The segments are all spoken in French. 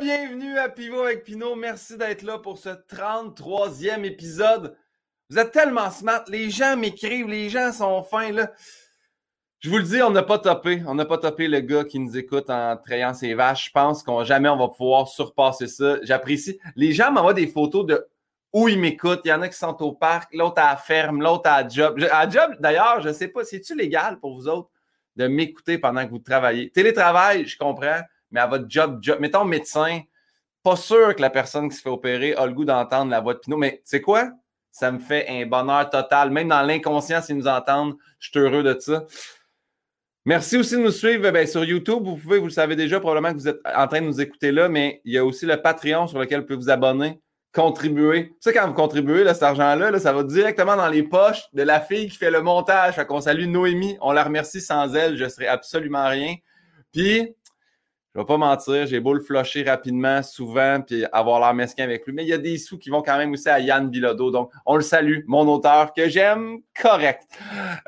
bienvenue à Pivot avec Pinot. Merci d'être là pour ce 33e épisode. Vous êtes tellement smart. Les gens m'écrivent, les gens sont fins. Là. Je vous le dis, on n'a pas topé. On n'a pas topé le gars qui nous écoute en trayant ses vaches. Je pense qu'on jamais on va pouvoir surpasser ça. J'apprécie. Les gens m'envoient des photos de où ils m'écoutent. Il y en a qui sont au parc, l'autre à la ferme, l'autre à job. À job, d'ailleurs, je ne sais pas, c'est-tu légal pour vous autres de m'écouter pendant que vous travaillez? Télétravail, je comprends mais à votre job, job, mettons médecin, pas sûr que la personne qui se fait opérer a le goût d'entendre la voix de Pinot, mais tu sais quoi? Ça me fait un bonheur total. Même dans l'inconscient, s'ils nous entendent, je suis heureux de ça. Merci aussi de nous suivre ben, sur YouTube. Vous pouvez, vous le savez déjà, probablement que vous êtes en train de nous écouter là, mais il y a aussi le Patreon sur lequel vous pouvez vous abonner, contribuer. Tu sais, quand vous contribuez, là, cet argent-là, là, ça va directement dans les poches de la fille qui fait le montage. Fait qu'on salue Noémie. On la remercie. Sans elle, je ne serais absolument rien. Puis, je vais pas mentir, j'ai beau le flusher rapidement, souvent, puis avoir l'air mesquin avec lui. Mais il y a des sous qui vont quand même aussi à Yann Bilodeau. Donc, on le salue, mon auteur que j'aime, correct.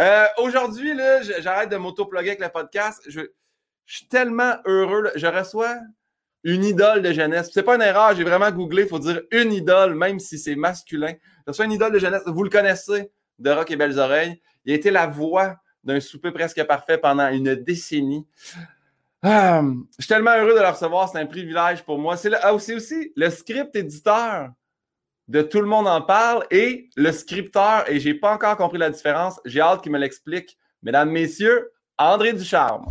Euh, aujourd'hui, j'arrête de m'auto-plugger avec le podcast. Je, suis tellement heureux. Je reçois une idole de jeunesse. C'est pas une erreur, j'ai vraiment googlé, il faut dire une idole, même si c'est masculin. Je reçois une idole de jeunesse. Vous le connaissez, de Rock et Belles Oreilles. Il a été la voix d'un souper presque parfait pendant une décennie. Ah, je suis tellement heureux de le recevoir, c'est un privilège pour moi. C'est ah, aussi, aussi le script éditeur de Tout le monde en parle et le scripteur, et j'ai pas encore compris la différence. J'ai hâte qu'il me l'explique. Mesdames, Messieurs, André Ducharme.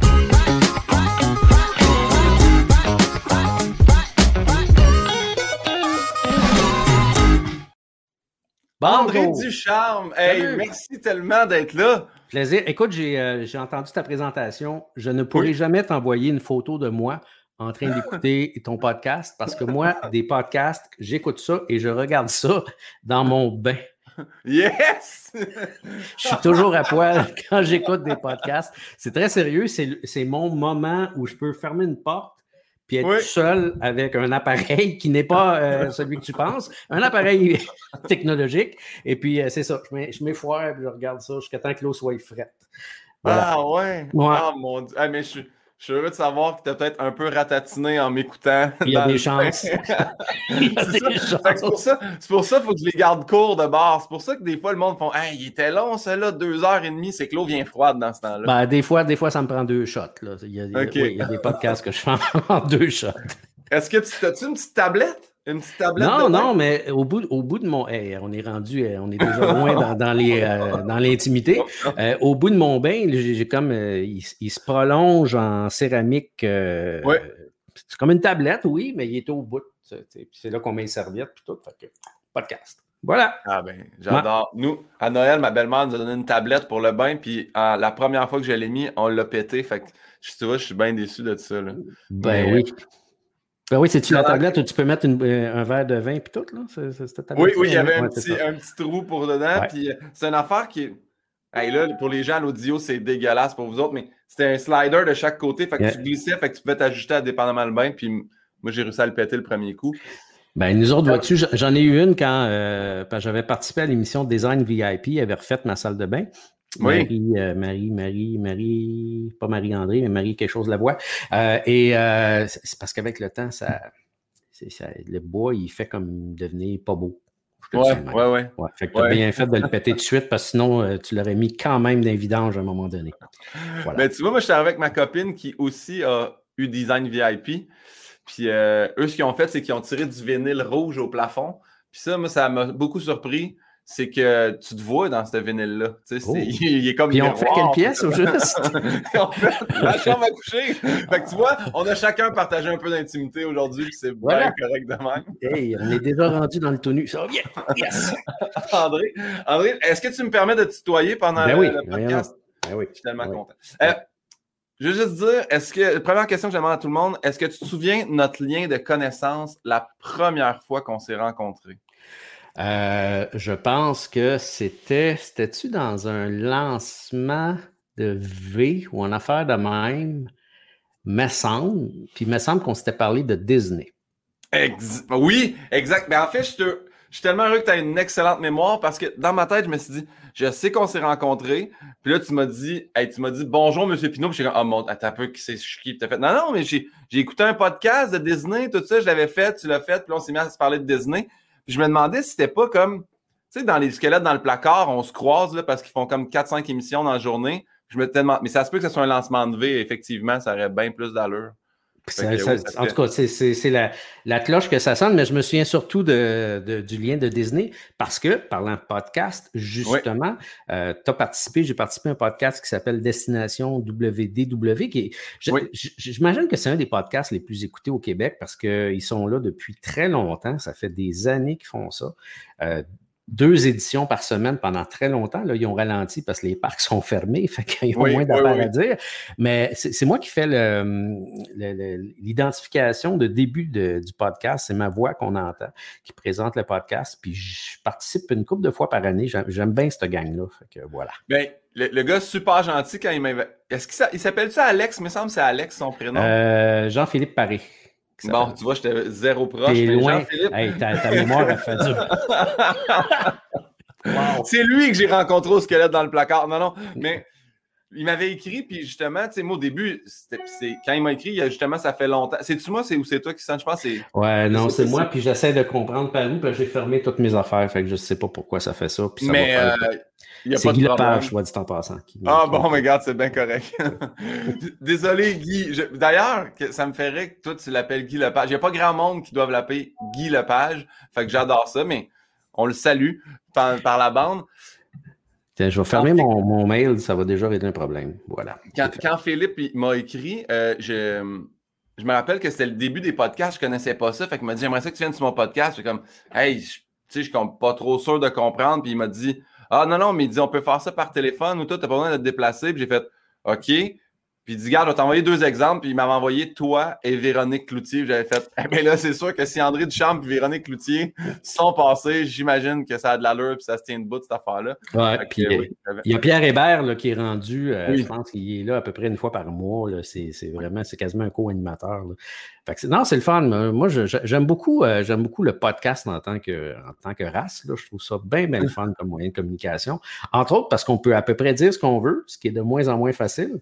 André Ducharme, hey, merci tellement d'être là. Plaisir. Écoute, euh, j'ai entendu ta présentation. Je ne pourrai jamais t'envoyer une photo de moi en train d'écouter ton podcast parce que moi, des podcasts, j'écoute ça et je regarde ça dans mon bain. Yes! je suis toujours à poil quand j'écoute des podcasts. C'est très sérieux. C'est mon moment où je peux fermer une porte puis être seul avec un appareil qui n'est pas euh, celui que tu penses, un appareil technologique. Et puis, euh, c'est ça, je mets foire et je regarde ça jusqu'à temps que l'eau soit frette. Ah ouais? Ah mon Dieu. Ah, mais je je suis heureux de savoir que tu as peut-être un peu ratatiné en m'écoutant. Il y a des chances. C'est pour ça qu'il faut que je les garde courts de base. C'est pour ça que des fois, le monde font Hey, il était long, celle-là, deux heures et demie, c'est que l'eau vient froide dans ce temps-là. Ben, des, fois, des fois, ça me prend deux shots. Là. Il, y a, il y a des podcasts que je fais en deux shots. Est-ce que tu as-tu une petite tablette? Une petite tablette? Non, non, mais au bout, au bout de mon. on est rendu, euh, on est déjà loin dans, les, euh, dans l'intimité. Euh, au bout de mon bain, j'ai comme. Il, se prolonge en céramique. Oui. C'est comme une tablette, oui, mais il est au bout. C'est là qu'on met les serviettes puis tout. Fait podcast. Voilà. Ah ben, j'adore. Nous, à Noël, ma belle-mère nous a donné une tablette pour le bain, puis la première fois que je l'ai mis, on l'a pété. Fait que, tu vois, je suis bien déçu de ça. Là. Ben oui. Ben oui, c'est-tu la tablette où tu peux mettre euh, un verre de vin et tout, là? oui, oui, il y avait un, petit, un, petit, trou pour dedans. Puis euh, c'est une affaire qui est. là, pour les gens à l'audio, c'est dégueulasse pour vous autres, mais c'était un slider de chaque côté. Fait que tu glissais, fait que tu pouvais t'ajuster à dépendamment le bain. Puis moi, j'ai réussi à le péter le premier coup. Ben, nous autres, vois-tu, j'en ai eu une quand, euh, quand j'avais participé à l'émission Design VIP, avait refait ma salle de bain. Marie, euh, Marie, Marie, Marie, pas Marie-André, mais Marie quelque chose la voix. Euh, et euh, c'est parce qu'avec le temps, ça, ça, le bois, il fait comme devenir pas beau. Ouais, ouais, ouais, ouais. Fait que tu as bien fait de le péter tout de suite parce que sinon, tu l'aurais mis quand même d'un vidange à un moment donné. Voilà. Ben, tu vois, moi, je suis avec ma copine qui aussi a eu design VIP. Puis eux, ce qu'ils ont fait, c'est qu'ils ont tiré du vinyle rouge au plafond. Puis ça, moi, ça m'a beaucoup surpris c'est que tu te vois dans ce vinyle-là. Oh. Il, est comme. Puis on fait quelle pièce au juste? fait, la chambre à coucher. Fait que tu vois, on a chacun partagé un peu d'intimité aujourd'hui, c'est bien correct de même. Hey, on est déjà rendu dans le tenue. Ça va bien. Yes! André, André est-ce que tu me permets de tutoyer pendant ben le, podcast? Ben oui. Je suis tellement content. Euh, je veux juste dire, est-ce que, première question que j'aimerais à tout le monde, est-ce que tu te souviens de notre lien de connaissance la première fois qu'on s'est rencontrés? Euh, je pense que c'était, c'était-tu dans un lancement de V ou en affaire de même, me semble, puis me semble qu'on s'était parlé de Disney. oui, exact. Mais en fait, je te, suis tellement heureux que tu as une excellente mémoire parce que dans ma tête, je me suis dit, je sais qu'on s'est rencontrés. Puis là, tu m'as dit, tu m'as dit bonjour, Monsieur Pinot. Puis j'ai dit, oh mon, attends un peu, qui c'est qui? T'as fait? Non, non, mais j'ai, écouté un podcast de Disney, tout ça, je l'avais fait, tu l'as fait, puis là, on s'est mis à se parler de Disney. Je me demandais si c'était pas comme, tu sais, dans les squelettes dans le placard, on se croise là, parce qu'ils font comme 4-5 émissions dans la journée. Je me tellement, mais ça se peut que ce soit un lancement de V, effectivement, ça aurait bien plus d'allure en tout cas, c'est la, la, cloche que ça sonne, mais je me souviens surtout de, du lien de Disney parce que, parlant de podcast, justement, euh, tu as participé, j'ai participé à un podcast qui s'appelle Destination WDW. Qui J'imagine que c'est un des podcasts les plus écoutés au Québec parce qu'ils sont là depuis très longtemps. Ça fait des années qu'ils font ça. Euh, deux éditions par semaine pendant très longtemps. Là, ils ont ralenti parce que les parcs sont fermés, fait qu'ils ont moins d'affaires à dire. Mais c'est moi qui fais l'identification de début du podcast. C'est ma voix qu'on entend qui présente le podcast. Puis je participe une couple de fois par année. J'aime bien cette gang-là. voilà. Bien, le, gars super gentil quand il m'avait. Est-ce qu'il s'appelle ça Alex? Il me semble que c'est Alex son prénom. Euh, Jean-Philippe Paré. Bon, tu vois, j'étais zéro proche. T'es loin. Hey, ta, mémoire a fait dur. C'est lui que j'ai rencontré au squelette dans le placard. Non, non, mais il m'avait écrit, puis justement, tu sais, moi, au début, quand il m'a écrit, justement, ça fait longtemps. C'est-tu moi ou c'est toi qui sens? Je pense c'est. Ouais, non, c'est moi, puis j'essaie de comprendre par où, puis j'ai fermé toutes mes affaires, fait que je sais pas pourquoi ça fait ça. Puis ça mais euh, c'est Guy Lepage, je vois dit en passant. ah bon, mais regarde, c'est bien correct. Désolé, Guy. D'ailleurs, ça me ferait que toi, tu l'appelles Guy Lepage. Il n'y a pas grand monde qui doivent l'appeler Guy Lepage. Fait que j'adore ça, mais on le salue par, la bande. Tiens, je vais fermer mon, mail, ça va déjà régler un problème. Voilà. Quand, Philippe m'a écrit, euh, je, je, me rappelle que c'était le début des podcasts, je ne connaissais pas ça. Fait qu'il m'a dit J'aimerais ça que tu viennes sur mon podcast. Je suis comme Hey, tu sais, je suis pas trop sûr de comprendre. Puis il m'a dit ah non, non, mais il dit on peut faire ça par téléphone ou toi, tu n'as pas besoin de te déplacer. Puis j'ai fait OK. Puis il dit, regarde, je vais t'envoyer deux exemples. Puis il m'avait envoyé toi et Véronique Cloutier. J'avais fait, eh bien là, c'est sûr que si André Duchamp et Véronique Cloutier sont passés, j'imagine que ça a de l'allure puis ça se tient debout, cette affaire-là. Ouais, puis il y a Pierre Hébert là, qui est rendu, euh, je pense qu'il est là à peu près une fois par mois. C'est vraiment, c'est quasiment un co-animateur. Non, c'est le fun. Moi, j'aime beaucoup, euh, j'aime beaucoup le podcast en tant que, en tant que race. Là. Je trouve ça bien, bien le fun comme moyen de communication. Entre autres, parce qu'on peut à peu près dire ce qu'on veut, ce qui est de moins en moins facile.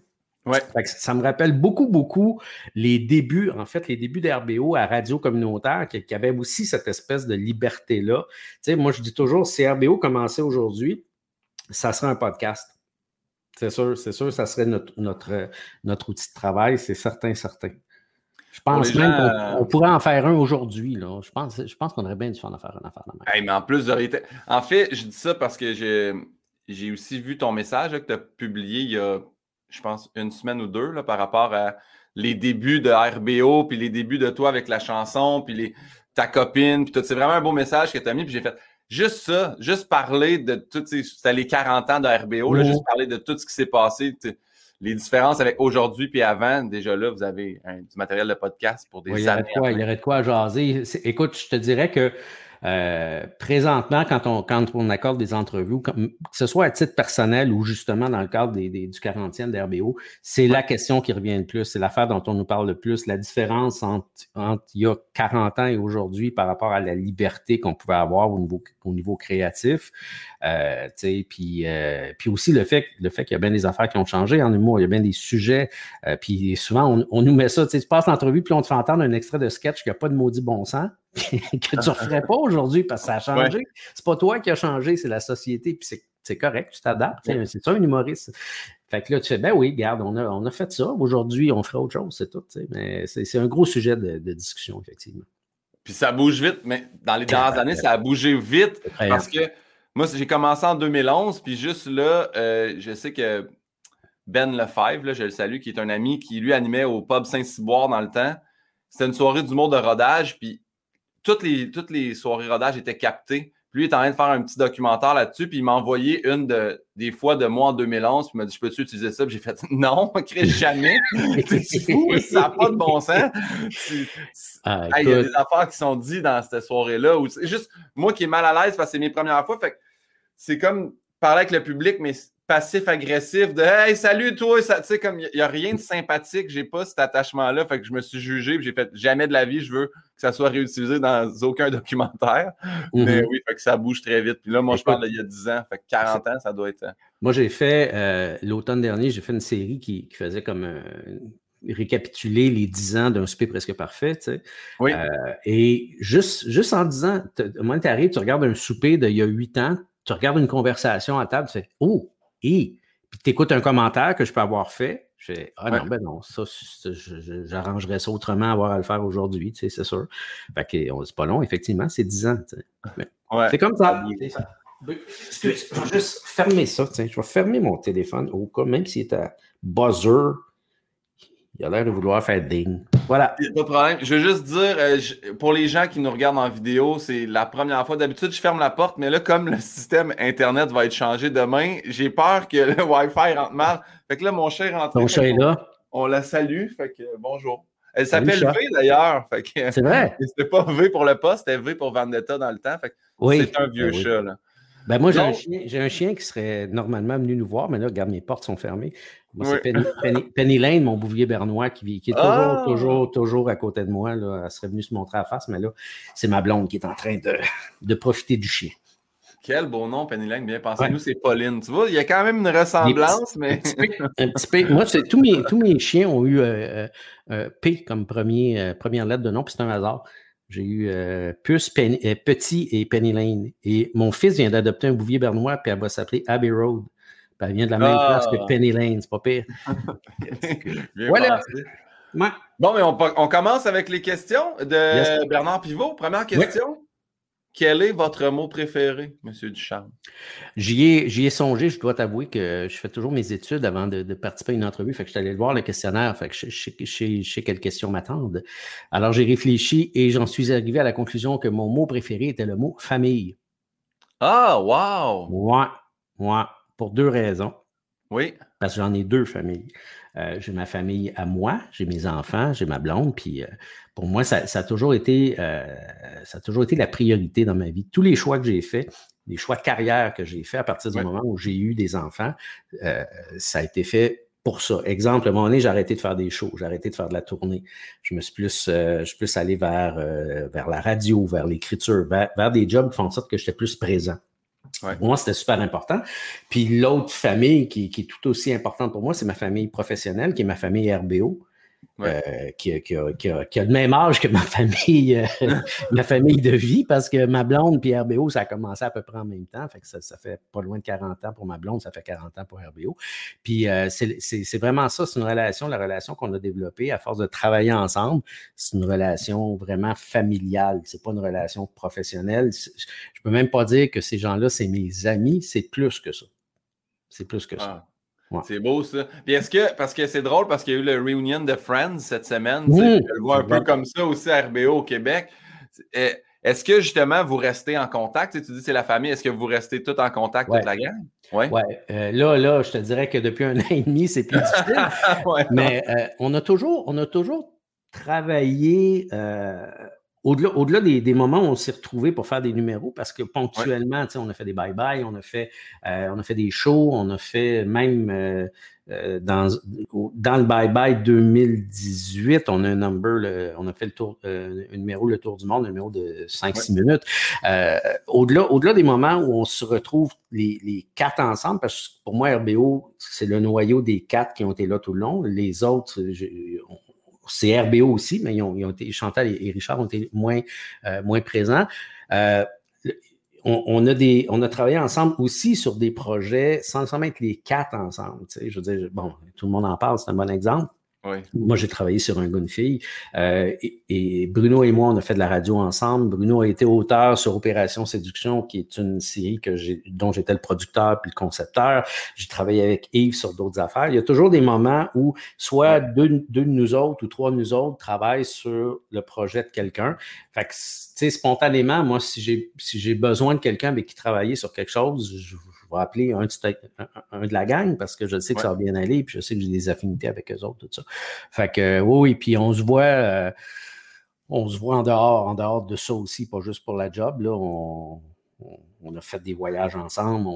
Ouais. Ça me rappelle beaucoup, beaucoup les débuts, en fait, les débuts d'RBO à radio communautaire qui, qui avait aussi cette espèce de liberté-là. Tu sais, moi, je dis toujours, si RBO commençait aujourd'hui, ça serait un podcast. C'est sûr, c'est sûr, ça serait notre, notre, notre outil de travail, c'est certain, certain. Je pense même qu'on pourrait en faire un aujourd'hui. Je pense, je pense qu'on aurait bien dû faire en faire un affaire hey, mais en plus, en fait, je dis ça parce que j'ai aussi vu ton message que tu as publié il y a je pense, une semaine ou deux là, par rapport à les débuts de RBO, puis les débuts de toi avec la chanson, puis les, ta copine, puis tout. C'est vraiment un beau message que tu as mis, puis j'ai fait juste ça, juste parler de tout, c'était les 40 ans de RBO, là, juste parler de tout ce qui s'est passé, les différences avec aujourd'hui puis avant. Déjà là, vous avez du matériel de podcast pour des années. Il y aurait de quoi jaser. Écoute, je te dirais que euh, présentement, quand on, quand on accorde des entrevues, que ce soit à titre personnel ou justement dans le cadre des, du 40e d'RBO, c'est la question qui revient le plus, c'est l'affaire dont on nous parle le plus, la différence entre, entre il y a 40 ans et aujourd'hui par rapport à la liberté qu'on pouvait avoir au niveau, au niveau créatif. Euh, puis, euh, puis aussi le fait, le fait qu'il y a bien des affaires qui ont changé en humour, il y a bien des sujets, euh, puis souvent on, on, nous met ça, tu passes l'entrevue, puis on te fait entendre un extrait de sketch qui n'a pas de maudit bon sens. que tu ne referais pas aujourd'hui parce que ça a changé. C'est pas toi qui as changé, c'est la société, puis c'est correct, tu t'adaptes. C'est ça un humoriste. Fait que là, tu fais, ben oui, regarde, on a, on a fait ça. Aujourd'hui, on fera autre chose, c'est tout. Mais c'est un gros sujet de, discussion, effectivement. Puis ça bouge vite, mais dans les dernières années, ça a bougé vite parce que moi, j'ai commencé en 2011, puis juste là, euh, je sais que Ben Lefebvre, là, je le salue, qui est un ami qui lui animait au pub Saint-Cyboire dans le temps. C'était une soirée d'humour de rodage, puis toutes les, toutes les soirées rodage étaient captées. Puis lui, il est en train de faire un petit documentaire là-dessus, puis il m'a envoyé une de, des fois de moi en 2011, puis il m'a dit Je peux-tu utiliser ça Puis j'ai fait Non, crée jamais. c'est fou, ça n'a pas de bon sens. Ah, il y a des affaires qui sont dites dans cette soirée-là. Juste moi qui est mal à l'aise parce que c'est mes premières fois. Fait c'est comme parler avec le public, mais passif-agressif de Hey, salut toi, tu sais, comme il n'y a rien de sympathique, j'ai pas cet attachement-là, fait que je me suis jugé, j'ai fait jamais de la vie, je veux que ça soit réutilisé dans aucun documentaire. Mais mhm. oui, fait que ça bouge très vite. Puis là, moi, je parle d'il y a 10 ans, fait que 40 ans, ça doit être. Euh, moi, j'ai fait euh, l'automne dernier, j'ai fait une série qui, faisait comme euh, récapituler les 10 ans d'un souper presque parfait, tu sais. Oui. et juste, juste en disant, au moment où tu arrives, tu regardes un souper d'il y a 8 ans, tu regardes une conversation à table, tu fais Oh, et puis tu écoutes un commentaire que je peux avoir fait. Je fais Ah non, ben non, ça, j'arrangerais ça autrement avoir à le faire aujourd'hui, tu sais, c'est sûr. Fait que c'est pas long, effectivement, c'est 10 ans. C'est comme ça. Excuse, je vais juste fermer ça, tiens. Je vais fermer mon téléphone au cas, même s'il est à buzzer il a l'air de vouloir faire ding. Voilà. Pas de problème. Je veux juste dire, euh, pour les gens qui nous regardent en vidéo, c'est la première fois. D'habitude, je ferme la porte, mais là, comme le système Internet va être changé demain, j'ai peur que le Wi-Fi rentre mal. Fait que là, mon cher rentre. Ton chat est là. On la salue. Fait que bonjour. Elle s'appelle V d'ailleurs. C'est vrai. C'était pas V pour le poste, c'était V pour Vendetta dans le temps. Fait oui. C'est un vieux ben chat. Là. Ben moi, j'ai un, chien, un, chien qui serait normalement venu nous voir, mais là, regarde, mes portes sont fermées. Moi, c'est Penny, Lane, mon bouvier bernois, qui, qui est toujours, ah! toujours, toujours à côté de moi. Là. Elle serait venue se montrer à face, mais là, c'est ma blonde qui est en train de, de profiter du chien. Quel beau nom, Penny Lane, bien pensé. Nous, c'est Pauline. Tu vois, il y a quand même une ressemblance, mais. Un petit, peu, Moi, tous mes, tous mes chiens ont eu euh, euh, euh, P comme premier, première lettre de nom, puis c'est un hasard. J'ai eu euh, Puce, euh, Petit et Penny Lane. Et mon fils vient d'adopter un bouvier bernois, puis elle va s'appeler Abbey Road. Puis elle vient de la même place que ah! Penny Lane, c'est pas pire. voilà. Bon, mais on, commence avec les questions de Bernard Pivot. Première question. Quel est votre mot préféré, M. Duchamp? J'y ai, ai, songé, je dois t'avouer que je fais toujours mes études avant de, participer à une entrevue. Fait que je suis allé voir le questionnaire, fait que je, sais quelles questions m'attendent. Alors j'ai réfléchi et j'en suis arrivé à la conclusion que mon mot préféré était le mot famille. Ah, wow! Moi, moi, pour deux raisons. Oui. Parce que j'en ai deux familles. Euh, j'ai ma famille à moi, j'ai mes enfants, j'ai ma blonde, puis euh, pour moi, ça, a toujours été, euh, ça a toujours été la priorité dans ma vie. Tous les choix que j'ai faits, les choix de carrière que j'ai faits à partir du moment où j'ai eu des enfants, ça a été fait pour ça. Exemple, à un moment donné, j'ai arrêté de faire des shows, j'ai arrêté de faire de la tournée. Je me suis plus, je suis plus allé vers, vers la radio, vers l'écriture, vers, vers, des jobs qui font en sorte que j'étais plus présent. Pour moi, c'était super important. Puis l'autre famille qui, est tout aussi importante pour moi, c'est ma famille professionnelle, qui est ma famille RBO. Euh, qui, a, le même âge que ma famille, euh, ma famille de vie, parce que ma blonde et RBO, ça a commencé à peu près en même temps. Fait que ça, fait pas loin de 40 ans pour ma blonde, ça fait 40 ans pour RBO. Puis euh, c'est vraiment ça, c'est une relation, la relation qu'on a développée à force de travailler ensemble. C'est une relation vraiment familiale. C'est pas une relation professionnelle. Je peux même pas dire que ces gens-là, c'est mes amis, c'est plus que ça. C'est plus que ça. Ah. C'est beau ça. Puis est-ce que, parce que c'est drôle, parce qu'il y a eu le reunion de Friends cette semaine, je le vois un peu comme ça aussi à RBO au Québec. Eh, est-ce que justement vous restez en contact? Tu, dis c'est la famille, est-ce que vous restez tous en contact, toute la gang? Oui. Ouais. Euh, là, là, je te dirais que depuis un an et demi, c'est plus difficile. Mais euh, on, a toujours, on a toujours travaillé euh, au-delà, des, moments où on s'est retrouvés pour faire des numéros, parce que ponctuellement, on a fait des bye-bye, on, a fait, euh, on a fait des shows, on a fait même euh, euh, dans, dans le bye-bye 2018, on a un number, on a fait le tour, un numéro, le tour du monde, un numéro de 5-6 minutes. au-delà, au-delà des moments où on se retrouve les, quatre ensemble, parce que pour moi, RBO, c'est le noyau des quatre qui ont été là tout le long. Les autres, c'est RBO aussi, mais ils ont, été, Chantal et, Richard ont été moins, euh, moins présents. Euh, on, a des, on a travaillé ensemble aussi sur des projets sans, sans mettre les quatre ensemble. je veux dire, bon, tout le monde en parle, c'est un bon exemple. Moi, j'ai travaillé sur un gars, fille. Euh, et, Bruno et moi, on a fait de la radio ensemble. Bruno a été auteur sur Opération Séduction, qui est une série que dont j'étais le producteur puis le concepteur. J'ai travaillé avec Yves sur d'autres affaires. Il y a toujours des moments où soit deux, de nous autres ou trois de nous autres travaillent sur le projet de quelqu'un. Fait que, tu sais, spontanément, moi, si j'ai si j'ai besoin de quelqu'un avec qui travailler sur quelque chose, je, vais appeler un, de la gang parce que je sais que ça va bien aller, puis je sais que j'ai des affinités avec eux autres, tout ça. Fait que oui, puis on se voit. Euh, on se voit en dehors, en dehors de ça aussi, pas juste pour la job. Là, on, on, a fait des voyages ensemble.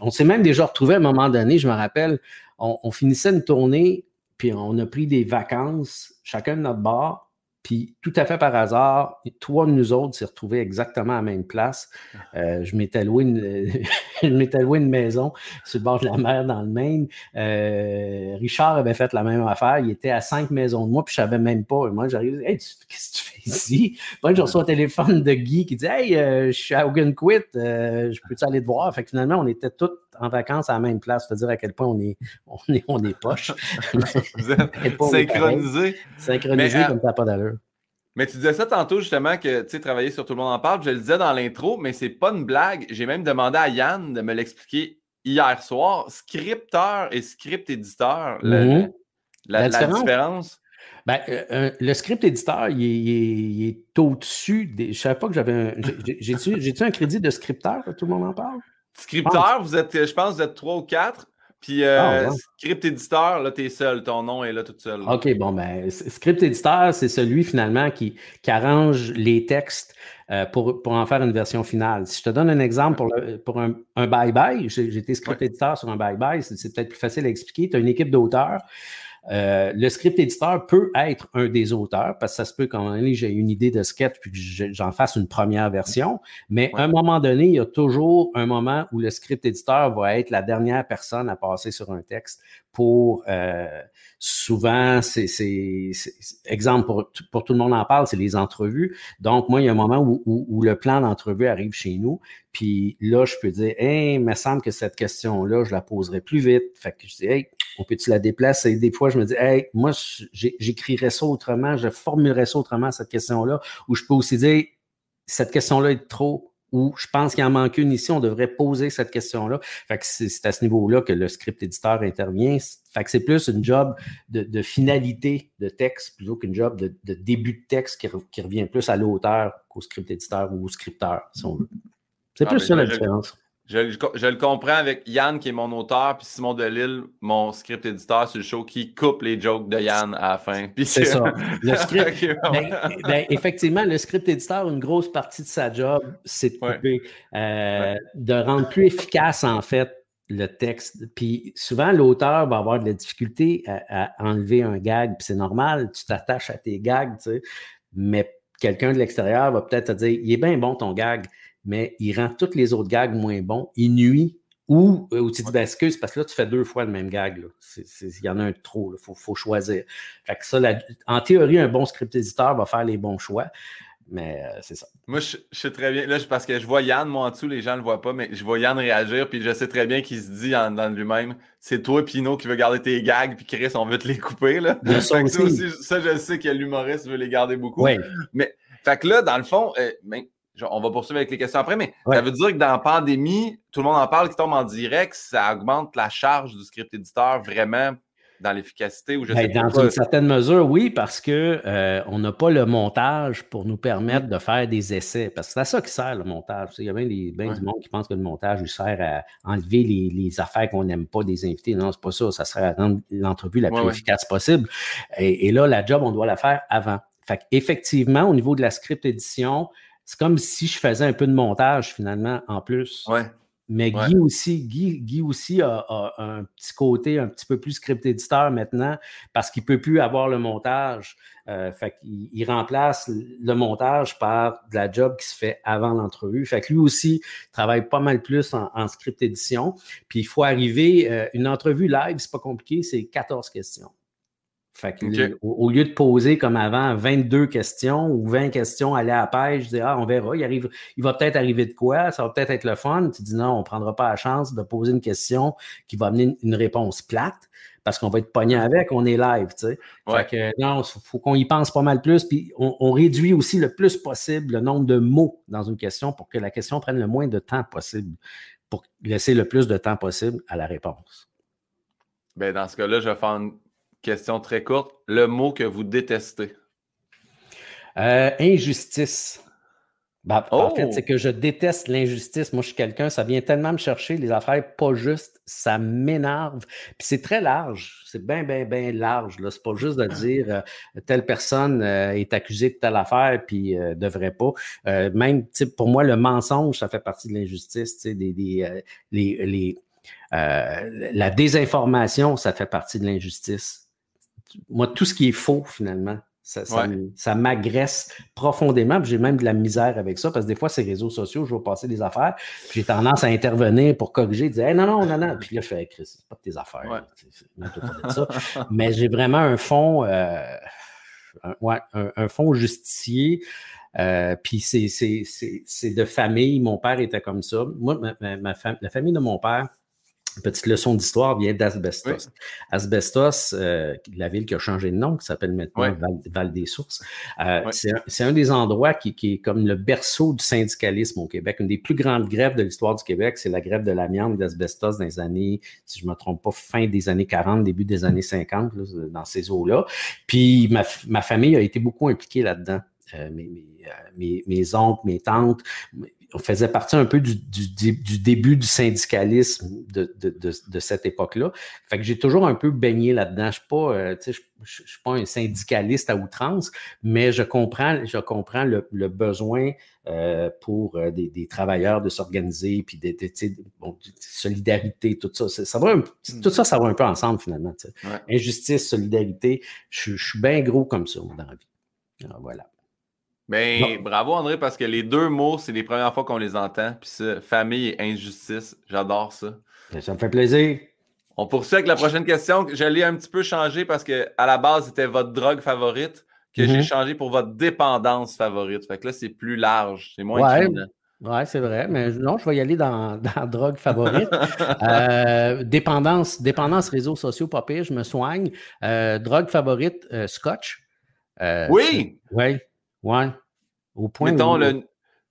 On, s'est même déjà retrouvés à un moment donné, je me rappelle, on, finissait une tournée, puis on a pris des vacances, chacun de notre bar, puis tout à fait par hasard, trois de nous autres s'est retrouvés exactement à la même place. Ah. Euh, je m'étais loué, une, maison sur le bord de la mer dans le Maine. Euh, Richard avait fait la même affaire. Il était à cinq maisons de moi, puis je savais même pas. moi, j'arrive, hey, qu'est-ce que tu fais ici? Puis je reçois un téléphone de Guy qui dit Hey, euh, je suis à Quit, je peux-tu aller te voir? Fait que finalement, on était tous en vacances à la même place. Ça veut dire à quel point on est, on est, on est poche. Vous êtes synchronisé. Synchronisé comme ça n'a pas d'allure. Mais tu disais ça tantôt justement que tu sais, travailler sur Tout le monde en parle. Je le disais dans l'intro, mais c'est pas une blague. J'ai même demandé à Yann de me l'expliquer hier soir. Scripteur et script éditeur, mhm. la, différence? Ben, euh, le script éditeur, il est, au-dessus. Des... Je savais pas que j'avais un. J'ai-tu un crédit de scripteur? Tout le monde en parle? Scripteur, vous êtes, je pense, vous êtes trois ou quatre. Puis euh, ah, script éditeur, là, tu es seul. Ton nom est là tout seul. OK, bon, ben, script éditeur, c'est celui finalement qui, arrange les textes euh, pour, en faire une version finale. Si je te donne un exemple pour, pour un bye-bye, j'ai été script éditeur sur un bye-bye, c'est peut-être plus facile à expliquer. Tu as une équipe d'auteurs. Euh, le script éditeur peut être un des auteurs, parce que ça se peut quand j'ai une idée de sketch puis que j'en fasse une première version, mais à un moment donné, il y a toujours un moment où le script éditeur va être la dernière personne à passer sur un texte pour euh, souvent, c'est exemple pour, pour, tout le monde en parle, c'est les entrevues. Donc, moi, il y a un moment où, où, le plan d'entrevue arrive chez nous, puis là, je peux dire, hey, il me semble que cette question-là, je la poserai plus vite. Fait que je dis, hey, on peut-tu la déplacer? Des fois, je me dis, hey, moi, j'écrirais ça autrement, je formulerais ça autrement, cette question-là, ou je peux aussi dire, cette question-là est trop ou je pense qu'il en manque une ici, on devrait poser cette question-là. Fait que c'est à ce niveau-là que le script éditeur intervient. Fait que c'est plus une job de, finalité de texte plutôt qu'une job de, début de texte qui, revient plus à l'auteur qu'au script éditeur ou au scripteur, si on veut. C'est ah, plus ça la différence. Je, le comprends avec Yann, qui est mon auteur, puis Simon Delille, mon script éditeur sur le show, qui coupe les jokes de Yann à la fin. C'est ça. Le script, ben, ben, effectivement, le script éditeur, une grosse partie de sa job, c'est de couper, euh, de rendre plus efficace, en fait, le texte. Puis souvent, l'auteur va avoir de la difficulté à, enlever un gag, puis c'est normal, tu t'attaches à tes gags, tu sais, mais quelqu'un de l'extérieur va peut-être te dire, il est bien bon ton gag mais il rend tous les autres gags moins bons. Il nuit ou, euh, tu dis, ben, excuse, parce que là, tu fais deux fois le même gag. Il y en a un trop, il faut, choisir. Fait que ça, en théorie, un bon script éditeur va faire les bons choix. Mais euh, c'est ça. Moi, je, sais très bien. Là, parce que je vois Yann, moi en dessous, les gens ne le voient pas, mais je vois Yann réagir, puis je sais très bien qu'il se dit en, dans lui-même c'est toi, Pino, qui veut garder tes gags, puis Chris, on veut te les couper. Là. Ça, aussi. ça, je sais que l'humoriste veut les garder beaucoup. Mais, fait que là, dans le fond, euh, on va poursuivre avec les questions après, mais ça veut dire que dans la pandémie, tout le monde en parle qui tombe en direct, ça augmente la charge du script éditeur vraiment dans l'efficacité ou je ben, Dans une certaine mesure, oui, parce qu'on euh, n'a pas le montage pour nous permettre de faire des essais. Parce que c'est à ça qui sert le montage. Il y a bien, des, du monde qui pense que le montage lui sert à enlever les, affaires qu'on n'aime pas des invités. Non, c'est pas ça. Ça serait à rendre l'entrevue la plus efficace possible. Et, et, là, la job, on doit la faire avant. Fait effectivement, au niveau de la script édition, c'est comme si je faisais un peu de montage finalement en plus. Ouais. Mais Guy aussi, Guy, aussi a, un petit côté un petit peu plus script éditeur maintenant parce qu'il ne peut plus avoir le montage. Euh, fait qu'il il remplace le montage par de la job qui se fait avant l'entrevue. Fait que lui aussi travaille pas mal plus en, script édition. Puis il faut arriver, euh, une entrevue live, c'est pas compliqué, c'est 14 questions. Fait que, au, lieu de poser comme avant 22 questions ou 20 questions, aller à la pêche, je dis Ah, on verra, il, arrive, il va peut-être arriver de quoi, ça va peut-être être le fun. Tu dis non, on ne prendra pas la chance de poser une question qui va amener une, réponse plate parce qu'on va être pogné avec, on est live, tu sais. Fait que non, il faut qu'on y pense pas mal plus, puis on, on, réduit aussi le plus possible le nombre de mots dans une question pour que la question prenne le moins de temps possible, pour laisser le plus de temps possible à la réponse. Bien, dans ce cas-là, je vais faire une Question très courte. Le mot que vous détestez? Euh, injustice. Ben, en fait, c'est oh! que je déteste l'injustice. Moi, je suis quelqu'un, ça vient tellement me chercher, les affaires pas justes, ça m'énerve. Puis c'est très large, c'est bien, bien, bien large. C'est pas juste de dire euh, telle personne euh, est accusée de telle affaire puis euh, devrait pas. même, pour moi, le mensonge, ça fait partie de l'injustice. Des, des, les, les la désinformation, ça fait partie de l'injustice. Moi, tout ce qui est faux, finalement, ça, m'agresse profondément. J'ai même de la misère avec ça parce que des fois, ces réseaux sociaux, je vais passer des affaires, j'ai tendance à intervenir pour corriger, dire non, non, non, non. Puis là, je fais Chris, c'est pas de tes affaires. Mais j'ai vraiment un fond, euh, un, fond justicier. Euh, puis c'est de famille. Mon père était comme ça. Moi, ma, la famille de mon père, Petite leçon d'histoire vient d'Asbestos. Asbestos, euh, la ville qui a changé de nom, qui s'appelle maintenant Val, des Sources, euh, c'est un, des endroits qui, est comme le berceau du syndicalisme au Québec. Une des plus grandes grèves de l'histoire du Québec, c'est la grève de l'amiante d'Asbestos dans les années, si je ne me trompe pas, fin des années 40, début des années 50, dans ces eaux-là. Puis ma, famille a été beaucoup impliquée là-dedans. Euh, mes, mes, oncles, mes tantes, on faisait partie un peu du, début du syndicalisme de, cette époque-là. Fait que j'ai toujours un peu baigné là-dedans. Je ne euh, suis, pas un syndicaliste à outrance, mais je comprends, je comprends le, besoin euh, pour euh, des, travailleurs de s'organiser, puis des, solidarité, tout ça. ça va tout ça, ça va un peu ensemble finalement. Injustice, solidarité, je, suis bien gros comme ça dans la vie. Alors, voilà. Ben, bravo André, parce que les deux mots, c'est les premières fois qu'on les entend. Puis ça, famille et injustice, j'adore ça. Ben, ça me fait plaisir. On poursuit avec la prochaine question. Je l'ai un petit peu changé parce que à la base, c'était votre drogue favorite, que j'ai mm-hmm. changé pour votre dépendance favorite. Fait que là, c'est plus large, c'est moins ouais. Oui, c'est vrai, mais non, je vais y aller dans, dans drogue favorite. Euh, dépendance, dépendance réseaux sociaux, pas pire, je me soigne. Euh, drogue favorite, euh, scotch. oui! Oui. Ouais. Au point Mettons le,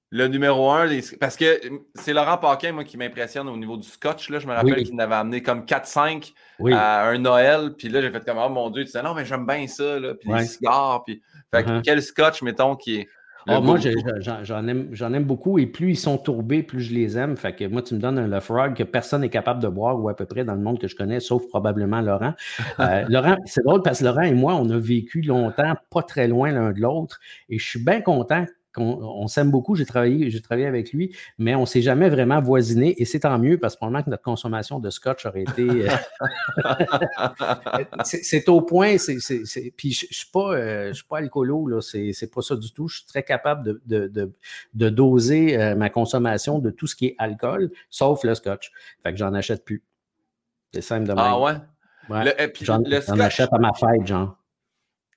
le, numéro un, parce que c'est Laurent Paquin, moi, qui m'impressionne au niveau du scotch. Là. Je me rappelle qu'il m'avait amené comme 4-5 à un Noël. Puis là, j'ai fait comme, oh mon Dieu, tu disais, non, mais j'aime bien ça. Là. Puis les cigares. Puis... Fait uh-huh. quel scotch, mettons, qui est ah, moi, j'en aime, aime, beaucoup et plus ils sont tourbés, plus je les aime. Fait que moi, tu me donnes un Frog que personne n'est capable de boire ou à peu près dans le monde que je connais, sauf probablement Laurent. Euh, Laurent, c'est drôle parce que Laurent et moi, on a vécu longtemps, pas très loin l'un de l'autre et je suis bien content on, s'aime beaucoup, j'ai travaillé, j'ai travaillé avec lui, mais on ne s'est jamais vraiment voisiné et c'est tant mieux parce que probablement que notre consommation de scotch aurait été. Euh, c'est au point, c'est, puis je ne suis, pas, euh, suis pas alcoolo, là, c'est, pas ça du tout. Je suis très capable de, de, doser euh, ma consommation de tout ce qui est alcool, sauf le scotch. Fait que j'en achète plus. C'est simple de ah même. Ah ouais? j'en, achète à ma fête, genre.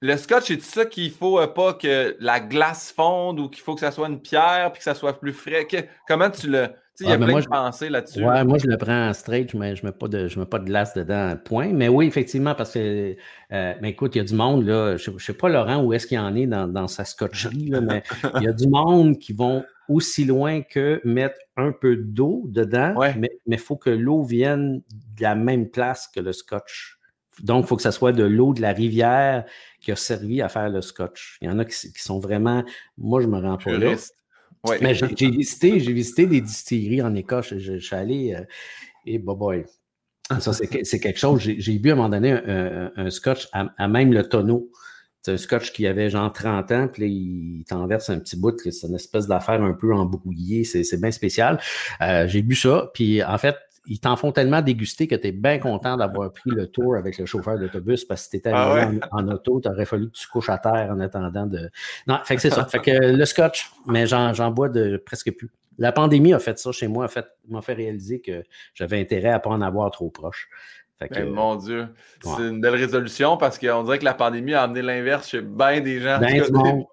Le scotch, c'est ça qu'il faut euh, pas que la glace fonde ou qu'il faut que ça soit une pierre puis que ça soit plus frais. comment tu le. Il y a plein de pensées là-dessus. Ouais, moi, je le prends en straight, mais je ne mets, pas de, je mets pas de glace dedans, point. Mais oui, effectivement, parce que, euh, mais écoute, il y a du monde, là, je ne sais pas, Laurent, où est-ce qu'il en est dans, sa scotcherie, mais il y a du monde qui vont aussi loin que mettre un peu d'eau dedans, mais il faut que l'eau vienne de la même place que le scotch. Donc, il faut que ce soit de l'eau de la rivière qui a servi à faire le scotch. Il y en a qui, sont vraiment. Moi, je me rends pas là. Mais j'ai visité, visité des distilleries en Écosse. Je, suis allé euh, et bah boy. Ça, c'est quelque chose. J'ai bu à un moment donné un, scotch à, même le tonneau. C'est un scotch qui avait genre 30 ans, puis là, il t'en verse un petit bout, c'est une espèce d'affaire un peu embrouillée, c'est bien spécial. Euh, j'ai bu ça, puis en fait, ils t'en font tellement déguster que tu es bien content d'avoir pris le tour avec le chauffeur d'autobus parce que si tu étais ah en, auto, tu aurait fallu que tu couches à terre en attendant de. Non, fait que c'est ça. Fait que le scotch, mais j'en bois de presque plus. La pandémie a fait ça chez moi, m'a fait, réaliser que j'avais intérêt à ne pas en avoir trop proche. Fait ben, mon Dieu, c'est une belle résolution parce qu'on dirait que la pandémie a amené l'inverse chez bien des gens. Ben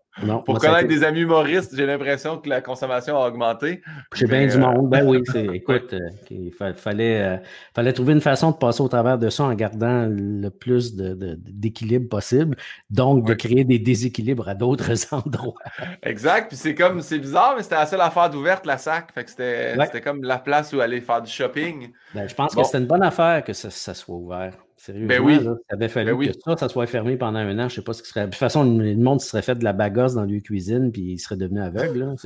pour connaître des amis humoristes, j'ai l'impression que la consommation a augmenté. J'ai bien du monde. Ben oui, écoute, euh, il fallait, euh, fallait trouver une façon de passer au travers de ça en gardant le plus d'équilibre possible. Donc, de créer des déséquilibres à d'autres endroits. Exact. Puis c'est comme, c'est bizarre, mais c'était la seule affaire d'ouverte, la SAC. Fait que c'était comme la place où aller faire du shopping. Ben, je pense que c'était une bonne affaire que ça, soit ouvert. Sérieusement, ben oui. ça avait fallu ben que ça, ça soit fermé pendant un an. Je ne sais pas ce qui serait. De toute façon, le monde serait fait de la bagasse dans les cuisine puis il serait devenu aveugle.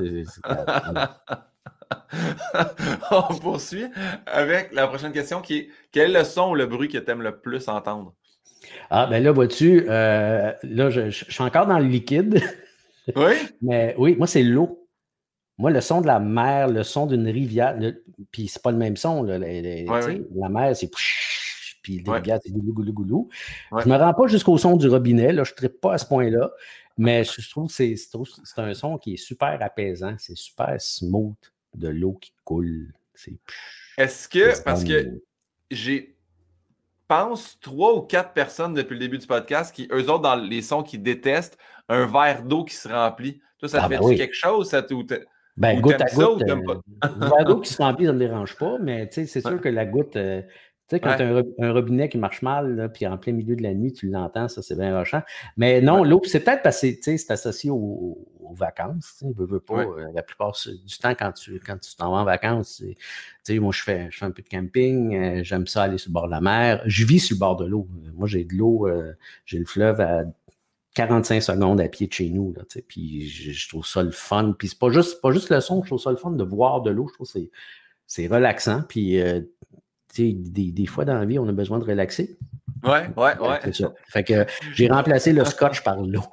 On poursuit avec la prochaine question qui est quel est le son ou le bruit que tu aimes le plus entendre? Ah, ben là, vois-tu, euh, là, je, suis encore dans le liquide. Oui? Mais oui, moi, c'est l'eau. Moi, le son de la mer, le son d'une rivière, puis c'est pas le même son. Là, La mer, c'est puis les c'est goulou, goulou, goulou. Je ne me rends pas jusqu'au son du robinet, là, je ne tripe pas à ce point-là, mais je trouve que c'est un son qui est super apaisant, c'est super smooth de l'eau qui coule. Est-ce que, parce que j'ai pense trois ou quatre personnes depuis le début du podcast qui, eux autres, dans les sons qui détestent, un verre d'eau qui se remplit. Toi, ça te ah, ben fait quelque chose? Ça, ou ben, goutte à goutte. Euh, un verre d'eau qui se remplit, ça ne me dérange pas, mais c'est sûr que la goutte, euh, tu sais, quand tu as un, robinet qui marche mal, puis en plein milieu de la nuit, tu l'entends, ça, c'est bien rochant. Mais non, l'eau, c'est peut-être parce que c'est associé aux, vacances. Tu veux, veux pas, euh, la plupart du temps, quand tu quand tu t'en vas en vacances, moi, je fais, je fais un peu de camping, euh, j'aime ça aller sur le bord de la mer. Je vis sur le bord de l'eau. Moi, j'ai de l'eau, euh, j'ai le fleuve à 45 secondes à pied de chez nous. Là, puis je, trouve ça le fun. Puis c'est pas juste, pas juste le son, je trouve ça le fun de voir de l'eau. Je trouve que c'est relaxant. Puis des, des, fois dans la vie, on a besoin de relaxer. Ouais, ouais, ouais. C'est ça. Fait que j'ai remplacé le scotch par l'eau.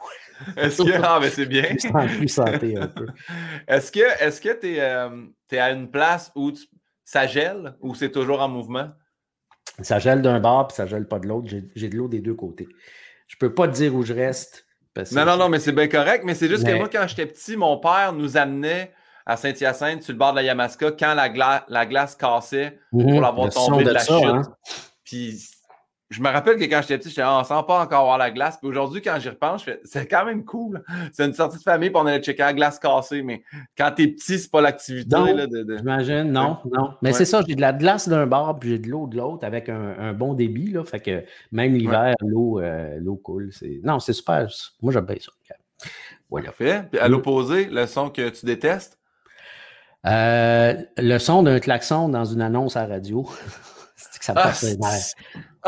Est-ce que. Ah, mais c'est bien. plus santé un peu. Est-ce que est-ce que tu es, es, à une place où ça gèle ou c'est toujours en mouvement? Ça gèle d'un bord puis ça gèle pas de l'autre. J'ai de l'eau des deux côtés. Je peux pas te dire où je reste. non, non, non, mais c'est bien correct. Mais c'est juste que moi, quand j'étais petit, mon père nous amenait à Saint-Hyacinthe, sur le bord de la Yamaska, quand la, la glace cassait pour mhm. l'avoir tombé de, la chute. Hein. Puis je me rappelle que quand j'étais petit, j'étais ah, on sent pas encore voir la glace. Puis aujourd'hui, quand j'y repense, je fais c'est quand même cool. C'est une sortie de famille, puis on allait checker la glace cassée. Mais quand t'es petit, c'est pas l'activité. De, J'imagine, non, non. Mais c'est ça, j'ai de la glace d'un bord, puis j'ai de l'eau de l'autre avec un, bon débit. Là, fait que même l'hiver, l'eau, euh, l'eau coule. Non, c'est super. Moi, j'aime bien ça. Voilà. Fait. Puis à l'opposé, le son que tu détestes? Euh, le son d'un klaxon dans une annonce à radio. c'est que ça me ah,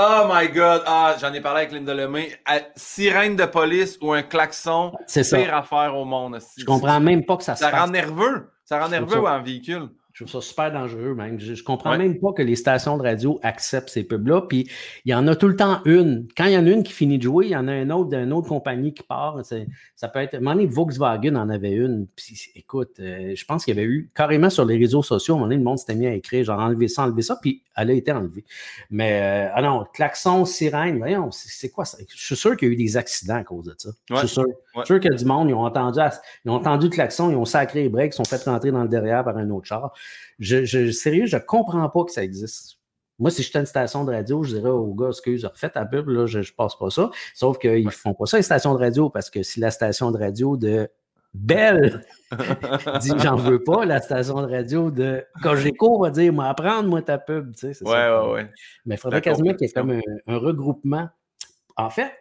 Oh my God! Ah, j'en ai parlé avec Linda Lemay. Sirène de police ou un klaxon, c'est pire affaire au monde. Je comprends même pas que ça se Ça rend nerveux. Ça rend nerveux en véhicule. Je trouve ça super dangereux, même. Je, ne comprends même pas que les stations de radio acceptent ces pubs-là. Puis il y en a tout le temps une. Quand il y en a une qui finit de jouer, il y en a un autre d'une autre compagnie qui part. Ça peut être. À un moment donné, Volkswagen en avait une. Puis écoute, euh, je pense qu'il y avait eu carrément sur les réseaux sociaux, à un moment donné, le monde s'était mis à écrire genre enlever ça, enlever ça. Puis elle a été enlevée. Mais euh, ah non, klaxon, sirène, voyons, c'est quoi ça? Je suis sûr qu'il y a eu des accidents à cause de ça. Je suis sûr. Je suis sûr qu'il y a du monde, ils ont entendu, ils ont entendu le klaxon, ils ont sacré les breaks, ils sont fait rentrer dans le derrière par un autre char. Je, je, sérieux, je comprends pas que ça existe. Moi, si j'étais une station de radio, je dirais aux gars, excuse, refaites ta pub, là, je, je passe pas ça. Sauf qu'ils ne font pas ça, les stations de radio, parce que si la station de radio de Belle dit j'en veux pas, la station de radio de Cogeco va dire moi apprendre moi ta pub, tu sais. Ouais, ouais, ouais. Mais il faudrait quasiment qu'il y ait comme un, regroupement. En fait,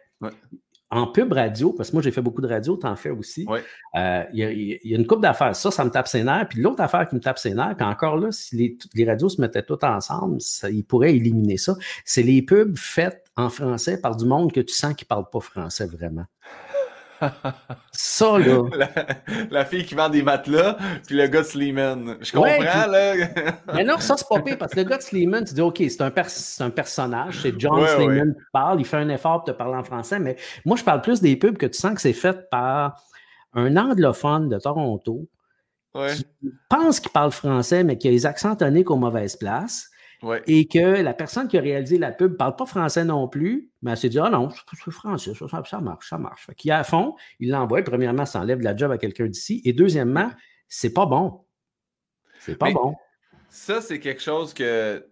en pub radio, parce que moi j'ai fait beaucoup de radio, tu en fais aussi. Euh, il y, a une coupe d'affaires. Ça, ça me tape ses nerfs. Puis l'autre affaire qui me tape ses nerfs, puis encore là, si les, les radios se mettaient toutes ensemble, ça, ils pourraient éliminer ça. C'est les pubs faites en français par du monde que tu sens qui ne parle pas français vraiment. Ça, là. La, fille qui vend des matelas, puis le gars de Sleeman. Je comprends, là. mais non, ça, c'est pas pire, parce que le gars de Sleeman, tu dis, OK, c'est un, un, personnage, c'est John Sleeman qui parle, il fait un effort pour te parler en français, mais moi, je parle plus des pubs que tu sens que c'est fait par un anglophone de Toronto qui pense qu'il parle français, mais qui a les accents toniques aux mauvaises places et que la personne qui a réalisé la pub ne parle pas français non plus, mais elle s'est dit Ah non, c'est français, ça, ça, marche, ça marche. Fait qu'il a à fond, il l'envoie. Premièrement, ça enlève de la job à quelqu'un d'ici. Et deuxièmement, c'est pas bon. C'est pas bon. Ça, c'est quelque chose que,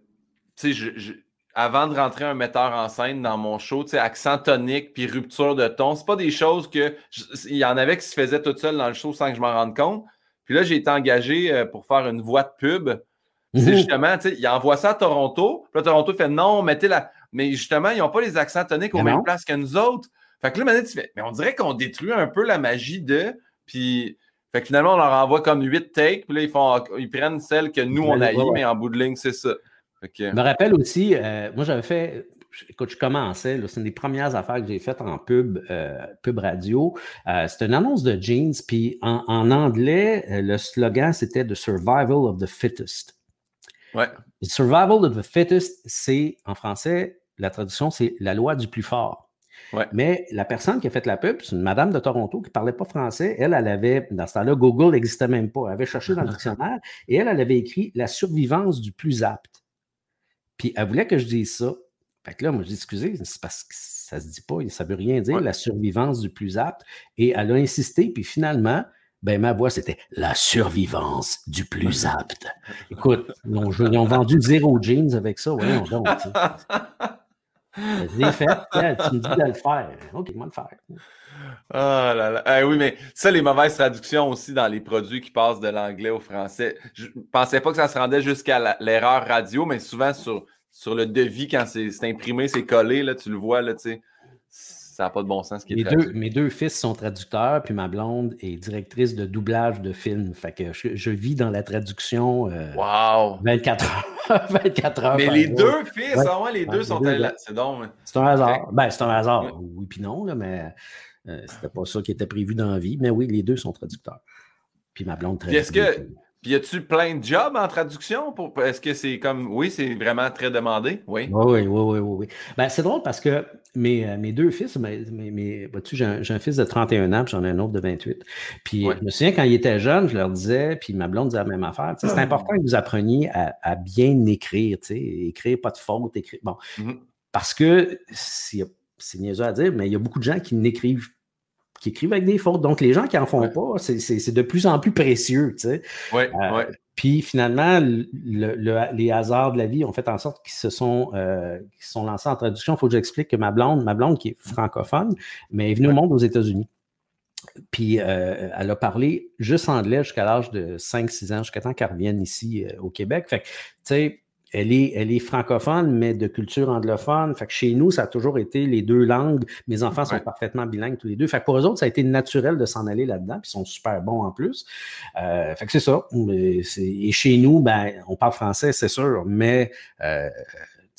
tu sais, avant de rentrer un metteur en scène dans mon show, tu sais, accent tonique puis rupture de ton, c'est pas des choses que. Il y en avait qui se faisaient tout seul dans le show sans que je m'en rende compte. Puis là, j'ai été engagé euh, pour faire une voix de pub c'est mhm. justement, tu sais, il envoie ça à Toronto. Puis là, Toronto fait non, mettez la. Mais justement, ils n'ont pas les accents toniques aux mêmes places que nous autres. Fait que là, maintenant, tu fais, mais on dirait qu'on détruit un peu la magie de. Puis, fait que finalement, on leur envoie comme huit takes. Puis là, ils, font, ils prennent celle que nous, on a eu, mais en bout de ligne, c'est ça. Je me rappelle aussi, euh, moi, j'avais fait écoute, je commençais, c'est une des premières affaires que j'ai faites en pub, euh, pub radio. Euh, c'était une annonce de jeans, puis en, anglais, euh, le slogan, c'était The Survival of the Fittest. Ouais. The survival of the Fittest, c'est, en français, la traduction, c'est la loi du plus fort. Mais la personne qui a fait la pub, c'est une madame de Toronto qui ne parlait pas français. Elle, elle avait, dans ce temps-là, Google n'existait même pas. Elle avait cherché dans le dictionnaire et elle, elle avait écrit la survivance du plus apte. Puis elle voulait que je dise ça. Fait que là, moi, je dis, excusez, c'est parce que ça ne se dit pas, ça ne veut rien dire, la survivance du plus apte. Et elle a insisté, puis finalement, ben, ma voix, c'était la survivance du plus apte. Écoute, ils ont, ils ont vendu zéro jeans avec ça, voyons donc. L'ai fait, tu me dis de le faire. OK, moi le faire. Ah là là. Eh oui, mais ça, les mauvaises traductions aussi dans les produits qui passent de l'anglais au français. Je pensais pas que ça se rendait jusqu'à l'erreur radio, mais souvent sur, sur le devis, quand c'est imprimé, c'est collé, là, tu le vois, là, tu sais ça n'a pas de bon sens. Qui est mes, deux, mes deux fils sont traducteurs, puis ma blonde est directrice de doublage de films. Fait que je, vis dans la traduction euh, wow. 24 heures. 24 heures Mais les deux fils, ouais. les deux sont là. C'est donc. C'est un hasard. Ben, c'est un hasard. Oui, puis non, là, mais euh, c'était pas ça qui était prévu dans la vie. Mais oui, les deux sont traducteurs. Puis ma blonde traduit. Est-ce que puis y a-tu plein de jobs en traduction? Pour... Est-ce que c'est comme. Oui, c'est vraiment très demandé? Oui. Oui, oui, oui, oui. oui. Ben, c'est drôle parce que mes, euh, mes deux fils, mes, mes, j'ai, un, j'ai un, fils de 31 ans, puis j'en ai un autre de 28. Puis je me souviens quand ils étaient jeunes, je leur disais, puis ma blonde disait la même affaire. C'est ah. important que vous appreniez à, bien écrire, écrire pas de faute, écrire. Bon. Mm-hmm. Parce que c'est, c'est niaiseux à dire, mais il y a beaucoup de gens qui n'écrivent qui écrivent avec des fautes. Donc, les gens qui n'en font pas, c'est de plus en plus précieux. Tu sais. Euh, puis finalement, les hasards de la vie ont fait en sorte qu'ils se sont, euh, sont lancés en traduction. Il faut que j'explique que ma blonde, ma blonde qui est francophone, mais est venue au monde aux États-Unis. Puis euh, elle a parlé juste anglais jusqu'à l'âge de 5-6 ans, jusqu'à temps qu'elle revienne ici au Québec. Fait que, tu sais, elle est, elle est francophone, mais de culture anglophone. Fait que chez nous, ça a toujours été les deux langues. Mes enfants sont parfaitement bilingues tous les deux. Fait que pour eux autres, ça a été naturel de s'en aller là-dedans, puis ils sont super bons en plus. Euh, fait que c'est ça. Et chez nous, ben, on parle français, c'est sûr, mais euh,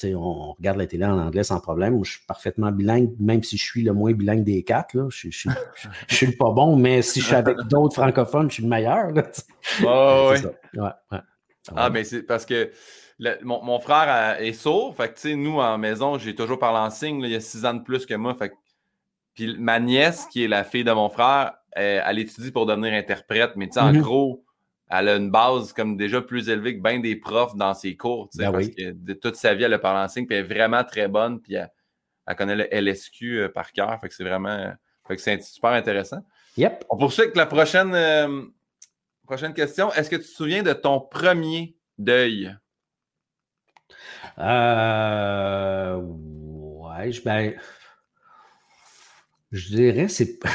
on regarde la télé en anglais sans problème. Je suis parfaitement bilingue, même si je suis le moins bilingue des quatre. Là. Je, je, je, suis pas bon, mais si je suis avec d'autres francophones, je suis le meilleur. oh, ouais. Ah, mais c'est parce que mon, frère est sourd. Fait que, nous, en maison, j'ai toujours parlé en signe. il y a six ans de plus que moi. Fait puis ma nièce, qui est la fille de mon frère, elle, étudie pour devenir interprète. Mais en mm-hmm. gros, elle a une base comme déjà plus élevée que bien des profs dans ses cours. Ben parce que de toute sa vie, elle a parlé en signe. Puis elle est vraiment très bonne. Puis elle, connaît le LSQ euh, par cœur. Fait que c'est vraiment. Fait que c'est super intéressant. Yep. On poursuit avec la prochaine, euh, prochaine question. Est-ce que tu te souviens de ton premier deuil? Euh, ouais, je, ben, je dirais, c'est.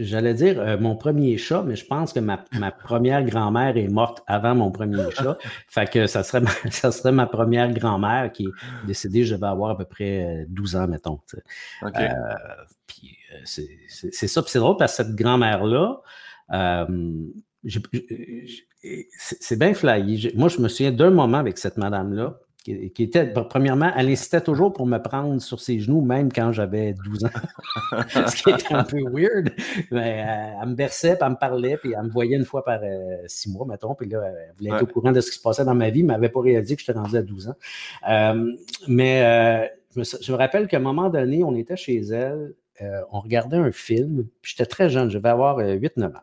J'allais dire euh, mon premier chat, mais je pense que ma, ma première grand-mère est morte avant mon premier chat. fait que ça serait ma, ça serait ma première grand-mère qui est décédée, je vais avoir à peu près 12 ans, mettons. Euh, puis c'est ça. Puis c'est drôle parce que cette grand-mère-là, euh, c'est bien flyé. Moi, je me souviens d'un moment avec cette madame-là qui, était, premièrement, elle insistait toujours pour me prendre sur ses genoux, même quand j'avais 12 ans. Ce qui était un peu weird. Mais euh, elle me berçait, puis elle me parlait, puis elle me voyait une fois par euh, six mois, mettons. Puis là, elle voulait être au courant de ce qui se passait dans ma vie, mais elle n'avait pas réalisé que j'étais rendu à 12 ans. Euh, mais je me, rappelle qu'à un moment donné, on était chez elle, on regardait un film, puis j'étais très jeune, je vais avoir 8-9 ans.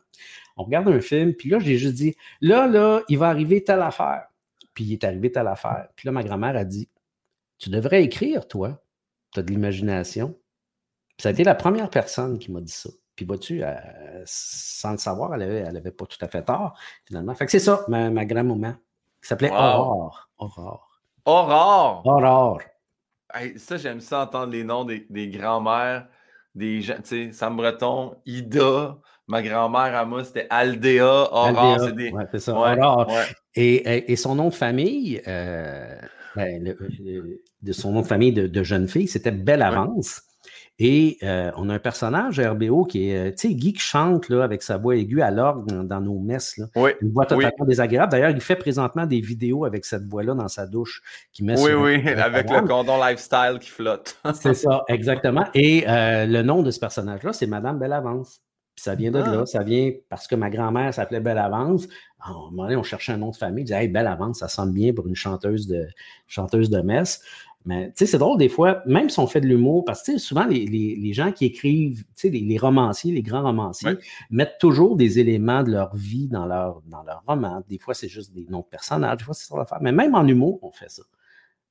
On regarde un film, puis là, j'ai juste dit, là, là, il va arriver telle affaire. Puis il est arrivé telle affaire. Puis là, ma grand-mère a dit, tu devrais écrire, toi. Tu as de l'imagination. Puis ça a été la première personne qui m'a dit ça. Puis vois-tu, sans le savoir, elle n'avait avait pas tout à fait tort, finalement. Fait que c'est ça, ma, ma grand-maman, qui s'appelait Aurore. Aurore. Aurore. Aurore. ça, j'aime ça entendre les noms des, des grands-mères, des gens, tu sais, Sam Breton, Ida, Ma grand-mère à moi, c'était Aldea Aurore. C'est des... ouais, ça. Aurore. Et, et, son nom de famille, euh, ben, de son nom de famille de, jeune fille, c'était Belle Avance. Et euh, on a un personnage RBO qui est, tu sais, Guy qui chante là, avec sa voix aiguë à l'orgue dans, nos messes. Là. Oui, Une voix totalement désagréable. D'ailleurs, il fait présentement des vidéos avec cette voix-là dans sa douche qui met Oui, oui, avec le condom lifestyle qui flotte. c'est ça, exactement. Et euh, le nom de ce personnage-là, c'est Madame Bellavance. Puis ça vient de là. Ah. Ça vient parce que ma grand-mère s'appelait Belle Avance. À un moment donné, on cherchait un nom de famille. On disait Hey, Belle Avance, ça sonne bien pour une chanteuse de, chanteuse de messe. Mais tu sais, c'est drôle des fois, même si on fait de l'humour, parce que souvent les, gens qui écrivent, tu sais, les, romanciers, les grands romanciers, mettent toujours des éléments de leur vie dans leur, dans leur roman. Des fois, c'est juste des noms de personnages, des fois, c'est ça l'affaire. Mais même en humour, on fait ça.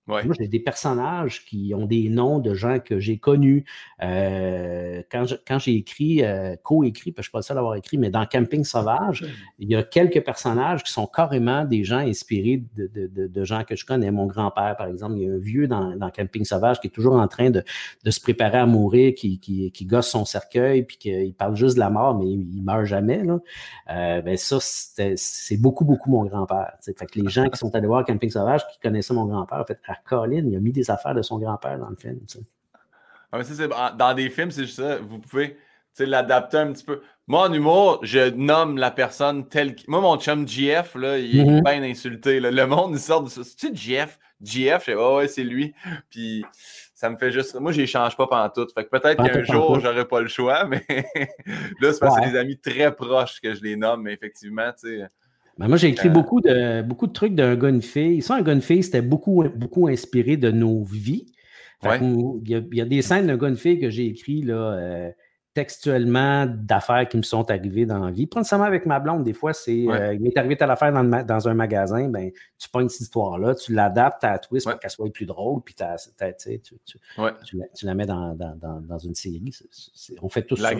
Moi, j'ai des personnages qui ont des noms de gens que j'ai connus. Euh, quand, j'ai écrit, euh, co-écrit, je ne suis pas le seul à avoir écrit, mais dans Camping Sauvage, il y a quelques personnages qui sont carrément des gens inspirés de, gens que je connais. Mon grand-père, par exemple, il y a un vieux dans, Camping Sauvage qui est toujours en train de, se préparer à mourir, qui, qui, gosse son cercueil, puis qu'il parle juste de la mort, mais il, ne meurt jamais. Là. Euh, ben ça, c'est beaucoup, beaucoup mon grand-père. Fait que les gens qui sont allés voir Camping Sauvage, qui connaissaient mon grand-père, en fait, Colin, il a mis des affaires de son grand-père dans le film. Ah, dans des films, c'est juste ça. Vous pouvez l'adapter un petit peu. Moi, en humour, je nomme la personne telle que. Moi, mon chum GF, là, il est mm-hmm. bien insulté. Le monde, il sort de ça. C'est-tu GF? GF, je sais, oh, ouais, c'est lui. Puis ça me fait juste. Moi, je change pas pendant tout. Fait que peut-être qu'un jour, j'aurai pas le choix, mais là, c'est parce que c'est des amis très proches que je les nomme, mais effectivement, tu sais. Ben, moi, j'ai écrit euh. beaucoup, de, beaucoup de trucs d'un gars, une fille. Ça, un gars, une fille, c'était beaucoup, beaucoup inspiré de nos vies. Il, y a, des scènes d'un gars, une fille que j'ai écrit là, euh, textuellement d'affaires qui me sont arrivées dans la vie. Prends ça avec ma blonde, des fois, c'est euh, il m'est arrivé telle affaire dans, dans un magasin, ben, tu prends cette histoire-là, tu l'adaptes à la twist pour qu'elle soit plus drôle, puis tu, la, mets dans, dans, une série. on fait tout ça.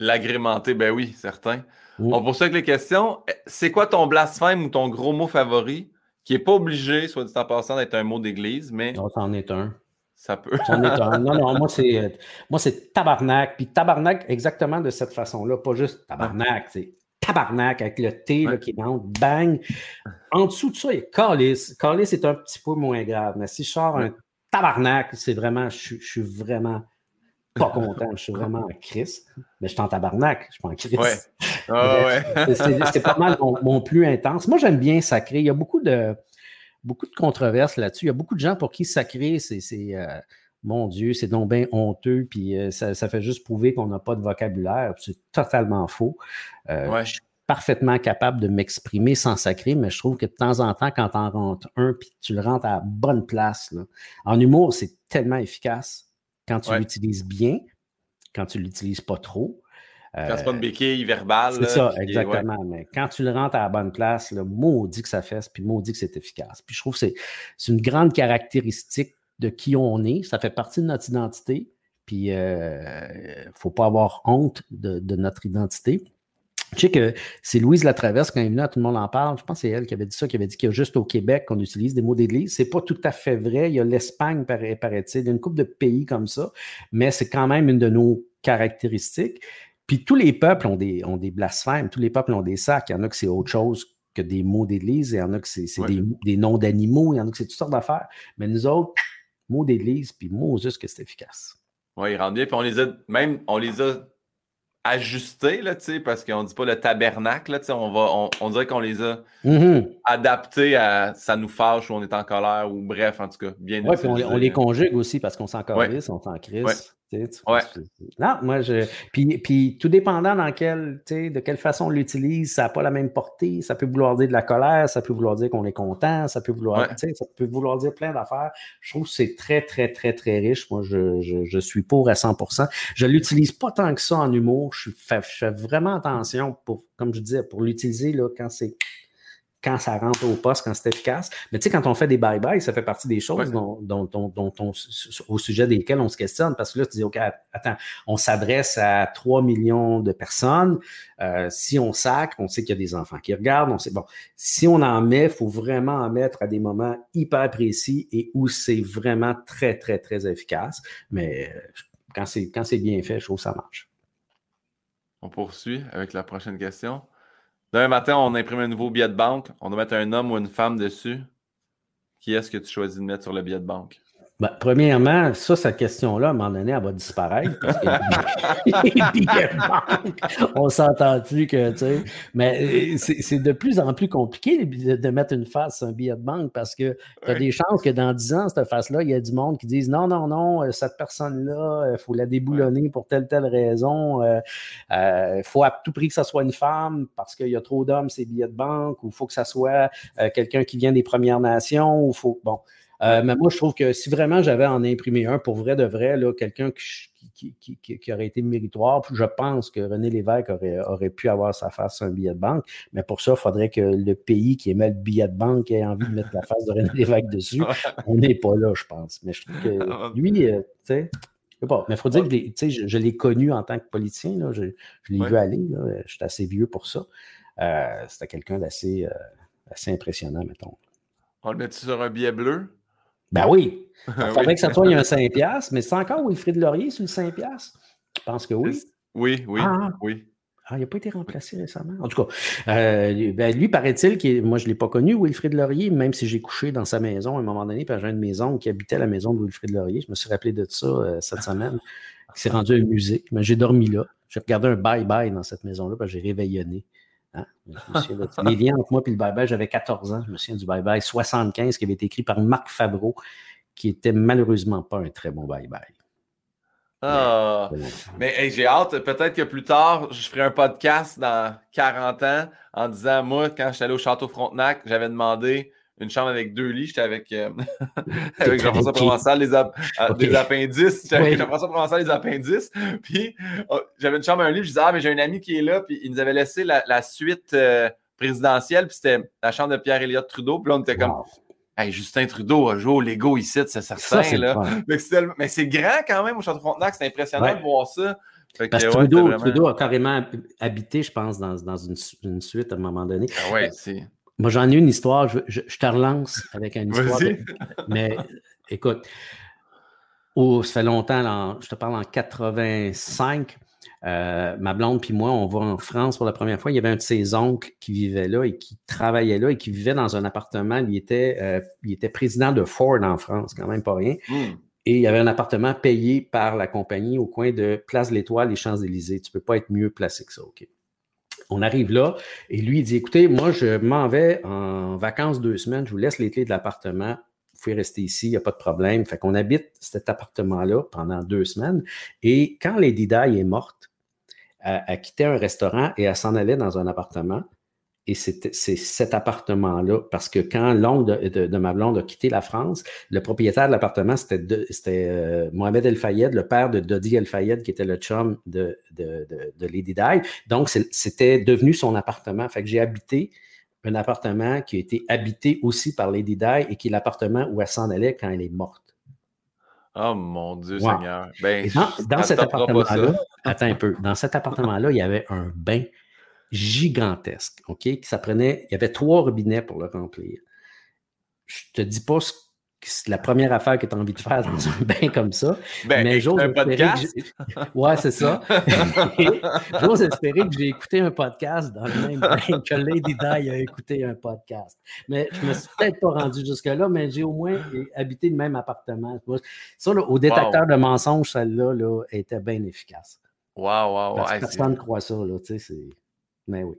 L'agrémenter, ben oui, certain. On poursuit avec les questions. C'est quoi ton blasphème ou ton gros mot favori qui n'est pas obligé, soit dit en passant, d'être un mot d'église, mais. Non, c'en est un. Ça peut. C'en est un. Non, non, moi, c'est, moi, c'est tabarnak. Puis tabarnak, exactement de cette façon-là. Pas juste tabarnak, c'est tabarnak avec le T qui monte, bang. En dessous de ça, il y a calice. Calice est un petit peu moins grave. Mais si je sors un tabarnak, c'est vraiment, je suis vraiment pas content. Je suis vraiment en crise. Mais je suis en tabarnak. Je suis pas en crise. Ouais. Ah, c'est pas mal mon, plus intense. Moi, j'aime bien sacré. Il y a beaucoup de, beaucoup de controverses là-dessus. Il y a beaucoup de gens pour qui sacré, c'est. Euh, mon Dieu, c'est donc bien honteux, puis euh, ça, fait juste prouver qu'on n'a pas de vocabulaire. C'est totalement faux. Euh, je suis parfaitement capable de m'exprimer sans sacré, mais je trouve que de temps en temps, quand tu en rentres un, puis tu le rentres à la bonne place, en humour, c'est tellement efficace quand tu l'utilises bien, quand tu ne l'utilises pas trop. Quand c'est pas une euh, béquille verbale. C'est ça, exactement. Mais quand tu le rentres à la bonne place, le maudit que ça fait, puis maudit que c'est efficace. Puis je trouve que c'est une grande caractéristique de qui on est. Ça fait partie de notre identité. Puis il euh, ne faut pas avoir honte de, de notre identité. Je sais que c'est Louise Latraverse, quand elle est venue, tout le monde en parle. Je pense que c'est elle qui avait dit ça, qui avait dit qu'il y a juste au Québec qu'on utilise des mots d'église. C'est pas tout à fait vrai. Il y a l'Espagne, paraît-il. Il y a une couple de pays comme ça, mais c'est quand même une de nos caractéristiques. Puis tous les peuples ont des, ont des blasphèmes, tous les peuples ont des sacs. Il y en a que c'est autre chose que des mots d'église, il y en a que c'est des, noms d'animaux, il y en a que c'est toutes sortes d'affaires. Mais nous autres, mots d'église, puis mots juste que c'est efficace. Oui, ils rendent bien. Puis on les a, même, on les a ajustés, là, parce qu'on ne dit pas le tabernacle, là, on, va, on, dirait qu'on les a mm-hmm. adaptés à ça nous fâche ou on est en colère ou bref, en tout cas, bien Oui, on, on, les conjugue aussi parce qu'on s'en colère, on s'en crise. Ouais. Non, moi, je. Puis, puis tout dépendant dans quel, de quelle façon on l'utilise, ça n'a pas la même portée. Ça peut vouloir dire de la colère, ça peut vouloir dire qu'on est content, ça peut vouloir, ça peut vouloir dire plein d'affaires. Je trouve que c'est très, très, très, très riche. Moi, je, je, je suis pour à 100 Je ne l'utilise pas tant que ça en humour. Je fais, je fais vraiment attention pour, comme je disais, pour l'utiliser quand c'est quand ça rentre au poste, quand c'est efficace. Mais tu sais, quand on fait des bye-bye, ça fait partie des choses dont, dont, dont, au sujet desquelles on se questionne. Parce que là, tu dis, OK, attends, on s'adresse à 3 millions de personnes. Euh, si on sacre, on sait qu'il y a des enfants qui regardent. On sait, bon, si on en met, il faut vraiment en mettre à des moments hyper précis et où c'est vraiment très, très, très efficace. Mais euh, quand c'est, quand c'est bien fait, je trouve que ça marche. On poursuit avec la prochaine question. Demain matin, on imprime un nouveau billet de banque. On doit mettre un homme ou une femme dessus. Qui est-ce que tu choisis de mettre sur le billet de banque? Ben, premièrement, ça, cette question-là, à un moment donné, elle va disparaître. les billets de banque, on s'entend-tu que, tu sais, mais euh, c'est de plus en plus compliqué de mettre une face sur un billet de banque parce que tu as des chances que dans 10 ans, cette face-là, il y a du monde qui disent non, non, non, euh, cette personne-là, il euh, faut la déboulonner pour telle, telle raison. Il faut à tout prix que ça soit une femme parce qu'il y a trop d'hommes, ces billets de banque, ou il faut que ça soit quelqu'un qui vient des Premières Nations, ou faut. Bon. Euh, mais moi, je trouve que si vraiment j'avais en imprimé un, pour vrai de vrai, quelqu'un qui, qui, aurait été méritoire, je pense que René Lévesque aurait, aurait pu avoir sa face sur un billet de banque. Mais pour ça, il faudrait que le pays qui émet le billet de banque ait envie de mettre la face de René Lévesque dessus. On n'est pas là, je pense. Mais je trouve que lui, euh, tu sais. Pas. Mais il faut dire que je, je l'ai connu en tant que politicien. Je, l'ai vu aller. Je suis assez vieux pour ça. Euh, c'était quelqu'un d'assez assez impressionnant, mettons. On le met sur un billet bleu? Ben oui. Il faudrait que ça soit un 5$, mais c'est encore Wilfrid Laurier sur le 5$? Je pense que oui. Oui, oui, ah. oui. Ah, il n'a pas été remplacé récemment. En tout cas, euh, ben lui, paraît-il, que moi, je ne l'ai pas connu, Wilfrid Laurier, même si j'ai couché dans sa maison à un moment donné, puis j'ai une maison qui habitait la maison de Wilfrid Laurier. Je me suis rappelé de ça euh, cette semaine. Il s'est rendu un musée. Mais j'ai dormi là. J'ai regardé un bye-bye dans cette maison-là, puis j'ai réveillonné. Hein? Les liens entre moi et le bye-bye, j'avais 14 ans. Je me souviens du bye-bye 75 qui avait été écrit par Marc Favreau, qui était malheureusement pas un très bon bye-bye. Ah, mais j'ai hâte. Peut-être que plus tard, je ferai un podcast dans 40 ans en disant Moi, quand je suis allé au Château Frontenac, j'avais demandé une chambre avec deux lits. J'étais avec, euh, avec Jean-François Provençal, les, euh, appendices. J'étais avec Jean-François Provençal, les appendices. Puis oh, j'avais une chambre, un lit. Je disais, ah, mais j'ai un ami qui est là. Puis il nous avait laissé la, suite euh, présidentielle. Puis c'était la chambre de Pierre-Éliott Trudeau. Puis là, on était comme. Hey, Justin Trudeau a joué au Lego ici, c'est certain. là. Mais c'est grand quand même au Château Frontenac. C'est impressionnant de voir ça. Parce que Trudeau, a carrément habité, je pense, dans, dans une, une, suite à un moment donné. Ah ouais, c'est. Moi, j'en ai une histoire. Je, te relance avec une histoire. mais écoute, ça fait longtemps, je te parle en 85. Euh, ma blonde puis moi, on va en France pour la première fois. Il y avait un de ses oncles qui vivait là et qui travaillait là et qui vivait dans un appartement. Il était, euh, il était président de Ford en France, quand même pas rien. Hmm. Et il y avait un appartement payé par la compagnie au coin de Place l'Étoile et Champs-Élysées. Tu ne peux pas être mieux placé que ça, OK? On arrive là et lui, il dit Écoutez, moi, je m'en vais en vacances deux semaines, je vous laisse les clés de l'appartement. Vous pouvez rester ici, il n'y a pas de problème. Fait qu'on habite cet appartement-là pendant deux semaines. Et quand Lady Di est morte, elle, elle quittait un restaurant et elle s'en allait dans un appartement. Et c'est cet appartement-là, parce que quand l'oncle de, ma blonde a quitté la France, le propriétaire de l'appartement, c'était euh, Mohamed El Fayed, le père de Dodi El Fayed, qui était le chum de, Lady Di. Donc, c'était devenu son appartement. Fait que j'ai habité un appartement qui a été habité aussi par Lady Di et qui est l'appartement où elle s'en allait quand elle est morte. Oh mon Dieu Seigneur. Ben, dans cet appartement-là, attends un peu, dans cet appartement-là, il y avait un bain gigantesque, OK? Ça prenait, il y avait trois robinets pour le remplir. Je te dis pas ce c'est la première affaire que tu as envie de faire dans un bain comme ça. Ben, mais j'ose espérer que Ouais, c'est ça. j'ose espérer que j'ai écouté un podcast dans le même bain que Lady Di a écouté un podcast. Mais je me suis peut-être pas rendu jusque-là, mais j'ai au moins habité le même appartement. Ça, au détecteur de mensonges, celle-là là, était bien efficace. Waouh, waouh, wow. Personne ne croit ça, là, tu sais, c'est... Mais oui.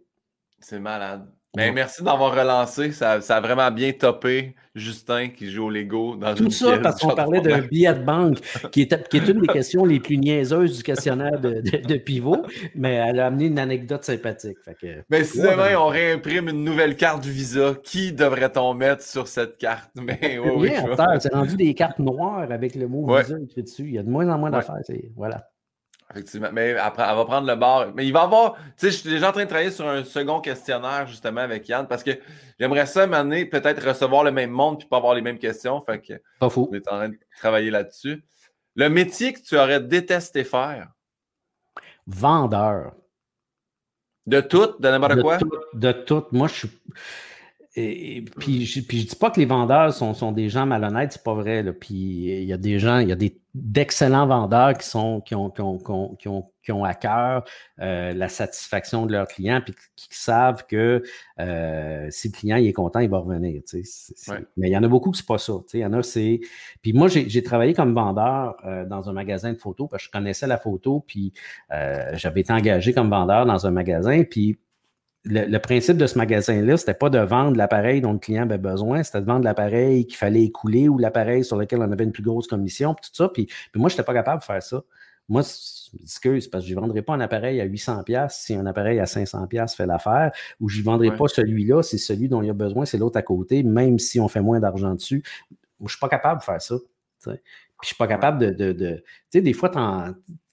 C'est malade. Ben, merci d'avoir relancé. Ça, ça, a vraiment bien topé Justin qui joue au Lego dans Tout ça parce qu'on parlait d'un billet de banque qui est, qui est une des questions les plus niaiseuses du questionnaire de, de, Pivot, mais elle a amené une anecdote sympathique. Fait mais si demain on réimprime une nouvelle carte du Visa, qui devrait-on mettre sur cette carte? Mais, oui, c'est rendu des cartes noires avec le mot Visa écrit dessus. Il y a de moins en moins d'affaires. Voilà. Effectivement. Mais après, elle va prendre le bar. Mais il va avoir. Tu sais, je suis déjà en train de travailler sur un second questionnaire, justement, avec Yann, parce que j'aimerais ça, m'amener, peut-être recevoir le même monde puis pas avoir les mêmes questions. Fait que. Pas fou. On est en train de travailler là-dessus. Le métier que tu aurais détesté faire? Vendeur. De tout, de n'importe quoi? de tout. Moi, je suis. Et, puis, je, puis je dis pas que les vendeurs sont, sont des gens malhonnêtes, c'est pas vrai. Là. Puis il y a des gens, il y a des d'excellents vendeurs qui sont qui ont, qui ont, qui ont, qui ont à cœur euh, la satisfaction de leurs clients, puis qui, savent que euh, si le client il est content, il va revenir. Mais il y en a beaucoup qui c'est pas ça. Il y en a, c'est. Puis moi, j'ai travaillé comme vendeur euh, dans un magasin de photos parce que je connaissais la photo, puis j'avais été engagé comme vendeur dans un magasin, puis le, principe de ce magasin-là, c'était pas de vendre l'appareil dont le client avait besoin, c'était de vendre l'appareil qu'il fallait écouler ou l'appareil sur lequel on avait une plus grosse commission, tout ça. Puis, moi, je n'étais pas capable de faire ça. Moi, excuse, parce que je ne vendrai pas un appareil à 800$ si un appareil à 500$ fait l'affaire, ou je ne vendrai pas celui-là, c'est celui dont il a besoin, c'est l'autre à côté, même si on fait moins d'argent dessus. Je ne suis pas capable de faire ça. Puis je ne suis pas capable de. de, tu sais, des fois, tu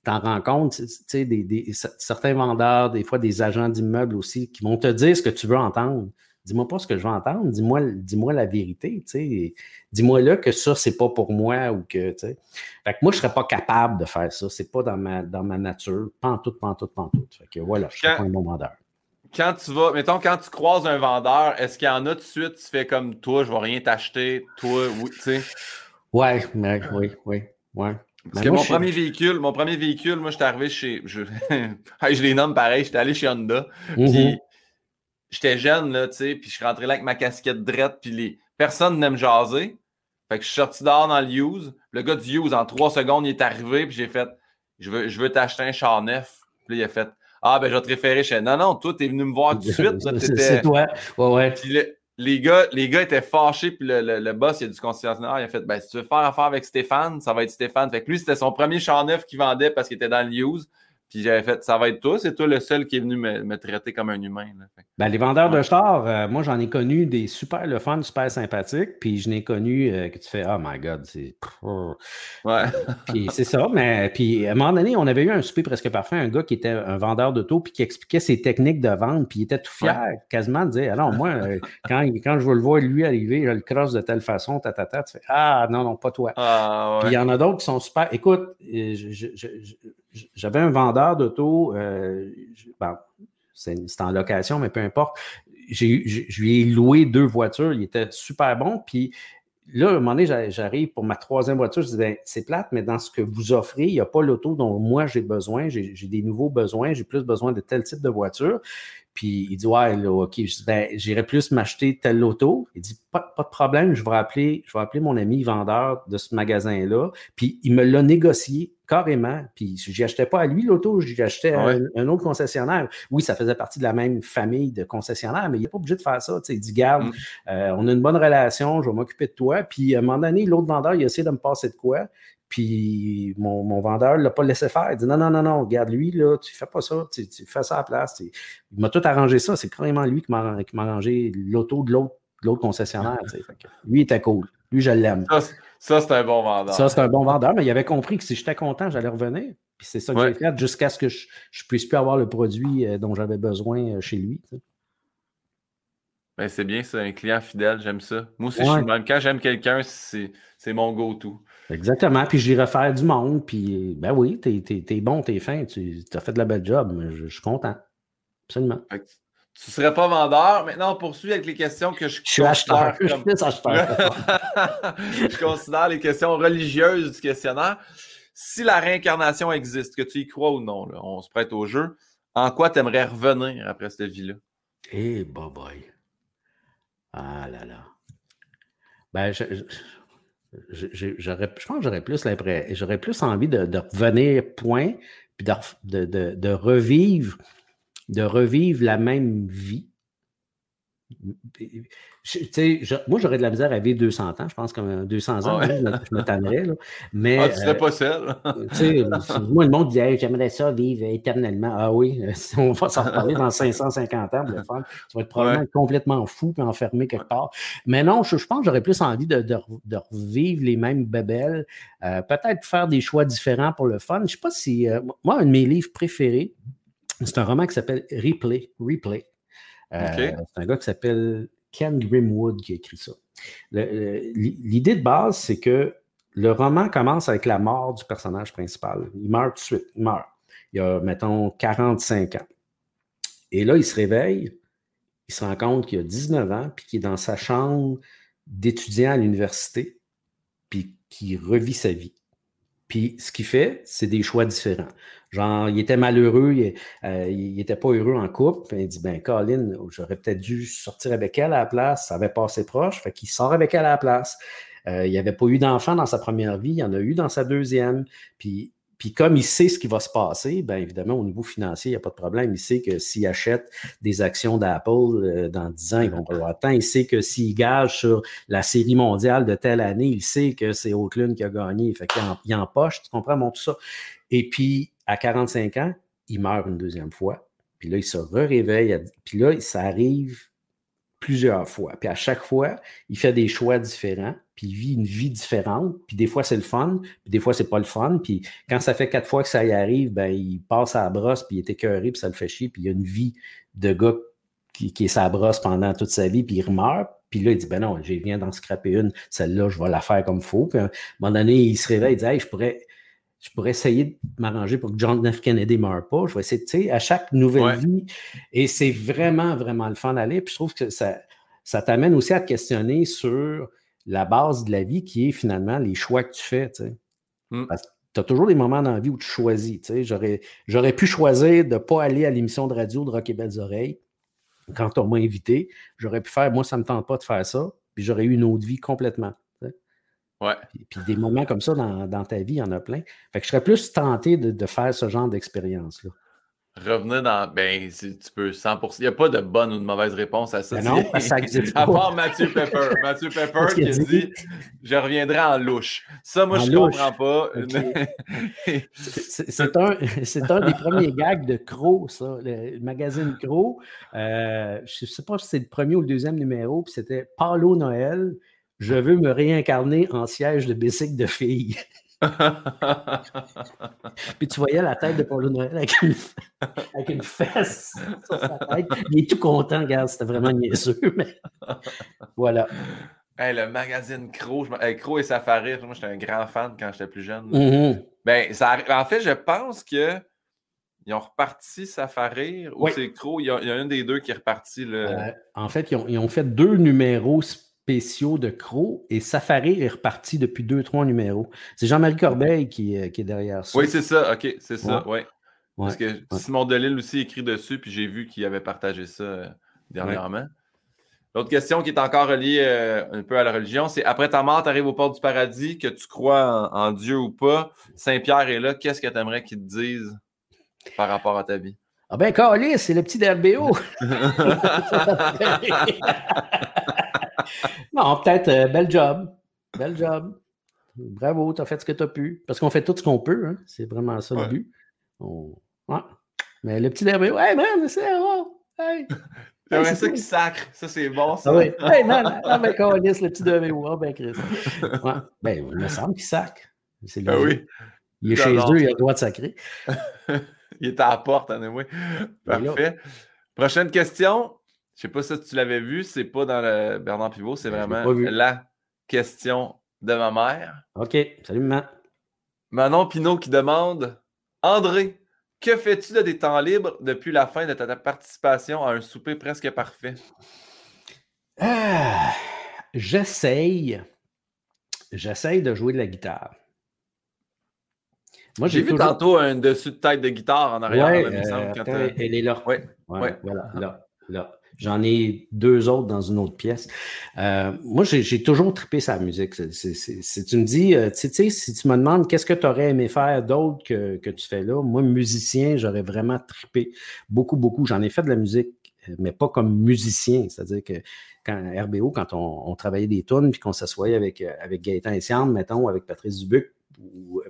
t'en rends compte, tu sais, des, certains vendeurs, des fois des agents d'immeubles aussi, qui vont te dire ce que tu veux entendre. Dis-moi pas ce que je veux entendre, dis-moi dis la vérité, tu sais. Dis-moi là que ça, c'est pas pour moi ou que, tu sais. Fait que moi, je serais pas capable de faire ça. C'est pas dans ma, dans ma nature. Pas en tout, pas en tout, pas en tout. Fait que voilà, je suis pas un bon vendeur. Quand tu vas, mettons, quand tu croises un vendeur, est-ce qu'il y en a tout de suite, tu fais comme toi, je vais rien t'acheter, toi, oui, tu sais? Ouais, mais, oui, oui, ouais. Parce ben, que mon premier véhicule, mon premier véhicule, moi, j'étais arrivé chez. Je, je les nomme pareil, j'étais allé chez Honda. Puis j'étais jeune, là, tu sais, puis je suis rentré là avec ma casquette drette, puis les personne n'aime jaser. Fait que je suis sorti dehors dans le use. Le gars du use, en trois secondes, il est arrivé, puis j'ai fait Je veux, je veux t'acheter un char neuf. Puis il a fait Ah, ben, je vais te référer chez. Non, non, toi, t'es venu me voir tout de suite. C'est toi. Ouais, ouais les gars, les gars étaient fâchés, puis le, le, le boss, il a du concessionnaire, il a fait ben, si tu veux faire affaire avec Stéphane, ça va être Stéphane. Fait que lui, c'était son premier char neuf qu'il vendait parce qu'il était dans le use. Puis j'avais fait, ça va être toi, c'est toi le seul qui est venu me, traiter comme un humain. Ben, les vendeurs de chars, euh, moi j'en ai connu des super le fun, super sympathiques, puis je n'ai connu euh, que tu fais, oh my god, c'est. Ouais. puis c'est ça, mais puis à un moment donné, on avait eu un souper presque parfait, un gars qui était un vendeur d'auto, puis qui expliquait ses techniques de vente, puis il était tout fier quasiment de dire, alors moi, euh, quand, quand je veux le voir lui arriver, je le crosse de telle façon, ta, ta, ta, tu fais, ah non, non, pas toi. Ah, puis il y en a d'autres qui sont super. Écoute, je j'avais un vendeur d'auto, euh, c'est en location, mais peu importe. je lui ai loué deux voitures, il était super bon. Puis là, à un moment donné, j'arrive pour ma troisième voiture, je dis ben, c'est plate, mais dans ce que vous offrez, il n'y a pas l'auto dont moi j'ai besoin, j'ai des nouveaux besoins, j'ai plus besoin de tel type de voiture. Puis il dit Ouais, là, OK, ben, j'irais plus m'acheter tel auto. Il dit pas, de problème, je vais je vais appeler mon ami vendeur de ce magasin-là. Puis il me l'a négocié carrément. Puis je achetais pas à lui l'auto, j'y achetais à un, autre concessionnaire. Oui, ça faisait partie de la même famille de concessionnaires, mais il n'est pas obligé de faire ça. Il dit Garde, mm. euh, on a une bonne relation, je vais m'occuper de toi. Puis à un moment donné, l'autre vendeur, il a essayé de me passer de quoi. Puis mon, vendeur ne l'a pas laissé faire. Il dit non, non, non, non, regarde lui, là, tu fais pas ça, tu, fais ça à la place. Il m'a tout arrangé ça. C'est carrément lui qui m'a arrangé l'auto de l'autre concessionnaire. lui, il était cool. Lui, je l'aime. Ça, c'est un bon vendeur. Ça, c'est un bon vendeur, mais il avait compris que si j'étais content, j'allais revenir. Puis c'est ça que j'ai fait jusqu'à ce que je puisse plus avoir le produit euh, dont j'avais besoin euh, chez lui. Ben, c'est bien, c'est un client fidèle, j'aime ça. Moi aussi, je suis même. Quand j'aime quelqu'un, c'est mon go-to. Exactement. Puis j'irai faire du monde. Puis, ben oui, t'es es, bon, t'es fin, tu as fait de la belle job. Mais je, suis content. Absolument. Tu ne serais pas vendeur. Maintenant, on poursuit avec les questions que je, je suis acheteur. Je, je considère les questions religieuses du questionnaire. Si la réincarnation existe, que tu y crois ou non, on se prête au jeu, en quoi tu aimerais revenir après cette vie-là? Eh, hey, boy. Ah là là. Ben, je, je pense que j'aurais plus l'impression, j'aurais plus envie de, revenir point, puis de, de, revivre, de revivre la même vie moi, j'aurais de la misère à vivre 200 ans. Je pense que 200 ans, je, me, tannerais. Mais, ah, tu serais pas seul. moi, le monde dit J'aimerais ça vivre éternellement. Ah oui, on va s'en reparler dans 550 ans. Le faire. Tu vas être probablement complètement fou et enfermé quelque part. Mais non, je, pense que j'aurais plus envie de, de, revivre les mêmes bébelles. Euh, peut-être faire des choix différents pour le fun. Je ne sais pas si. Euh, moi, un de mes livres préférés, c'est un roman qui s'appelle Replay. Replay. Euh, c'est un gars qui s'appelle Ken Grimwood qui a écrit ça. L'idée de base, c'est que le roman commence avec la mort du personnage principal. Il meurt tout de suite. Il meurt. Il a, mettons, 45 ans. Et là, il se réveille il se rend compte qu'il a 19 ans, puis qu'il est dans sa chambre d'étudiant à l'université, puis qu'il revit sa vie. Puis ce qu'il fait, c'est des choix différents. Genre, il était malheureux, il n'était euh, pas heureux en couple. il dit Ben, Colin, j'aurais peut-être dû sortir avec elle à la place. Ça avait passé proche. Fait qu'il sort avec elle à la place. Euh, il avait pas eu d'enfant dans sa première vie, il en a eu dans sa deuxième. Puis puis comme il sait ce qui va se passer, bien évidemment, au niveau financier, il n'y a pas de problème. Il sait que s'il achète des actions d'Apple euh, dans 10 ans, ils vont pas avoir temps. Il sait que s'il gage sur la série mondiale de telle année, il sait que c'est Oakland qui a gagné. Fait qu'il en, il empoche, tu comprends, mon tout ça. Et puis, à 45 ans, il meurt une deuxième fois. Puis là, il se réveille. Puis là, ça arrive plusieurs fois. Puis à chaque fois, il fait des choix différents puis il vit une vie différente. Puis des fois, c'est le fun, puis des fois, c'est pas le fun. Puis quand ça fait quatre fois que ça y arrive, ben, il passe à la brosse, puis il est écœuré, puis ça le fait chier. Puis il y a une vie de gars qui, est sa brosse pendant toute sa vie, puis il meurt. Puis là, il dit, ben non, j'ai viens d'en scraper une, celle-là, je vais la faire comme il faut. Puis à un moment donné, il se réveille, il dit, hey, je pourrais, je pourrais essayer de m'arranger pour que John F. Kennedy ne meure pas. Je vais essayer, tu sais, à chaque nouvelle vie. Et c'est vraiment, vraiment le fun d'aller. Puis je trouve que ça, ça t'amène aussi à te questionner sur la base de la vie qui est finalement les choix que tu fais. Tu mmh. as toujours des moments dans la vie où tu choisis. J'aurais, j'aurais pu choisir de ne pas aller à l'émission de radio de Rock et Belles Oreilles quand on m'a invité. J'aurais pu faire, moi, ça ne me tente pas de faire ça, puis j'aurais eu une autre vie complètement. Ouais. Puis, des moments comme ça dans, ta vie, il y en a plein. Fait que je serais plus tenté de, de faire ce genre d'expérience-là revenir dans. Ben, tu peux 100%. Il n'y a pas de bonne ou de mauvaise réponse à ça. Ben non, ça À part Mathieu Pepper. Mathieu Pepper qui a dit, Je reviendrai en louche. Ça, moi, je ne comprends pas. c'est un, un, des premiers gags de Crow, ça. Le magazine Crow. Euh, je ne sais pas si c'est le premier ou le deuxième numéro. Puis c'était Paulo Noël. Je veux me réincarner en siège de bicycle de fille. Puis tu voyais la tête de Paulo Noël avec une, avec une fesse sur sa tête. Il est tout content, regarde, c'était vraiment niaiseux, mais voilà. le magazine Crow, je... Crow et Safari, moi j'étais un grand fan quand j'étais plus jeune. Mm-hmm. ben, ça... En fait, je pense que ils ont reparti Safari ou c'est Crow, il y, a, un des deux qui est reparti. Le... Euh, en fait, ils ont, ils ont, fait deux numéros spéciaux de Crow et Safari est reparti depuis deux, trois numéros. C'est Jean-Marie Corbeil qui, euh, qui, est derrière ça. Oui, c'est ça. OK, c'est ça. Ouais. Parce que Simon Delille aussi écrit dessus, puis j'ai vu qu'il avait partagé ça euh, dernièrement. L'autre question qui est encore reliée euh, un peu à la religion, c'est après ta mort, tu arrives au port du paradis, que tu crois en, Dieu ou pas, Saint-Pierre est là, qu'est-ce que tu aimerais qu'il te dise par rapport à ta vie? Ah ben, Carlis, c'est le petit d'RBO. non, peut-être, euh, bel job. Bel job. Bravo, tu as fait ce que tu as pu. Parce qu'on fait tout ce qu'on peut. Hein. C'est vraiment ça le but. Mais le petit derby, ouais, man, c'est bon. Hey. J'aimerais ça qui sacre. Ça, c'est bon, ça. Ah oui. Hey, non, non, non, ben, le petit derby, ouais, ben, Chris. Ouais. Ben, il me semble qu'il sacre. C'est ben oui. Il est chez eux, il a le droit de sacrer. il est à la porte, anyway. Parfait. Prochaine question. Je sais pas si tu l'avais vu, c'est pas dans le Bernard Pivot, c'est ben, vraiment la question de ma mère. OK. Salut, maman. Manon Pinot qui demande André, que fais-tu de tes temps libres depuis la fin de ta participation à un souper presque parfait? Ah, j'essaye. J'essaye de jouer de la guitare. Moi, j'ai vu tantôt un dessus de tête de guitare en arrière. Euh, elle est là. Oui. Ouais, Voilà, là, là. J'en ai deux autres dans une autre pièce. Euh, moi, j'ai toujours trippé sa musique. Si tu me dis, euh, tu sais, si tu me demandes qu'est-ce que tu aurais aimé faire d'autre que, que, tu fais là, moi, musicien, j'aurais vraiment trippé beaucoup, beaucoup. J'en ai fait de la musique, mais pas comme musicien. C'est-à-dire que quand RBO, quand on, travaillait des tunes, puis qu'on s'assoyait avec, avec Gaëtan Essian, mettons, avec Patrice Dubuc,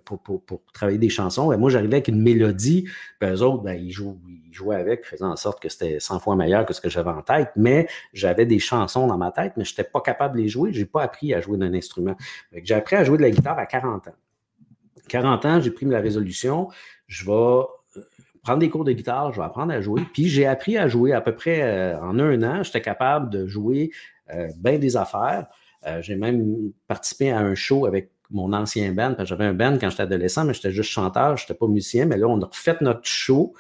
pour, pour, travailler des chansons. Et moi, j'arrivais avec une mélodie, puis eux autres, ben, ils, jouaient, avec, faisant en sorte que c'était 100 fois meilleur que ce que j'avais en tête, mais j'avais des chansons dans ma tête, mais je n'étais pas capable de les jouer. Je n'ai pas appris à jouer d'un instrument. J'ai appris à jouer de la guitare à 40 ans. 40 ans, j'ai pris la résolution, je vais euh, prendre des cours de guitare, je vais apprendre à jouer. Puis j'ai appris à jouer à peu près euh, en un an, j'étais capable de jouer euh, bien des affaires. j'ai même participé à un show avec mon ancien band, j'avais un band quand j'étais adolescent, mais j'étais juste chanteur, je n'étais pas musicien, mais là, on a refait notre show.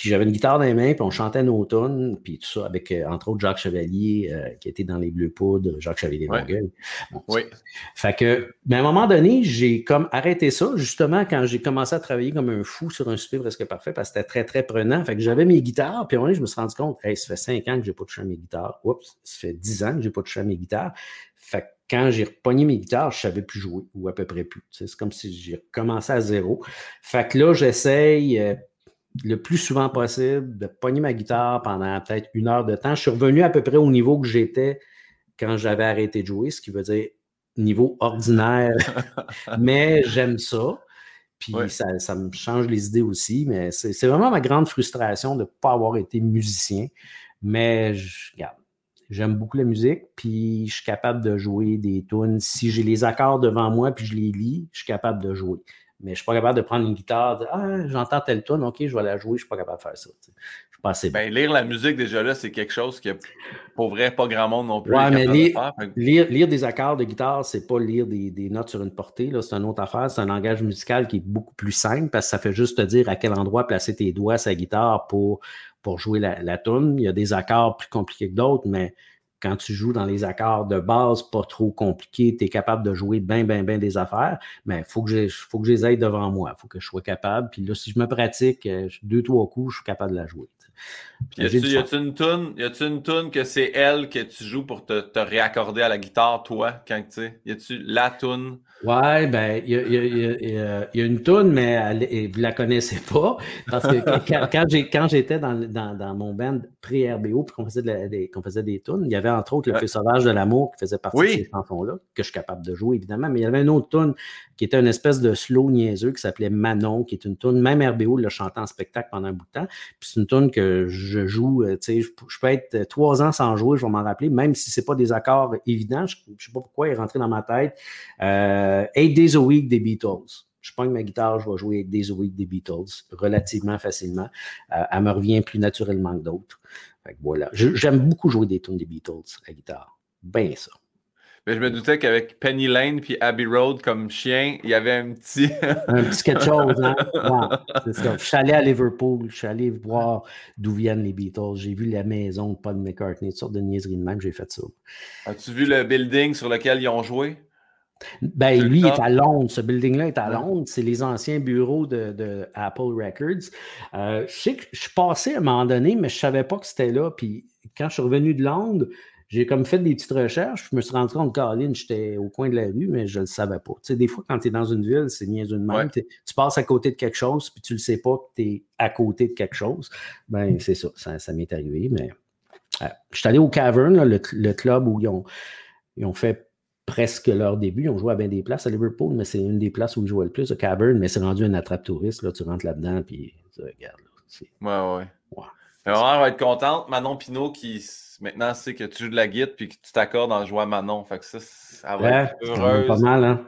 Puis j'avais une guitare dans les mains, puis on chantait nos tunes, puis tout ça, avec, euh, entre autres, Jacques Chevalier, euh, qui était dans les Bleus Poudres, Jacques Chevalier des oui. Fait que, mais à un moment donné, j'ai comme arrêté ça, justement, quand j'ai commencé à travailler comme un fou sur un super presque parfait, parce que c'était très, très prenant. Fait que j'avais mes guitares, puis à un moment donné, je me suis rendu compte, hey, ça fait cinq ans que j'ai pas touché à mes guitares. Oups, ça fait dix ans que j'ai pas touché à mes guitares. Fait que quand j'ai repogné mes guitares, je ne savais plus jouer, ou à peu près plus. C'est comme si j'ai recommencé à zéro. Fait que là, j'essaye euh, le plus souvent possible de pogner ma guitare pendant peut-être une heure de temps. Je suis revenu à peu près au niveau que j'étais quand j'avais arrêté de jouer, ce qui veut dire niveau ordinaire. mais j'aime ça. Puis ça, ça, me change les idées aussi. Mais c'est vraiment ma grande frustration de ne pas avoir été musicien. Mais je, regarde, j'aime beaucoup la musique, puis je suis capable de jouer des tunes. Si j'ai les accords devant moi, puis je les lis, je suis capable de jouer. Mais je ne suis pas capable de prendre une guitare, de, ah, j'entends telle tune, ok, je vais la jouer, je ne suis pas capable de faire ça. Pas assez ben, lire la musique, déjà là, c'est quelque chose que, pour vrai, pas grand monde non plus. Ouais, mais lire, lire, des accords de guitare, c'est pas lire des, des, notes sur une portée, c'est une autre affaire. C'est un langage musical qui est beaucoup plus simple parce que ça fait juste te dire à quel endroit placer tes doigts la guitare pour, pour jouer la, la tune. Il y a des accords plus compliqués que d'autres, mais quand tu joues dans les accords de base, pas trop compliqués, tu es capable de jouer bien, bien, bien des affaires, mais il faut que, faut que je les aille devant moi. Il faut que je sois capable. Puis là, si je me pratique euh, deux, trois coups, je suis capable de la jouer. Puis y a-tu une tune, y a-tu une tune que c'est elle que tu joues pour te, te réaccorder à la guitare, toi, quand tu sais? Y a-tu la tune? Ouais, ben, il y a, y, a, y a, une tune, mais elle, vous la connaissez pas. Parce que quand, quand j'étais dans, dans, dans, mon band pré-RBO, puis qu'on faisait, des, qu'on faisait des tunes, il y avait entre autres le Feu sauvage de l'amour qui faisait partie de ces chansons-là, que je suis capable de jouer, évidemment. Mais il y avait une autre tune qui était une espèce de slow niaiseux qui s'appelait Manon, qui est une tune, même RBO l'a chanté en spectacle pendant un bout de temps. Puis c'est une tune que je joue, euh, tu sais, je, peux être trois ans sans jouer, je vais m'en rappeler, même si c'est pas des accords évidents. Je, ne sais pas pourquoi il est rentré dans ma tête. Euh, euh, Eight Days a Week des Beatles. Je prends ma guitare, je vais jouer Eight Days a Week des Beatles relativement facilement. Euh, elle me revient plus naturellement que d'autres. Voilà. J'aime beaucoup jouer des tunes des Beatles à guitare. Bien ça. Mais je me doutais qu'avec Penny Lane puis Abbey Road comme chien, il y avait un petit. un petit quelque chose, hein? Je suis allé à Liverpool, je suis allé voir d'où viennent les Beatles. J'ai vu la maison de Paul McCartney, une sorte de niaiserie de même, j'ai fait ça. As-tu vu le building sur lequel ils ont joué? Ben, lui, il est à Londres. Ce building-là est à Londres. C'est les anciens bureaux de, Apple Records. Euh, je sais que je suis passé à un moment donné, mais je ne savais pas que c'était là. Puis quand je suis revenu de Londres, j'ai comme fait des petites recherches. Je me suis rendu compte que j'étais au coin de la rue, mais je ne le savais pas. Tu sais, des fois, quand tu es dans une ville, c'est niaiseux de même. Tu passes à côté de quelque chose, puis tu ne le sais pas que tu es à côté de quelque chose. Ben, c'est ça. Ça, m'est arrivé. Mais euh, je suis allé au Cavern, le, le, club où ils ont, ils ont fait presque leur début. Ils ont joué à bien des places à Liverpool, mais c'est une des places où ils jouaient le plus, le Cavern, mais c'est rendu un attrape-touriste. Là, tu rentres là-dedans, puis tu regardes. Là, ouais, ouais. va être contente. Manon Pinot qui maintenant sait que tu joues de la guitare puis que tu t'accordes en jouant à Manon. Fait que ça, ça va être heureuse. Pas mal, hein?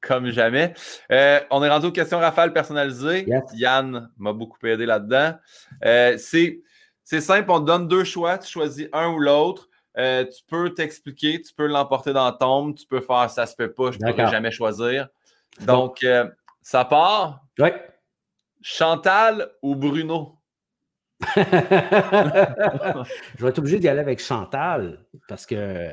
Comme jamais. Euh, on est rendu aux questions rafales personnalisées. Yann m'a beaucoup aidé là-dedans. Euh, c'est simple, on te donne deux choix. Tu choisis un ou l'autre. Euh, tu peux t'expliquer, tu peux l'emporter dans la tombe, tu peux faire ça se peut pas, je ne pourrais jamais choisir. Donc, euh, ça part. Oui. Chantal ou Bruno? je vais être obligé d'y aller avec Chantal parce que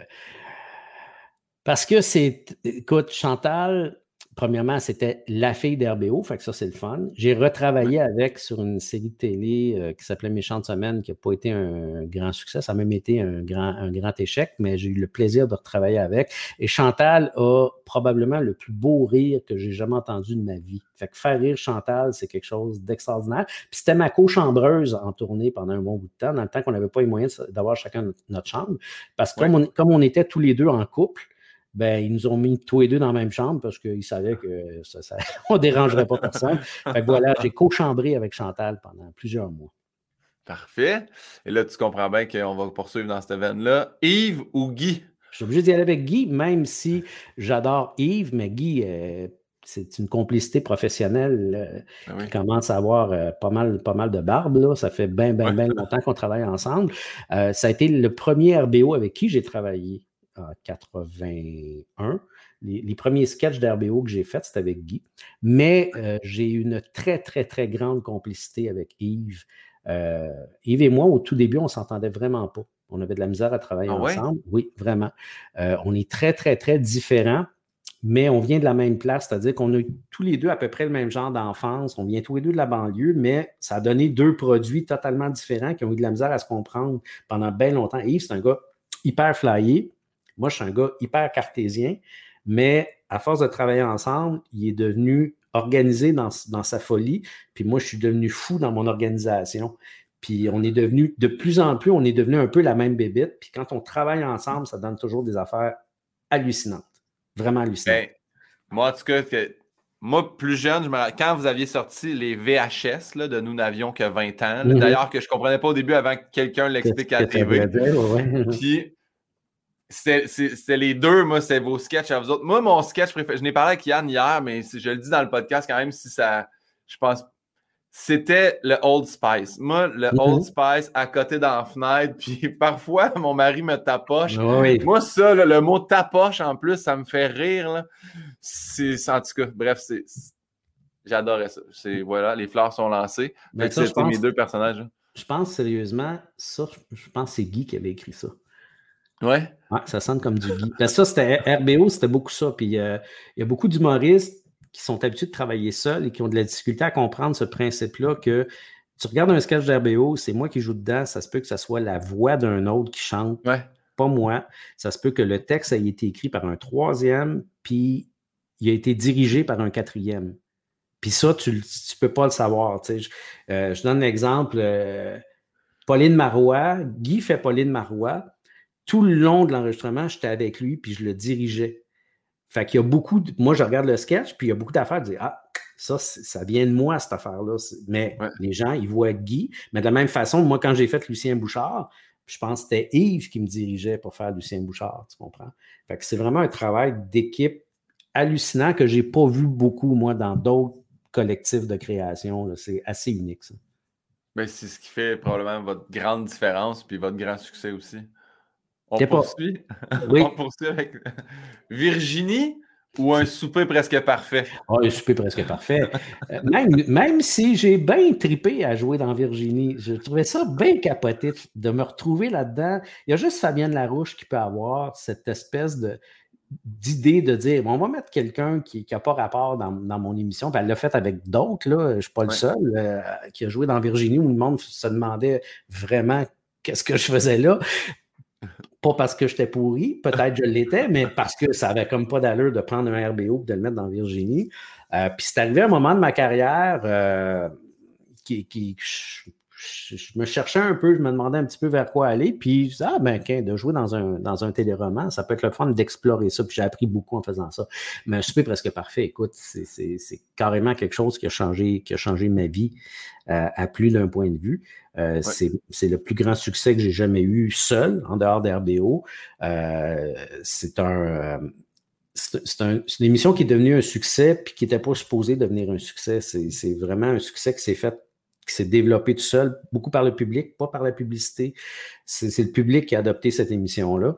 parce que c'est écoute Chantal premièrement, c'était la fille d'RBO, fait que ça, c'est le fun. J'ai retravaillé avec sur une série de télé euh, qui s'appelait Méchante Semaine, qui n'a pas été un grand succès. Ça a même été un grand, un grand échec, mais j'ai eu le plaisir de retravailler avec. Et Chantal a probablement le plus beau rire que j'ai jamais entendu de ma vie. Fait que faire rire Chantal, c'est quelque chose d'extraordinaire. Puis c'était ma co-chambreuse en tournée pendant un bon bout de temps, dans le temps qu'on n'avait pas les moyens d'avoir chacun notre chambre. Parce que comme, comme on était tous les deux en couple, ben, ils nous ont mis tous les deux dans la même chambre parce qu'ils savaient que ça, on ne dérangerait pas personne. Fait voilà, j'ai co-chambré avec Chantal pendant plusieurs mois. Parfait. Et là, tu comprends bien qu'on va poursuivre dans cette veine-là. Yves ou Guy? Je suis obligé d'y aller avec Guy, même si j'adore Yves, mais Guy, euh, c'est une complicité professionnelle euh, ah qui commence à avoir euh, pas, mal, pas mal de barbe. Là. Ça fait bien, bien, bien longtemps qu'on travaille ensemble. ça a été le premier RBO avec qui j'ai travaillé 81. Les, premiers sketchs d'RBO que j'ai faits, c'était avec Guy. Mais euh, j'ai une très, très, très grande complicité avec Yves. Yves et moi, au tout début, on ne s'entendait vraiment pas. On avait de la misère à travailler ah ensemble. Oui, vraiment. on est très, très, très différents mais on vient de la même place, c'est-à-dire qu'on a tous les deux à peu près le même genre d'enfance, on vient tous les deux de la banlieue, mais ça a donné deux produits totalement différents qui ont eu de la misère à se comprendre pendant bien longtemps. Yves, c'est un gars hyper flyé, moi je suis un gars hyper cartésien, mais à force de travailler ensemble, il est devenu organisé dans, sa folie, puis moi je suis devenu fou dans mon organisation. Puis on est devenu, de plus en plus, on est devenu un peu la même bébite. Puis quand on travaille ensemble, ça donne toujours des affaires hallucinantes. Vraiment hallucinant. Ben, moi, en tout cas, moi, plus jeune, quand vous aviez sorti les VHS, là, de Nous n'avions que 20 ans, mhm. d'ailleurs, que je ne comprenais pas au début avant que quelqu'un l'explique à la TV. Puis, c'était les deux, moi, c'est vos sketchs à vous autres. Moi, mon sketch préféré, je n'ai parlé avec Yann hier, mais je le dis dans le podcast quand même, si ça, je pense c'était le Old Spice. Moi, le mm-hmm. Old Spice à côté dans la fenêtre, puis parfois, mon mari me tapoche. Moi, ça, le mot tapoche, en plus, ça me fait rire. C'est, en tout cas, bref, c'est, j'adorais ça. C'est, voilà, les fleurs sont lancées. c'était mes deux personnages. Je pense sérieusement, ça, je pense que c'est Guy qui avait écrit ça. Ouais. Ouais, ça sonne comme du Guy. ça, c'était RBO, c'était beaucoup ça. Puis euh, il y a beaucoup d'humoristes qui sont habitués de travailler seuls et qui ont de la difficulté à comprendre ce principe-là que tu regardes un sketch d'RBO, c'est moi qui joue dedans, ça se peut que ce soit la voix d'un autre qui chante, pas moi. Ça se peut que le texte ait été écrit par un troisième, puis il a été dirigé par un quatrième. Puis ça, tu ne peux pas le savoir. Je, euh, je, donne l'exemple. Euh, Pauline Marois, Guy fait Pauline Marois. Tout le long de l'enregistrement, j'étais avec lui, puis je le dirigeais. Fait qu'il y a beaucoup de... Moi, je regarde le sketch, puis il y a beaucoup d'affaires de dire Ah, ça, ça vient de moi, cette affaire-là. Mais les gens, ils voient Guy. Mais de la même façon, moi, quand j'ai fait Lucien Bouchard, je pense que c'était Yves qui me dirigeait pour faire Lucien Bouchard, tu comprends? Fait que c'est vraiment un travail d'équipe hallucinant que je n'ai pas vu beaucoup, moi, dans d'autres collectifs de création. C'est assez unique, ça. Mais c'est ce qui fait probablement votre grande différence puis votre grand succès aussi. On poursuit? On poursuit avec Virginie ou un souper presque parfait? Oh, un souper presque parfait. Euh, même, même si j'ai bien tripé à jouer dans Virginie, je trouvais ça bien capoté de me retrouver là-dedans. Il y a juste Fabienne Larouche qui peut avoir cette espèce de d'idée de dire on va mettre quelqu'un qui n'a pas rapport dans, mon émission. elle l'a fait avec d'autres, là. je ne suis pas le seul, euh, qui a joué dans Virginie où le monde se demandait vraiment qu'est-ce que je faisais là. Pas parce que j'étais pourri, peut-être je l'étais, mais parce que ça avait comme pas d'allure de prendre un RBO et de le mettre dans Virginie. Euh, puis c'est arrivé un moment de ma carrière euh, qui, je, me cherchais un peu, je me demandais un petit peu vers quoi aller. Puis je disais, ah ben, de jouer dans un, dans un téléroman, ça peut être le fun d'explorer ça. Puis j'ai appris beaucoup en faisant ça. Mais un souper presque parfait, écoute, c'est carrément quelque chose qui a changé, qui a changé ma vie euh, à plus d'un point de vue. Euh, c'est le plus grand succès que j'ai jamais eu seul, en dehors d'RBO. Euh, c'est un c'est une émission qui est devenue un succès puis qui n'était pas supposée devenir un succès. C'est vraiment un succès qui s'est fait qui s'est développé tout seul, beaucoup par le public, pas par la publicité. C'est le public qui a adopté cette émission-là.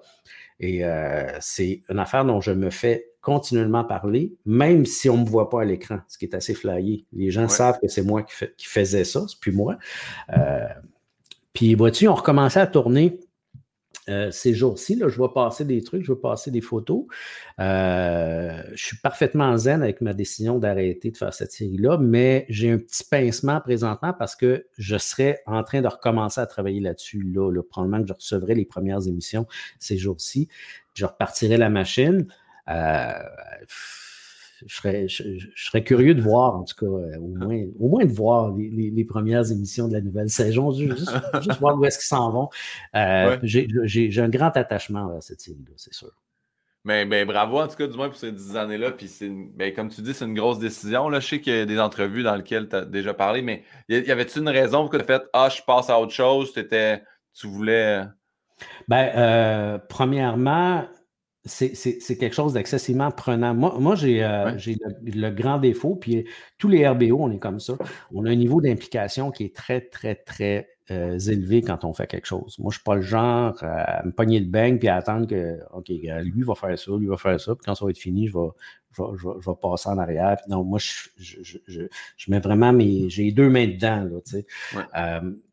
Et euh, c'est une affaire dont je me fais continuellement parler, même si on ne me voit pas à l'écran, ce qui est assez flyé. Les gens savent que c'est moi qui, qui, faisais ça, c'est plus moi. Euh, puis, vois-tu, on recommençait à tourner euh, ces jours-ci, je vais passer des trucs, je vais passer des photos. Euh, je suis parfaitement zen avec ma décision d'arrêter de faire cette série-là, mais j'ai un petit pincement présentement parce que je serais en train de recommencer à travailler là-dessus. Là, probablement que je recevrai les premières émissions ces jours-ci. Je repartirai la machine. Euh, je serais, curieux de voir, en tout cas, euh, au moins, au moins de voir les, premières émissions de la nouvelle saison, juste, voir où est-ce qu'ils s'en vont. Euh, j'ai un grand attachement à cette série-là, c'est sûr. Mais, bravo en tout cas, du moins pour ces dix années-là. Puis ben, comme tu dis, c'est une grosse décision. Là. Je sais qu'il y a des entrevues dans lesquelles tu as déjà parlé, mais y avait-tu une raison pour que tu as fait Ah, je passe à autre chose, tu voulais. Euh? Ben, premièrement, c'est quelque chose d'excessivement prenant. Moi, moi j'ai euh, le, grand défaut, puis tous les RBO, on est comme ça. On a un niveau d'implication qui est très, très, très euh, élevés quand on fait quelque chose. Moi, je ne suis pas le genre à me pogner le bang puis à attendre que, OK, lui va faire ça, lui va faire ça, puis quand ça va être fini, je vais, je vais, passer en arrière. non, moi, je, je, mets vraiment mes. J'ai deux mains dedans, là, tu sais. Euh, fait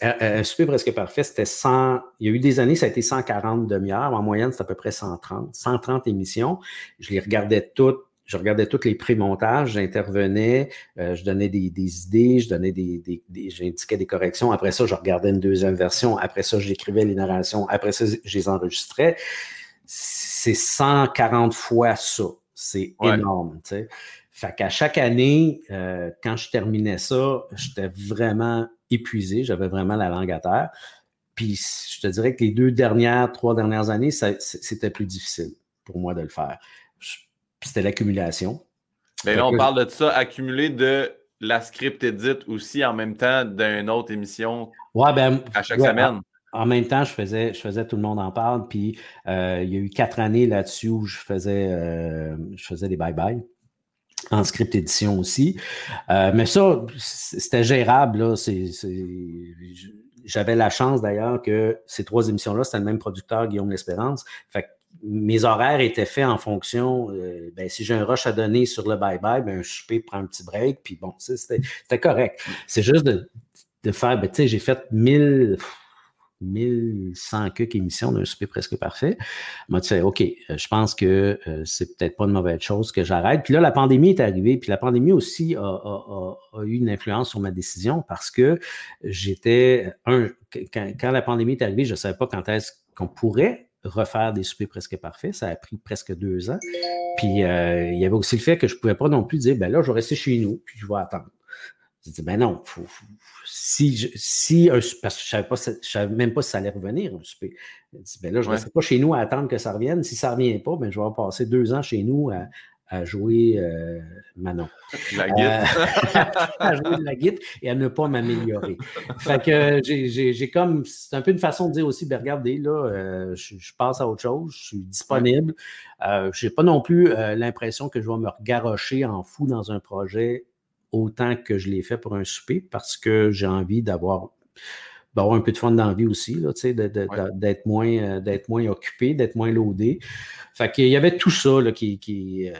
un super presque parfait, c'était 100. Il y a eu des années, ça a été 140 demi-heures. En moyenne, c'est à peu près 130. 130 émissions. Je les regardais toutes je regardais tous les pré-montages, j'intervenais, euh, je donnais des, idées, je donnais des, j'indiquais des corrections. Après ça, je regardais une deuxième version. Après ça, j'écrivais les narrations. Après ça, je les enregistrais. C'est 140 fois ça. C'est énorme. Tu sais. Fait qu'à chaque année, euh, quand je terminais ça, j'étais vraiment épuisé. J'avais vraiment la langue à terre. Puis je te dirais que les deux dernières, trois dernières années, c'était plus difficile pour moi de le faire c'était l'accumulation. Mais là, on parle de ça, accumuler de la script edit aussi en même temps d'une autre émission ouais, ben, à chaque semaine. En, même temps, je faisais, je faisais Tout le monde en parle, puis euh, il y a eu quatre années là-dessus où je faisais, euh, je faisais des bye-bye en script édition aussi. Euh, mais ça, c'était gérable. J'avais la chance d'ailleurs que ces trois émissions-là, c'était le même producteur, Guillaume L'Espérance. Fait mes horaires étaient faits en fonction, euh, ben, si j'ai un rush à donner sur le bye-bye, ben, un souper prend un petit break, puis bon, c'était correct. C'est juste de, de faire, ben, tu sais, j'ai fait 1000, 1100 quelques émissions d'un souper presque parfait. Tu sais, OK, euh, je pense que euh, c'est peut-être pas une mauvaise chose que j'arrête. Puis là, la pandémie est arrivée, puis la pandémie aussi a, eu une influence sur ma décision parce que j'étais, un, quand, la pandémie est arrivée, je ne savais pas quand est-ce qu'on pourrait refaire des soupers presque parfaits. Ça a pris presque deux ans. Puis euh, il y avait aussi le fait que je ne pouvais pas non plus dire, ben là, je vais rester chez nous, puis je vais attendre. Je dis, ben non, si, si parce que je ne savais, savais, même pas si ça allait revenir, un souper. Je dis, ben là, je ne reste pas chez nous à attendre que ça revienne. Si ça ne revient pas, ben, je vais passer deux ans chez nous à, à jouer euh, Manon. La. Euh, à jouer de la guitare et à ne pas m'améliorer. fait que j'ai comme. C'est un peu une façon de dire aussi, ben regardez, là, euh, je, passe à autre chose, je suis disponible. je n'ai pas non plus l'impression que je vais me regarrocher en fou dans un projet autant que je l'ai fait pour un souper parce que j'ai envie d'avoir d'avoir un peu de fun dans la vie aussi, là, d'être moins, d'être moins occupé, d'être moins loadé. Fait qu'il y avait tout ça là, qui. qui euh,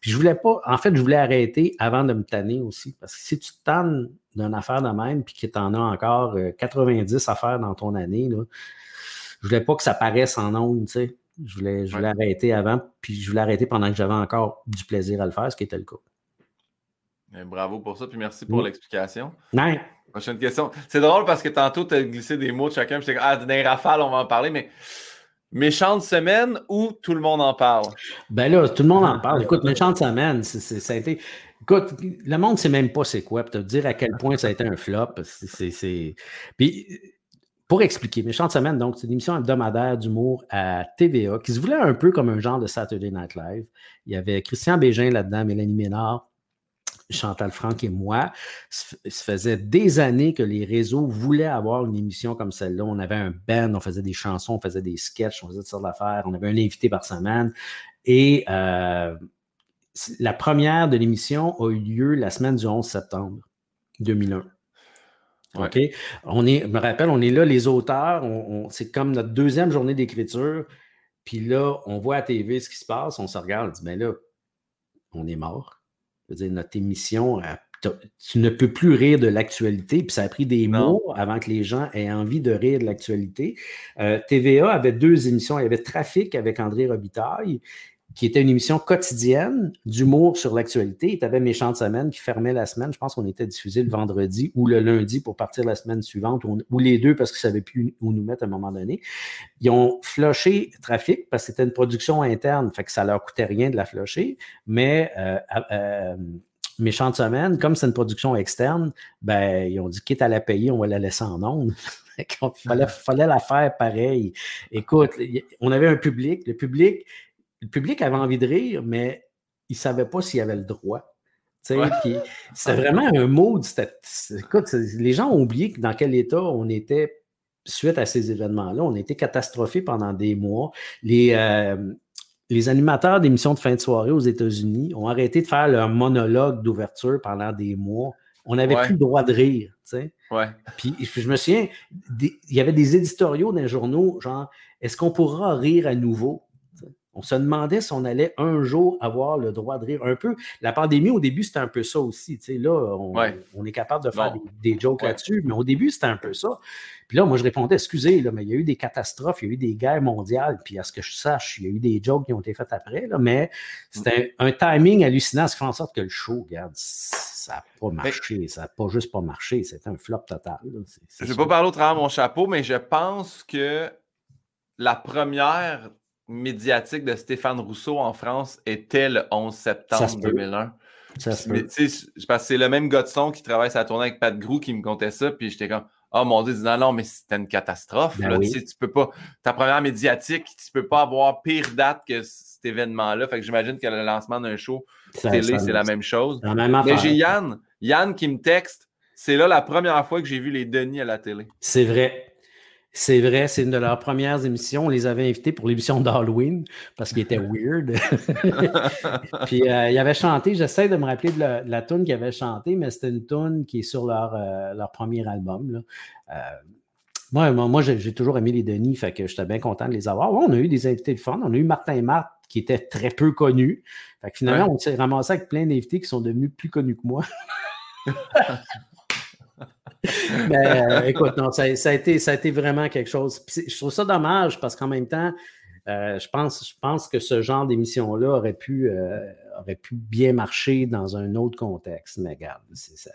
puis je voulais pas. En fait, je voulais arrêter avant de me tanner aussi. Parce que si tu te tannes d'une affaire de même, puis que tu en as encore 90 euh, affaires dans ton année, là, je voulais pas que ça paraisse en ondes, tu sais. Je voulais, je voulais arrêter avant, puis je voulais arrêter pendant que j'avais encore du plaisir à le faire, ce qui était le cas. Eh, bravo pour ça, puis merci pour l'explication. Non. Prochaine question. C'est drôle parce que tantôt, tu as glissé des mots de chacun, puis ah, dans les rafales, on va en parler, mais méchante semaine ou tout le monde en parle? Ben là, tout le monde en parle. Écoute, méchante semaine, ça a été. Écoute, le monde ne sait même pas c'est quoi, puis te dire à quel point ça a été un flop. C'est. Puis pour expliquer, Méchante Semaine, donc, c'est une émission hebdomadaire d'humour à TVA qui se voulait un peu comme un genre de Saturday Night Live. Il y avait Christian Bégin là-dedans, Mélanie Ménard, Chantal Franck et moi, ça faisait des années que les réseaux voulaient avoir une émission comme celle-là. On avait un band, on faisait des chansons, on faisait des sketchs, on faisait toutes sortes d'affaires, on avait un invité par semaine. Et euh, la première de l'émission a eu lieu la semaine du 11 septembre 2001. OK? On est, je me rappelle, on est là, les auteurs, c'est comme notre deuxième journée d'écriture. Puis là, on voit à TV ce qui se passe, on se regarde, on dit, ben là, on est mort dire, notre émission, euh, tu ne peux plus rire de l'actualité, puis ça a pris des mois avant que les gens aient envie de rire de l'actualité. Euh, TVA avait deux émissions. Il y avait Trafic avec André Robitaille qui était une émission quotidienne d'humour sur l'actualité. Tu avais Méchante Semaine qui fermait la semaine. Je pense qu'on était diffusé le vendredi ou le lundi pour partir la semaine suivante, ou, les deux parce qu'ils savaient plus où nous mettre à un moment donné. Ils ont flushé Trafic parce que c'était une production interne, fait que ça leur coûtait rien de la flusher, mais euh, euh, Méchante Semaine, comme c'est une production externe, ben, ils ont dit quitte à la payer, on va la laisser en ondes. Il fallait, fallait la faire pareil. Écoute, on avait un public. Le public, le public avait envie de rire, mais il ne savait pas s'il avait le droit. C'était vraiment un mot. Écoute, les gens ont oublié dans quel état on était suite à ces événements-là. On était catastrophés pendant des mois. Les, euh, les animateurs d'émissions de fin de soirée aux États-Unis ont arrêté de faire leur monologue d'ouverture pendant des mois On n'avait plus le droit de rire. Ouais. Puis je me souviens, il y avait des éditoriaux dans les journaux, genre, est-ce qu'on pourra rire à nouveau? On se demandait si on allait un jour avoir le droit de rire un peu. La pandémie, au début, c'était un peu ça aussi. là, on, est capable de faire des, jokes là-dessus, mais au début, c'était un peu ça. Puis là, moi, je répondais, excusez, là, mais il y a eu des catastrophes, il y a eu des guerres mondiales, puis à ce que je sache, il y a eu des jokes qui ont été faits après, là, mais c'était un, timing hallucinant, ce qui fait en sorte que le show, regarde, ça n'a pas marché, ça n'a pas juste pas marché, c'était un flop total. je ne vais pas parler au travers de mon chapeau, mais je pense que la première médiatique de Stéphane Rousseau en France était le 11 septembre 2001. c'est le même gars de son qui travaille sa tournée avec Pat Grou qui me contait ça, puis j'étais comme Oh mon Dieu, non, non, mais c'était une catastrophe. Ben tu peux pas, ta première médiatique, tu peux pas avoir pire date que cet événement-là. Fait que j'imagine que le lancement d'un show télé, c'est la même chose. mais j'ai Yann, Yann qui me texte. C'est là la première fois que j'ai vu les Denis à la télé. C'est vrai. C'est vrai, c'est une de leurs premières émissions. On les avait invités pour l'émission d'Halloween parce qu'ils étaient weird. Puis euh, ils avaient chanté, j'essaie de me rappeler de la, tune qu'ils avaient chanté, mais c'était une tune qui est sur leur, euh, leur premier album. Euh, moi, moi j'ai toujours aimé les Denis, fait que j'étais bien content de les avoir. on a eu des invités de fun. On a eu Martin et Marthe qui étaient très peu connus. Fait que finalement, on s'est ramassé avec plein d'invités qui sont devenus plus connus que moi. Mais euh, écoute, non, ça, a été, ça a été vraiment quelque chose. je trouve ça dommage parce qu'en même temps, euh, je, pense, je pense que ce genre d'émission-là aurait pu, euh, aurait pu bien marcher dans un autre contexte. Mais regarde, ça,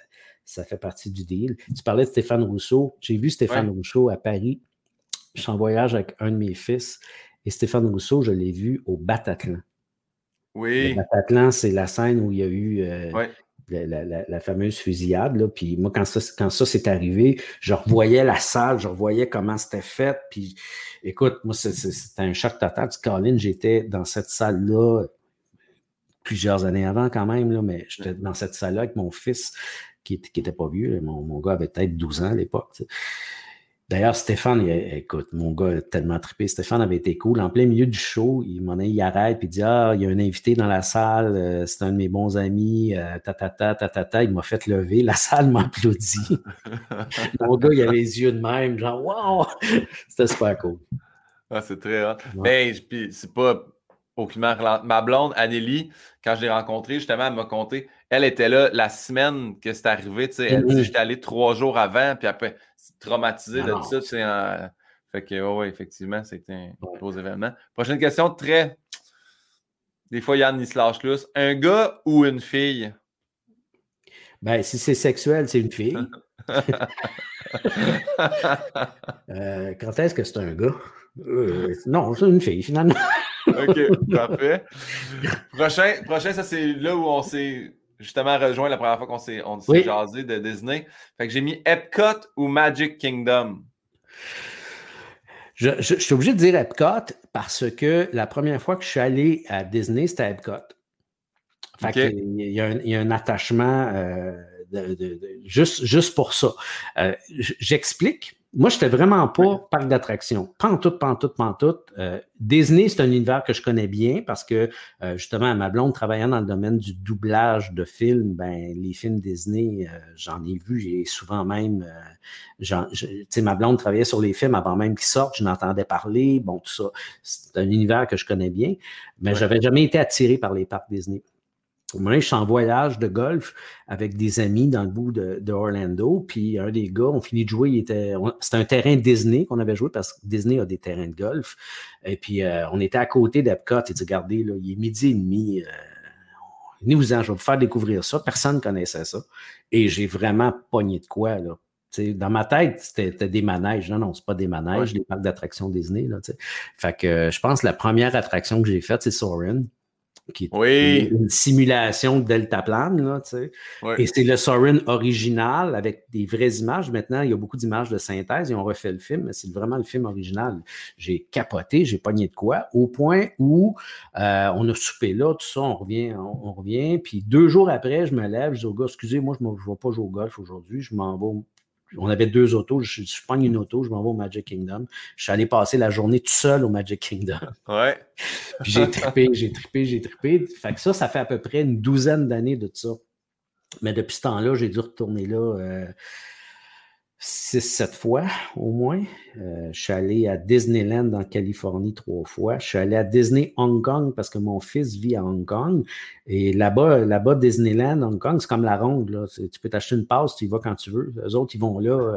ça, fait partie du deal. Tu parlais de Stéphane Rousseau. J'ai vu Stéphane Rousseau à Paris. Je suis en voyage avec un de mes fils. Et Stéphane Rousseau, je l'ai vu au Bataclan. Oui. Le Bataclan, c'est la scène où il y a eu la, fameuse fusillade. Là. Puis moi, quand ça, s'est arrivé, je revoyais la salle, je revoyais comment c'était fait. Puis écoute, moi, c'était un choc total. Colin, j'étais dans cette salle-là plusieurs années avant quand même, là, mais j'étais dans cette salle-là avec mon fils qui n'était pas vieux. Mon, mon, gars avait peut-être 12 ans à l'époque. D'ailleurs, Stéphane, écoute, mon gars a tellement trippé. Stéphane avait été cool. En plein milieu du show, il m'en il arrête, puis il dit Ah, il y a un invité dans la salle, euh, c'est un de mes bons amis, euh, ta, ta, ta, ta, ta, ta. Il m'a fait lever. La salle m'applaudit. mon gars, il avait les yeux de même, genre Wow! C'était super cool. Ah, c'est très hot. Mais puis c'est pas aucunement Ma blonde, Anneli, quand je l'ai rencontrée, justement, elle m'a conté. Elle était là la semaine que c'est arrivé. Tu sais, elle dit mm-hmm. J'étais allé trois jours avant, puis après traumatisé de ça. C'est un... Fait que, oui, effectivement, c'était un gros événement. Prochaine question, très. Des fois, Yann, il se lâche plus. Un gars ou une fille? Ben, si c'est sexuel, c'est une fille. Euh, quand est-ce que c'est un gars? Euh, non, c'est une fille, finalement. OK, parfait. Prochain, prochain ça, c'est là où on s'est justement rejoint la première fois qu'on s'est on jasé de Disney. Fait que j'ai mis Epcot ou Magic Kingdom. Je, suis obligé de dire Epcot parce que la première fois que je suis allé à Disney, c'était Epcot. Fait il, y a un, attachement euh, juste, juste pour ça. Euh, j'explique moi, je n'étais vraiment pas parc d'attraction. Pantoute, pantoute, pantoute. Euh, Disney, c'est un univers que je connais bien parce que, euh, justement, ma blonde travaillant dans le domaine du doublage de films, ben, les films Disney, euh, j'en ai vu, j'ai souvent même, tu sais, ma blonde travaillait sur les films avant même qu'ils sortent, je n'entendais parler, bon, tout ça. C'est un univers que je connais bien, mais je j'avais jamais été attiré par les parcs Disney. Moi, je suis en voyage de golf avec des amis dans le bout de, Orlando. Puis un des gars, on finit de jouer, c'était un terrain Disney qu'on avait joué parce que Disney a des terrains de golf. Et puis euh, on était à côté d'Epcot. Et dit Regardez, là, il est midi et demi. Euh, Venez-vous-en, je vais vous faire découvrir ça. Personne ne connaissait ça. Et j'ai vraiment pogné de quoi. Là. dans ma tête, c'était des manèges. Non, non, c'est pas des manèges, des parcs d'attractions Disney. Là, fait que je pense que la première attraction que j'ai faite, c'est Soren qui est une, simulation de deltaplane. Là, Et c'est le Sorin original avec des vraies images. Maintenant, il y a beaucoup d'images de synthèse. Ils ont refait le film, mais c'est vraiment le film original. J'ai capoté, j'ai pogné de quoi, au point où euh, on a soupé là, tout ça, on revient, on, revient. Puis deux jours après, je me lève, je dis au gars, excusez, moi, je ne vais pas jouer au golf aujourd'hui, je m'en vais on avait deux autos. Je, je prends une auto, je m'en vais au Magic Kingdom. Je suis allé passer la journée tout seul au Magic Kingdom. Ouais. Puis j'ai trippé, j'ai trippé, j'ai trippé. Fait que ça, ça fait à peu près une douzaine d'années de ça. Mais depuis ce temps-là, j'ai dû retourner là 6-7 fois au moins. Euh, je suis allé à Disneyland en Californie trois fois. Je suis allé à Disney Hong Kong parce que mon fils vit à Hong Kong. Et là-bas, là-bas, Disneyland, Hong Kong, c'est comme la ronde. Là. Tu peux t'acheter une passe, tu y vas quand tu veux. Les autres, ils vont là. Euh,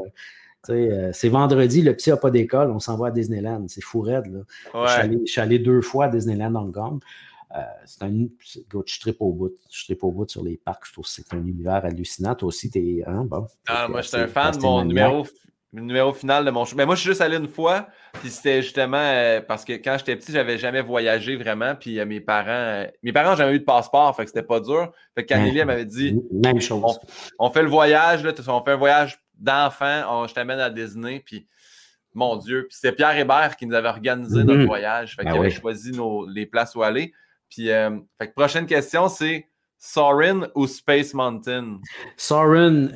euh, c'est vendredi, le petit n'a pas d'école, on s'en va à Disneyland. C'est fou raide. Je, suis allé, deux fois à Disneyland Hong Kong. Euh, c'est un. Je tripe au bout. Je tripe au bout sur les parcs. Je trouve que c'est un univers hallucinant. Toi aussi, t'es. Hein, bon, ah, moi, j'étais un fan de mon numéro, numéro final de mon show. Mais moi, je suis juste allé une fois. Puis c'était justement euh, parce que quand j'étais petit, j'avais jamais voyagé vraiment. Puis euh, mes parents. mes parents, j'avais eu de passeport. Fait que c'était pas dur. Fait que elle m'avait dit. Même chose. On, fait le voyage. Là, on fait un voyage d'enfant. Je t'amène à Disney. Puis mon Dieu. Puis c'était Pierre Hébert qui nous avait organisé notre mm-hmm. voyage. Fait ben qu'il avait choisi nos, les places où aller. Puis, euh, prochaine question, c'est Sorin ou Space Mountain? Sorin,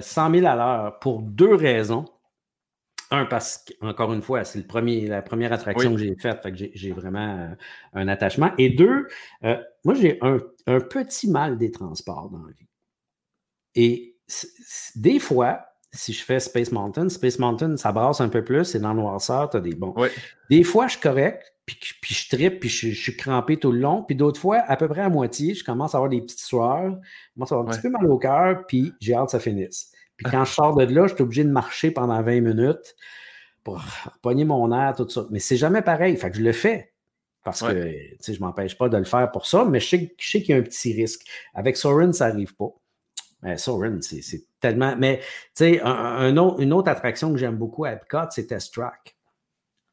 100 000 à l'heure pour deux raisons. Un, parce qu'encore une fois, c'est premier, la première attraction que j'ai faite, fait que j'ai vraiment euh, un attachement. Et deux, euh, moi, j'ai un, petit mal des transports dans la vie. Et des fois, si je fais Space Mountain, Space Mountain, ça brasse un peu plus, c'est dans le noirceur, tu as des bons. Des fois, je suis correct, puis, je tripe, puis je, suis crampé tout le long. Puis d'autres fois, à peu près à moitié, je commence à avoir des petites sueurs, je commence à avoir un petit peu mal au cœur, puis j'ai hâte que ça finisse. Puis quand je sors de là, je suis obligé de marcher pendant 20 minutes pour pogner mon air, tout ça. Mais c'est jamais pareil. Fait que je le fais. Parce que je ne m'empêche pas de le faire pour ça, mais je sais, qu'il y a un petit risque. Avec Soren, ça n'arrive pas. Mais Soren, c'est tellement. Mais tu sais, une autre attraction que j'aime beaucoup à Epcot, c'est Test Track.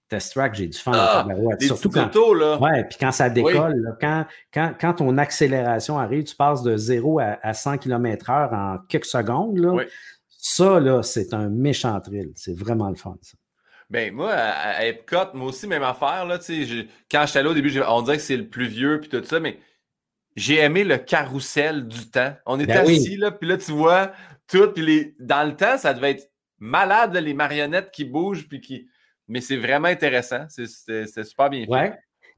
Test Track, j'ai du fun ah, Surtout quand, là. Ouais, puis quand ça décolle, quand, quand, quand, ton accélération arrive, tu passes de 0 à, 100 km/h en quelques secondes. Là, Ça, là, c'est un méchant thrill. C'est vraiment le fun, ça. Ben, moi, à, Epcot, moi aussi, même affaire, là, tu sais, quand j'étais là au début, on dirait que c'est le plus vieux, puis tout ça, mais j'ai aimé le carrousel du temps. On était ben assis, là, puis là, tu vois, tout, puis les... dans le temps, ça devait être malade, les marionnettes qui bougent, puis qui mais c'est vraiment intéressant. C'est super bien fait. Ouais.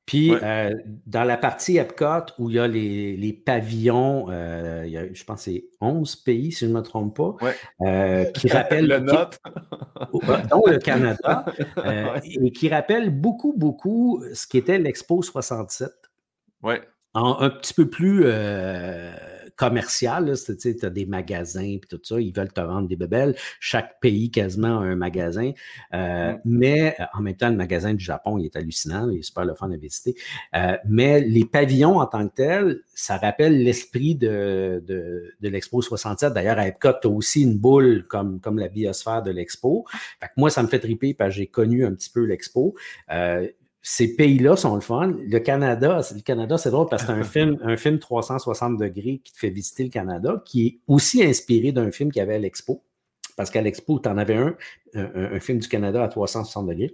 Puis euh, dans la partie Epcot où il y a les, pavillons, euh, je pense que c'est 11 pays, si je ne me trompe pas, euh, qui rappellent. le note. dont le Canada, et qui rappellent beaucoup, beaucoup ce qui était l'Expo 67. Oui. un petit peu plus commercial. Tu as des magasins et tout ça. Ils veulent te vendre des bebelles. Chaque pays quasiment a un magasin. Euh, mm. Mais euh, en même temps, le magasin du Japon, il est hallucinant. Il est super le fun à visiter. Euh, mais les pavillons en tant que tels, ça rappelle l'esprit de, de, de l'Expo 67. D'ailleurs, à Epcot, tu as aussi une boule comme, comme la biosphère de l'Expo. Moi, ça me fait triper parce que j'ai connu un petit peu l'Expo ces pays-là sont le fun. Le Canada, le Canada, c'est drôle parce que c'est un film, un film 360 degrés qui te fait visiter le Canada, qui est aussi inspiré d'un film qu'il y avait à l'Expo. Parce qu'à l'Expo, tu en avais un, un, film du Canada à 360 degrés.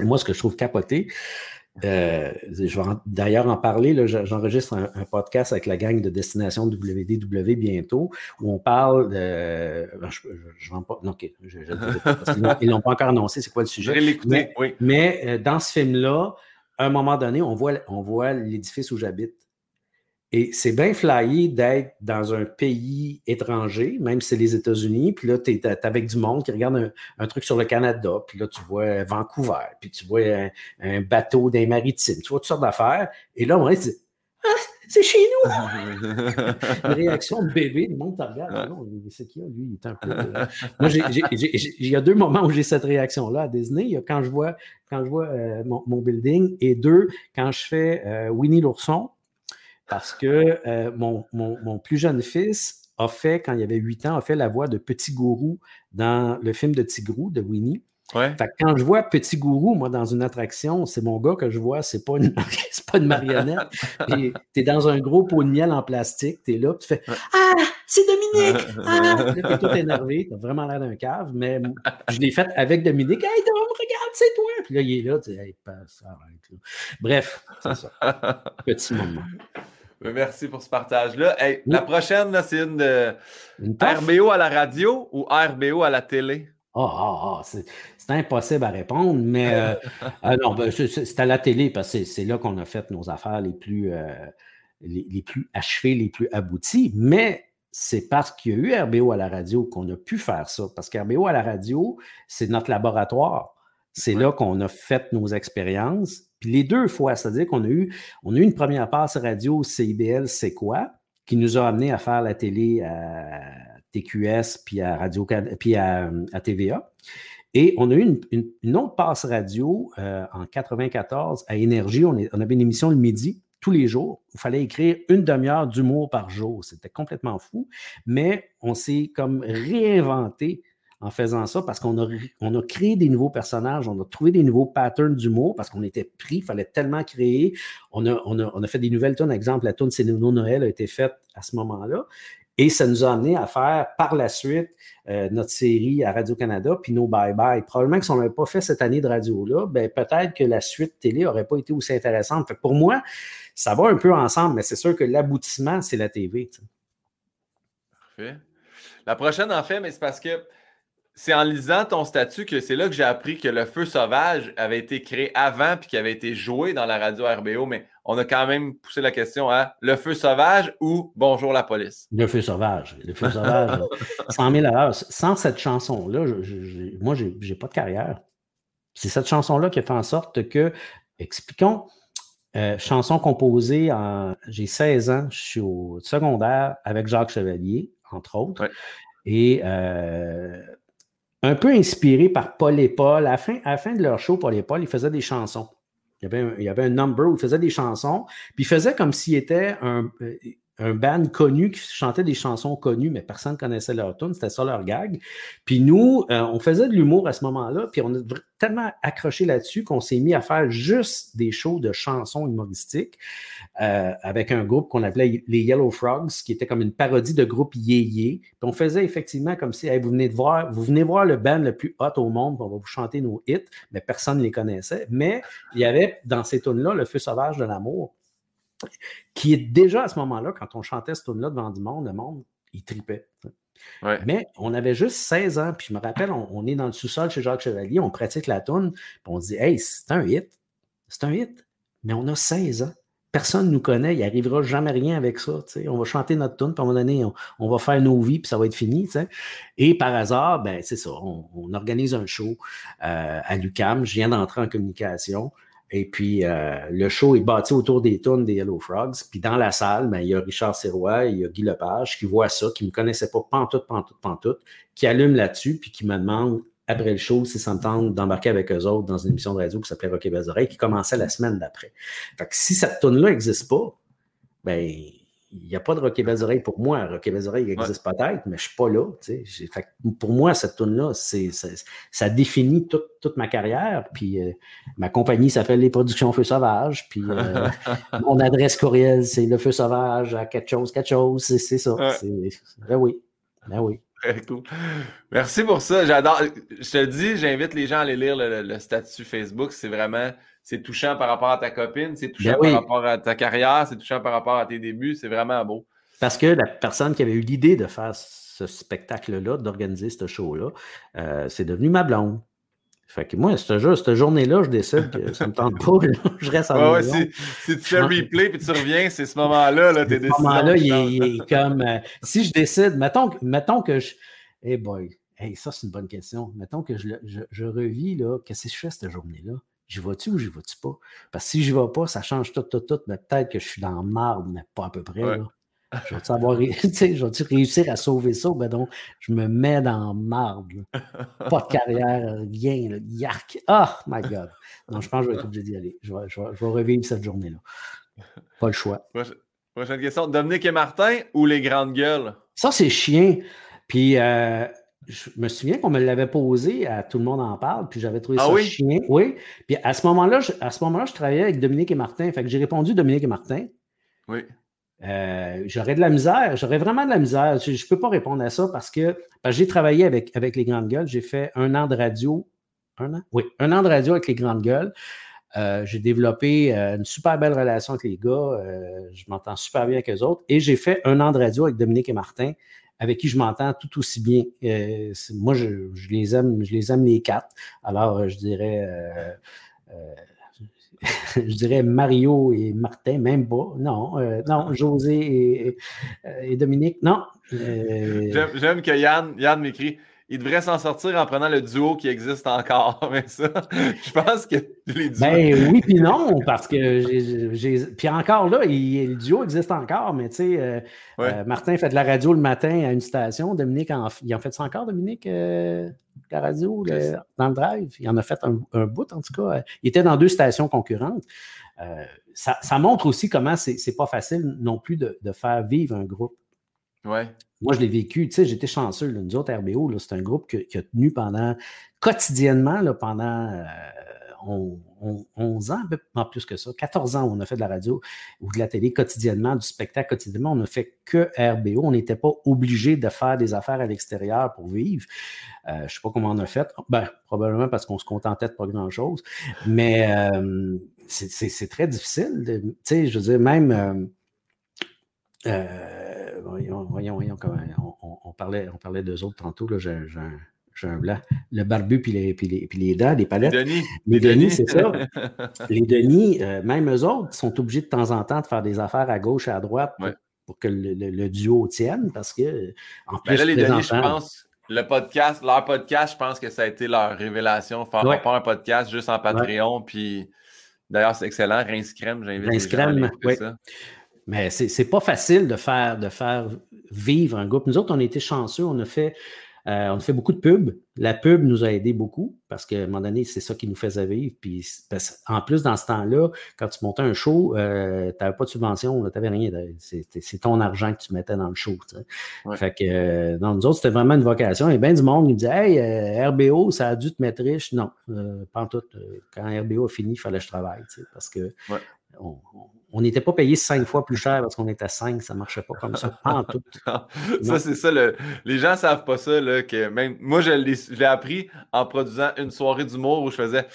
Et moi, ce que je trouve capoté, euh, je vais d'ailleurs en parler. J'enregistre un, podcast avec la gang de Destination WDW bientôt où on parle de. Je, je, pas. Non, ok. Je, ils n'ont pas encore annoncé c'est quoi le sujet? Mais, oui. mais euh, dans ce film-là, à un moment donné, on voit, on voit l'édifice où j'habite. Et c'est bien flyé d'être dans un pays étranger, même si c'est les États-Unis, puis là, tu es, avec du monde qui regarde un, truc sur le Canada, puis là, tu vois Vancouver, puis tu vois un, bateau des maritimes, tu vois toutes sortes d'affaires. Et là, on dit Ah, c'est chez nous! Une réaction de bébé, le monde te regarde. Ah non, c'est qui, lui, il est un peu. Euh, moi, il y a deux moments où j'ai cette réaction-là à Disney. Il y a quand je vois, quand je vois euh, mon, building, et deux, quand je fais euh, Winnie l'ourson parce que euh, mon, plus jeune fils a fait, quand il avait 8 ans, a fait la voix de Petit Gourou dans le film de Tigrou de Winnie. Ouais. Fait quand je vois Petit Gourou, moi, dans une attraction, c'est mon gars que je vois, c'est pas une, pas une marionnette. tu es dans un gros pot de miel en plastique, tu es là, tu fais Ah, c'est Dominique! Ah! tu es tout énervé, tu as vraiment l'air d'un cave, mais je l'ai fait avec Dominique. Hey, Dom, regarde, c'est toi! Puis là, il est là, tu dis, hey, passe, arrête. Bref, c'est ça. Petit moment. Merci pour ce partage-là. La prochaine, c'est une de RBO à la radio ou RBO à la télé? Ah, ah, ah c'est impossible à répondre, mais euh, euh, non, ben, c'est à la télé parce que c'est là qu'on a fait nos affaires les plus, euh, les, plus achevées, les plus abouties. Mais c'est parce qu'il y a eu RBO à la radio qu'on a pu faire ça. Parce qu'RBO à la radio, c'est notre laboratoire. C'est là qu'on a fait nos expériences. Puis les deux fois, c'est-à-dire qu'on a eu, une première passe radio CIBL, c'est quoi, qui nous a amené à faire la télé à TQS puis à Radio puis à, TVA. Et on a eu une, autre passe radio euh, en 94 à Énergie. On, on avait une émission le midi tous les jours. Il fallait écrire une demi-heure d'humour par jour. C'était complètement fou. Mais on s'est comme réinventé en faisant ça parce qu'on a, on créé des nouveaux personnages, on a trouvé des nouveaux patterns d'humour parce qu'on était pris, il fallait tellement créer. On a, on a, fait des nouvelles tonnes. Exemple, la tonne C'est Noël a été faite à ce moment-là. Et ça nous a amené à faire par la suite euh, notre série à Radio-Canada, puis nos bye-bye. Probablement que si on n'avait pas fait cette année de radio-là, ben, peut-être que la suite télé n'aurait pas été aussi intéressante. pour moi, ça va un peu ensemble, mais c'est sûr que l'aboutissement, c'est la TV. Parfait. La prochaine, en fait, mais c'est parce que c'est en lisant ton statut que c'est là que j'ai appris que le feu sauvage avait été créé avant puis qu'il avait été joué dans la radio RBO, mais on a quand même poussé la question à le feu sauvage ou bonjour la police. Le feu sauvage. Le feu sauvage, 100 000 à. Sans cette chanson-là, moi, je n'ai pas de carrière. C'est cette chanson-là qui a fait en sorte que, expliquons, euh, chanson composée en. J'ai 16 ans, je suis au secondaire avec Jacques Chevalier, entre autres. Et euh, un peu inspiré par Paul et Paul. À la fin, de leur show, Paul et Paul, ils faisaient des chansons. Il y avait un, il number où ils faisaient des chansons, puis ils faisaient comme s'il était un, euh, un band connu qui chantait des chansons connues, mais personne ne connaissait leur tune, c'était ça leur gag. Puis nous, euh, on faisait de l'humour à ce moment-là, puis on a tellement accroché là-dessus qu'on s'est mis à faire juste des shows de chansons humoristiques euh, avec un groupe qu'on appelait les Yellow Frogs, qui était comme une parodie de groupe Yé Puis on faisait effectivement comme si vous venez de voir, vous venez voir le band le plus hot au monde, on va vous chanter nos hits, mais personne ne les connaissait. Mais il y avait dans ces tunes-là le feu sauvage de l'amour qui est déjà à ce moment-là, quand on chantait ce tune-là devant du monde, le monde, il tripait. Mais on avait juste 16 ans, puis je me rappelle, on, est dans le sous-sol chez Jacques Chevalier, on pratique la tune, puis on dit Hey, c'est un hit. C'est un hit. Mais on a 16 ans. Personne ne nous connaît, il n'arrivera jamais rien avec ça. On va chanter notre tune, puis à un moment donné, on, va faire nos vies, puis ça va être fini. Et par hasard, ben, c'est ça, on, organise un show euh, à l'UCAM. Je viens d'entrer en communication. Et puis, euh, le show est bâti autour des tunes des Yellow Frogs. Puis dans la salle, ben, il y a Richard Serrois, il y a Guy Lepage qui voit ça, qui ne me connaissait pas pantoute, pantoute, pantoute, qui allume là-dessus, puis qui me demande, après le show, si ça me tente d'embarquer avec eux autres dans une émission de radio qui s'appelait Rock et qui commençait la semaine d'après. Fait que si cette tune-là n'existe pas, ben, il n'y a pas de Rocky Belles Oreilles pour moi. Rocky Belles Oreilles existe peut-être, mais je ne suis pas là. pour moi, cette tune-là, ça définit toute, ma carrière. Puis euh, ma compagnie s'appelle Les Productions Feu Sauvage. Puis euh, mon adresse courriel, c'est le Feu Sauvage à quelque chose, quelque chose. C'est ça. Ben oui. Ben oui. Très cool. Merci pour ça. J'adore. Je te dis, j'invite les gens à aller lire le statut Facebook. C'est vraiment c'est touchant par rapport à ta copine, c'est touchant ben par rapport à ta carrière, c'est touchant par rapport à tes débuts, c'est vraiment beau. Parce que la personne qui avait eu l'idée de faire ce spectacle-là, d'organiser ce show-là, euh, c'est devenu ma blonde. Fait que moi, cette, cette journée-là, je décide que ça ne me tente pas. je reste en ouais, si, si, tu fais replay puis tu reviens, c'est ce moment-là, là, tes décisions. Ce moment-là, il, est comme. Euh, si je décide, mettons, mettons que je. Hey boy, hey, ça, c'est une bonne question. Mettons que je, je, je revis, là, qu'est-ce que je fais cette journée-là? J'y vais-tu ou j'y vais-tu pas? Parce que si j'y vais pas, ça change tout, tout, tout, mais peut-être que je suis dans le marbre, mais pas à peu près. Je vais-tu avoir, je réussir à sauver ça? Ben donc, je me mets dans le marbre. Pas de carrière, rien. Là. Yark. Oh my God. Non, je pense que je vais être obligé d'y aller. Je vais, je, vais, je vais revivre cette journée-là. Pas le choix. Prochaine question. Dominique et Martin ou les grandes gueules? Ça, c'est chien. Puis, euh, je me souviens qu'on me l'avait posé à Tout le monde en parle, puis j'avais trouvé ah ça oui? chien. Oui. Puis à ce moment-là, je, à ce moment-là, je travaillais avec Dominique et Martin. Fait que j'ai répondu Dominique et Martin. Oui. Euh, j'aurais de la misère, j'aurais vraiment de la misère. Je ne peux pas répondre à ça parce que, j'ai travaillé avec, avec les grandes gueules. J'ai fait un an de radio. Un an? Oui, un an de radio avec les grandes gueules. Euh, j'ai développé euh, une super belle relation avec les gars. je m'entends super bien avec eux autres. Et j'ai fait un an de radio avec Dominique et Martin avec qui je m'entends tout aussi bien. Euh, moi, je, les aime, je les aime les quatre. Alors, euh, je dirais, euh, je dirais Mario et Martin, même pas. Non, euh, non, José et, Dominique, non. J'aime que Yann, Yann m'écrit il devrait s'en sortir en prenant le duo qui existe encore. Mais ça, je pense que les duos. Ben oui, puis non, parce que j'ai. Puis encore là, le duo existe encore, mais tu sais, euh, euh, Martin fait de la radio le matin à une station. Dominique, en, il en fait ça encore, Dominique, euh, la radio, dans le drive? Il en a fait un, bout, en tout cas. Il était dans deux stations concurrentes. Ça, montre aussi comment c'est pas facile non plus de, de faire vivre un groupe. Ouais. Moi, je l'ai vécu, tu sais, j'étais chanceux. Nous autres, RBO, c'est un groupe qui, a tenu pendant, quotidiennement, là, pendant 11 euh, ans, en plus que ça, 14 ans, on a fait de la radio ou de la télé quotidiennement, du spectacle quotidiennement. On n'a fait que RBO. On n'était pas obligé de faire des affaires à l'extérieur pour vivre. Euh, je ne sais pas comment on a fait. Ben, probablement parce qu'on se contentait de pas grand-chose. Mais euh, c'est très difficile. Tu sais, je veux dire, même voyons, voyons, on, parlait, on parlait d'eux autres tantôt, là, j'ai, un, blanc. Le barbu puis les, puis les, puis les dents, les palettes. Les Denis. Les Denis, c'est ça. les Denis, euh, même eux autres, sont obligés de temps en temps de faire des affaires à gauche et à droite pour, que le, duo tienne parce que, en ben plus, là, les Denis, je pense, le podcast, leur podcast, je pense que ça a été leur révélation. Faire pas un podcast juste en Patreon, puis d'ailleurs, c'est excellent. Rince Crème, j'invite Rince Crème, oui. Mais c'est pas facile de faire, de faire vivre un groupe. Nous autres, on a été chanceux, on a fait, euh, on a fait beaucoup de pubs. La pub nous a aidé beaucoup parce qu'à un moment donné, c'est ça qui nous faisait vivre. Puis, en plus, dans ce temps-là, quand tu montais un show, euh, tu n'avais pas de subvention, tu n'avais rien. C'est ton argent que tu mettais dans le show. Fait que euh, nous autres, c'était vraiment une vocation. Et bien du monde qui me disait Hey, RBO, ça a dû te mettre riche. Non, pas en tout. Quand RBO a fini, il fallait que je travaille. Parce que on n'était pas payé cinq fois plus cher parce qu'on était cinq, ça ne marchait pas comme ça. en tout. ça, c'est ça. les gens ne savent pas ça. Là, que même, moi, je l'ai appris en produisant une soirée d'humour où je faisais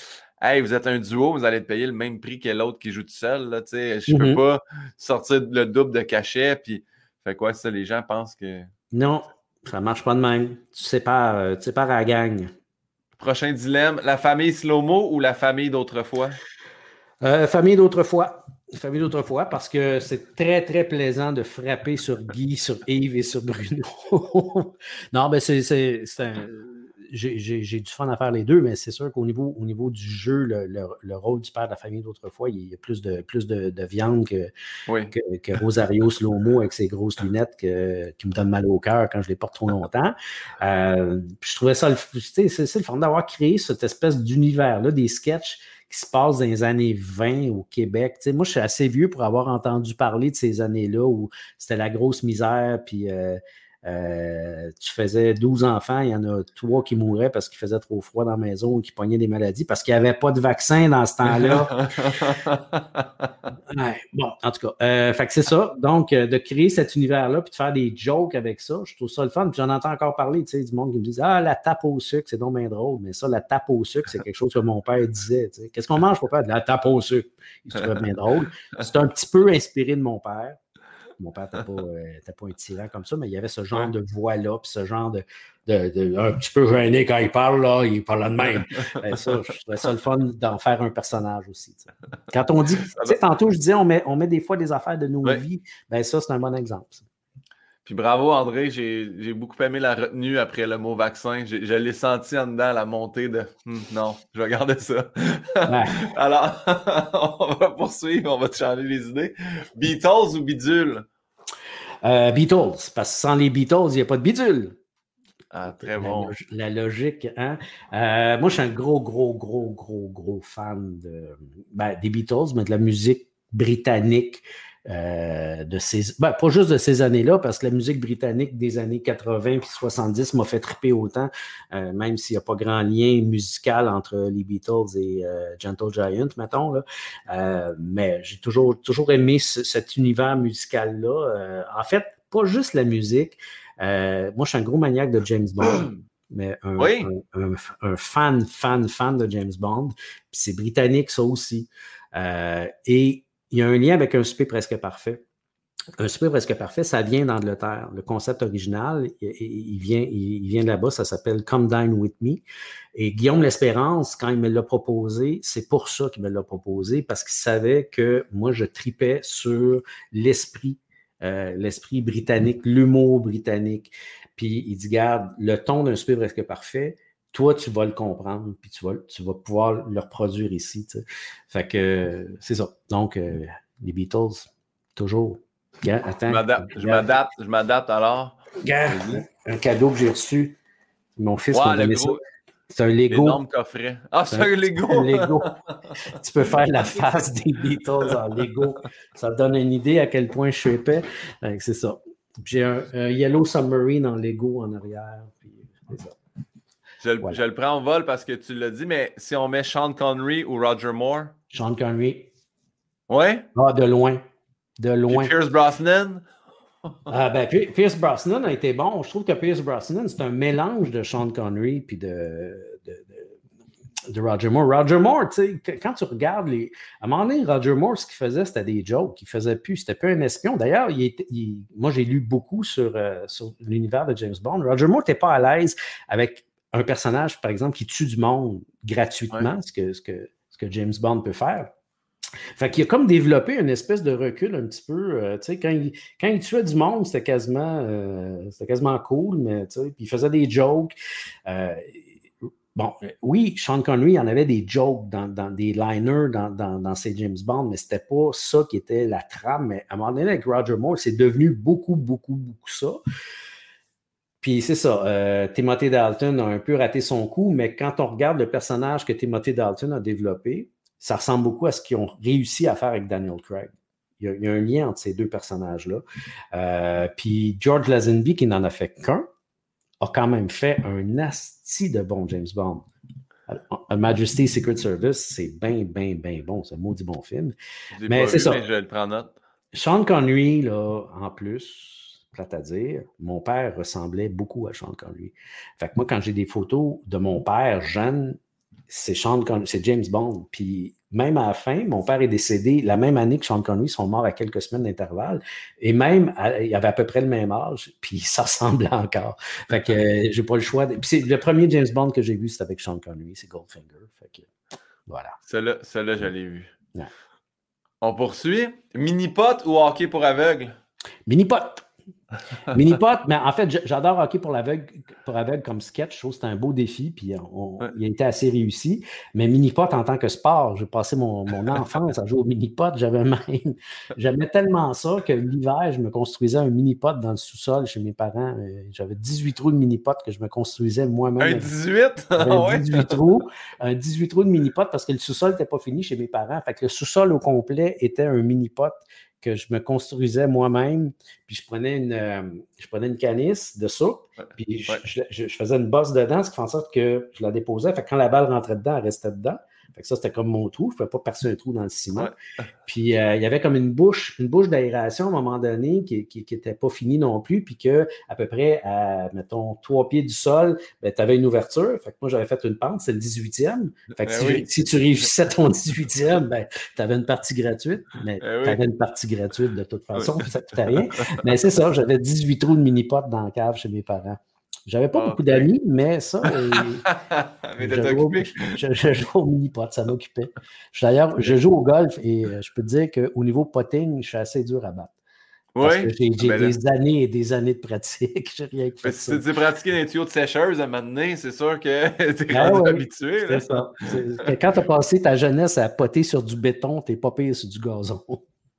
Hey, vous êtes un duo, vous allez te payer le même prix que l'autre qui joue tout seul. Là, je ne peux mm-hmm. pas sortir le double de cachet. Puis, fait quoi, ça, les gens pensent que. Non, ça ne marche pas de même. Tu sépares, euh, tu sépares à la gang. Prochain dilemme, la famille slow-mo ou la famille d'autrefois? Euh, famille d'autrefois famille d'autrefois parce que c'est très, très plaisant de frapper sur Guy, sur Yves et sur Bruno. non, mais c'est, un. J'ai, du fun à faire les deux, mais c'est sûr qu'au niveau, au niveau du jeu, le, rôle du père de la famille d'autrefois, il y a plus de, plus de, viande que, que, Rosario Slomo avec ses grosses lunettes qui me donnent mal au cœur quand je les porte trop longtemps. Euh, je trouvais ça, c'est le fun d'avoir créé cette espèce d'univers-là, des sketchs qui se passe dans les années 20 au Québec. moi, je suis assez vieux pour avoir entendu parler de ces années-là où c'était la grosse misère, puis euh, euh, tu faisais 12 enfants, il y en a trois qui mouraient parce qu'il faisait trop froid dans la maison ou qui pognaient des maladies parce qu'il n'y avait pas de vaccin dans ce temps-là. bon, en tout cas, euh, fait que c'est ça. Donc, euh, de créer cet univers-là puis de faire des jokes avec ça, je trouve ça le fun. Puis j'en entends encore parler, tu sais, du monde qui me dit Ah, la tape au sucre, c'est donc bien drôle. Mais ça, la tape au sucre, c'est quelque chose que mon père disait. Qu'est-ce qu'on mange pour faire? De la tape au sucre? Il trouvait bien drôle. C'est un petit peu inspiré de mon père. Mon père n'était pas, euh, pas, un tyran comme ça, mais il y avait ce genre de voix-là, puis ce genre de, Un petit peu gêné quand il parle, là, il parle de même. Ben, ça, je trouvais ça le fun d'en faire un personnage aussi. Quand on dit, tantôt je disais, on met, on met des fois des affaires de nos vies, ben ça, c'est un bon exemple. Puis bravo André, j'ai beaucoup aimé la retenue après le mot vaccin. Je l'ai senti en dedans, la montée de hmm, non, je vais garder ça. Alors, on va poursuivre, on va te changer les idées. Beatles ou bidule? Euh, Beatles, parce que sans les Beatles, il n'y a pas de bidule. Ah, très bon. La, logique, hein? Euh, moi, je suis un gros, gros, gros, gros, gros fan de, ben, des Beatles, mais de la musique britannique euh, de ces, ben, pas juste de ces années-là, parce que la musique britannique des années 80 puis 70 m'a fait triper autant, euh, même s'il n'y a pas grand lien musical entre les Beatles et euh, Gentle Giant, mettons. Là. mais j'ai toujours, toujours aimé cet univers musical-là. en fait, pas juste la musique. moi, je suis un gros maniaque de James Bond. mais un, un, fan, fan, fan de James Bond. Puis c'est britannique, ça aussi. et il y a un lien avec un souper presque parfait. un super presque parfait, ça vient d'Angleterre. Le concept original, il, vient, il, vient de là-bas, ça s'appelle Come Dine With Me. Et Guillaume L'Espérance, quand il me l'a proposé, c'est pour ça qu'il me l'a proposé, parce qu'il savait que moi, je tripais sur l'esprit, euh, l'esprit britannique, l'humour britannique. Puis il dit, garde, le ton d'un super presque parfait, toi, tu vas le comprendre, puis tu vas, tu vas pouvoir le reproduire ici. Fait que c'est ça. Donc, euh, les Beatles, toujours je m'adapte, je m'adapte alors. un cadeau que j'ai reçu. Mon fils m'a donné ça. C'est un Lego. Énorme coffret. Ah, c'est un, Lego. Un Lego. tu peux faire la face des Beatles en Lego. Ça te donne une idée à quel point je suis épais. C'est ça. J'ai un, Yellow Submarine en Lego en arrière. Je, le prends en vol parce que tu l'as dit, mais si on met Sean Connery ou Roger Moore? Sean Connery. Ouais? Ah, de loin de loin. Pierce Brosnan? ah, ben, Pierce Brosnan a été bon. Je trouve que Pierce Brosnan, c'est un mélange de Sean Connery puis de, de, Roger Moore. Roger Moore, tu sais, quand tu regardes les. À un moment donné, Roger Moore, ce qu'il faisait, c'était des jokes. Il faisait plus. C'était plus un espion. D'ailleurs, il, moi, j'ai lu beaucoup sur, euh, sur l'univers de James Bond. Roger Moore n'était pas à l'aise avec un personnage, par exemple, qui tue du monde gratuitement, ce, que, ce, que, ce que James Bond peut faire. Fait qu'il a comme développé une espèce de recul un petit peu. Euh, tu sais, quand il, quand il tuait du monde, c'était quasiment, euh, quasiment cool, mais tu sais, puis il faisait des jokes. Euh, bon, oui, Sean Connery en avait des jokes dans, des liners dans, dans, ses James Bond, mais c'était pas ça qui était la trame. Mais à un moment donné, avec Roger Moore, c'est devenu beaucoup, beaucoup, beaucoup ça. Puis c'est ça, Timothy Dalton a un peu raté son coup, mais quand on regarde le personnage que Timothy Dalton a développé, ça ressemble beaucoup à ce qu'ils ont réussi à faire avec Daniel Craig. Il y a, un lien entre ces deux personnages-là. Euh, puis George Lazenby, qui n'en a fait qu'un, a quand même fait un asti de bon James Bond. A Majesty Secret Service, c'est bien, bien, bien bon. C'est un maudit bon film. Mais c'est ça. je le prends note. Sean Connery, là, en plus, plate à dire, mon père ressemblait beaucoup à Sean Connery. Fait que moi, quand j'ai des photos de mon père jeune, c'est c'est James Bond. Puis même à la fin, mon père est décédé la même année que Sean Connery, ils sont morts à quelques semaines d'intervalle. Et même, il avait à peu près le même âge, puis ça ressemblait encore. Fait que euh, j'ai pas le choix. Puis c'est le premier James Bond que j'ai vu, c'est avec Sean Connery, c'est Goldfinger. Fait que voilà. Celui-là, je l'ai vu. On poursuit. Mini-pot ou hockey pour aveugle? Mini-pot. Mini-pot, mais en fait, j'adore hockey pour l'aveugle pour aveugle comme sketch. Je trouve que c'est un beau défi, puis il a été assez réussi. Mais mini-pot en tant que sport, j'ai passé mon, enfance à jouer au mini-pot. J'avais même, j'aimais tellement ça que l'hiver, je me construisais un mini-pot dans le sous-sol chez mes parents. Euh, j'avais 18 trous de mini-pot que je me construisais moi-même. Un 18? un 18 trous. Un 18 trous de mini-pot parce que le sous-sol n'était pas fini chez mes parents. Fait que le sous-sol au complet était un mini-pot que je me construisais moi-même, puis je prenais une, euh, je prenais une canisse de soupe, puis je, faisais une bosse dedans, ce qui fait en sorte que je la déposais. Fait quand la balle rentrait dedans, elle restait dedans. Fait que ça, c'était comme mon trou. Je ne pouvais pas percer un trou dans le ciment. Puis euh, il y avait comme une bouche, une bouche d'aération à un moment donné qui n'était pas finie non plus. Puis que à peu près à, mettons, trois pieds du sol, ben, tu avais une ouverture. Fait que moi, j'avais fait une pente, c'est le 18e. Fait que ben si, tu réussissais ton 18e, ben, tu avais une partie gratuite. Mais ben tu avais une partie gratuite de toute façon, ça ne coûtait rien. mais c'est ça, j'avais 18 trous de mini-pot dans la cave chez mes parents. J'avais pas beaucoup d'amis, mais ça. Euh, mais je, je, joue au mini-pot, ça m'occupait. D'ailleurs, je joue au golf et euh, je peux te dire qu'au niveau potting, je suis assez dur à battre. Oui? J'ai ben des années et des années de pratique. J'ai rien fait. Si tu pratiqué des tuyaux de sécheuse à un moment donné, c'est sûr que tu es ben habitué. C'est ça. Quand tu as passé ta jeunesse à poter sur du béton, tu n'es pas pire sur du gazon.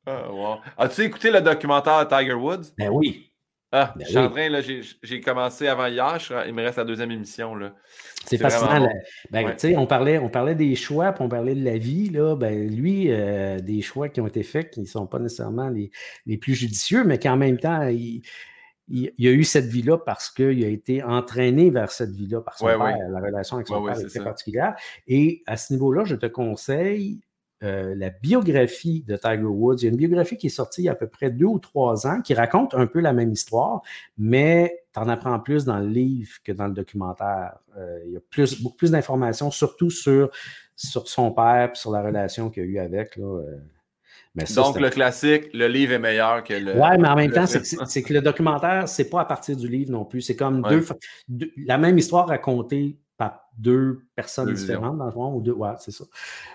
Ah, wow. As-tu écouté le documentaire Tiger Woods? Ben oui. Ah, ben je suis en train, là, j'ai commencé avant hier, il me reste la deuxième émission. C'est fascinant. Ben, on, parlait, on parlait des choix, puis on parlait de la vie. Là, ben, lui, euh, des choix qui ont été faits qui ne sont pas nécessairement les, les, plus judicieux, mais qu'en même temps, il, il, a eu cette vie-là parce qu'il a été entraîné vers cette vie-là par son père. La relation avec son père est très particulière. Et à ce niveau-là, je te conseille euh, la biographie de Tiger Woods. Il y a une biographie qui est sortie il y a à peu près deux ou trois ans qui raconte un peu la même histoire, mais tu en apprends plus dans le livre que dans le documentaire. Euh, il y a plus, beaucoup plus d'informations, surtout sur, sur son père et sur la relation qu'il a eue avec. Là, euh. Donc, le classique, le livre est meilleur que le. Ouais, mais en même temps, c'est que le documentaire, c'est pas à partir du livre non plus. C'est comme deux, la même histoire racontée par deux personnes différentes, dans le fond, ou deux. Ouais, c'est ça.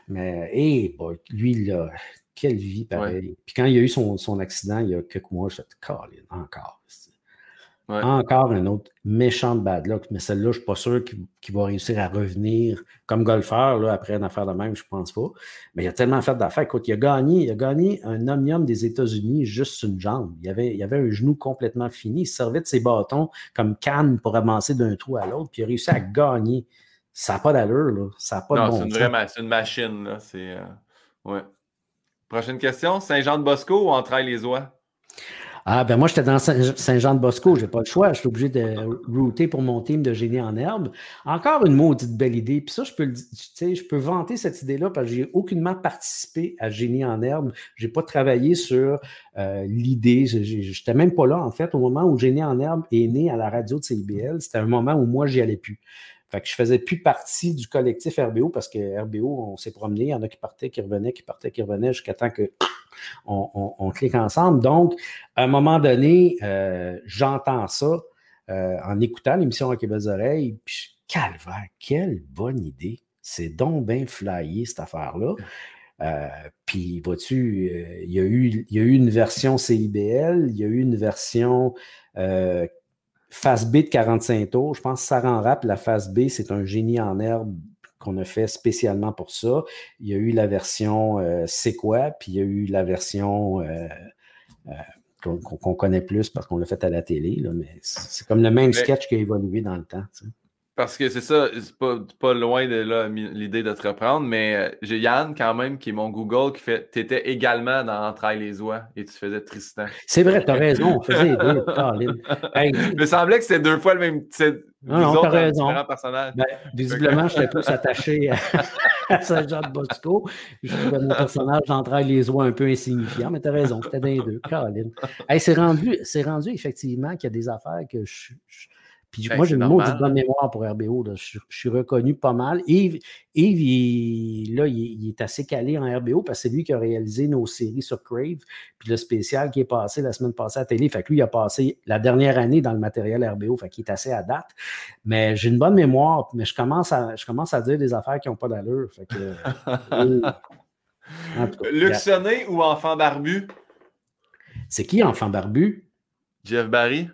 Mais, hé, lui, là, quelle vie, pareil. Puis quand il a eu son, son, accident, il y a quelques mois, je fait, encore. Encore un autre méchant bad luck, mais celle-là, je ne suis pas sûr qu'il va réussir à revenir comme golfeur là, après une affaire de même, je ne pense pas. Mais il a tellement fait d'affaires. Écoute, il a gagné, il a gagné un omnium des États-Unis juste une jambe. Il avait, il avait un genou complètement fini. Il servait de ses bâtons comme canne pour avancer d'un trou à l'autre, puis il a réussi à gagner. Ça n'a pas d'allure, là. Ça n'a pas non, de bon c'est une, vraie une machine, là. C'est. Euh, ouais. Prochaine question. Saint-Jean-de-Bosco ou Entrailles-les-Oies? Ah, ben moi, j'étais dans Saint-Jean-de-Bosco, j'ai pas le choix. Je suis obligé de router pour mon team de génie en herbe. Encore une maudite belle idée. Puis ça, je peux, le, je peux vanter cette idée-là parce que j'ai aucunement participé à génie en herbe. J'ai pas travaillé sur euh, l'idée. J'étais même pas là, en fait, au moment où génie en herbe est né à la radio de CIBL. C'était un moment où moi, j'y allais plus. Fait que je faisais plus partie du collectif RBO parce que RBO, on s'est promené. Il y en a qui partaient, qui revenaient, qui partaient, qui revenaient jusqu'à temps que on, clique ensemble. Donc, à un moment donné, euh, j'entends ça euh, en écoutant l'émission les belles oreilles. Puis, calvaire, quelle bonne idée. C'est donc bien flyé, cette affaire-là. Euh, puis, vois-tu, il, y a eu, une version CIBL, il y a eu une version phase B de 45 tours. Je pense que ça rend rap. La phase B, c'est un génie en herbe qu'on a fait spécialement pour ça. Il y a eu la version euh, C'est quoi, puis il y a eu la version euh, euh, qu'on connaît plus parce qu'on l'a fait à la télé. mais c'est comme le même sketch qui a évolué dans le temps. Parce que c'est ça, c'est pas, pas loin de l'idée de te reprendre, mais euh, j'ai Yann quand même qui est mon Google qui fait Tu étais également dans Entrailles les oies et tu faisais Tristan. C'est vrai, tu as raison, on faisait les hey. Il me semblait que c'était deux fois le même. Non, non, as raison. Ben, visiblement, je suis plus attaché à, Saint-Jean de Bosco. Je trouvais mon personnage d'Entrailles les oies un peu insignifiant, mais tu as raison, j'étais dans les deux. Caroline. Hey, c'est rendu, rendu effectivement qu'il y a des affaires que je puis ben, moi, j'ai une bonne mémoire pour RBO. Je, suis reconnu pas mal. Yves, Yves il, là, il, est assez calé en RBO parce que c'est lui qui a réalisé nos séries sur Crave. Puis le spécial qui est passé la semaine passée à la télé. Fait que lui, il a passé la dernière année dans le matériel RBO. Fait qu'il est assez à date. Mais j'ai une bonne mémoire. Mais je commence à, je commence à dire des affaires qui n'ont pas d'allure. Fait que. euh, ou Enfant Barbu? C'est qui Enfant Barbu? Jeff Barry.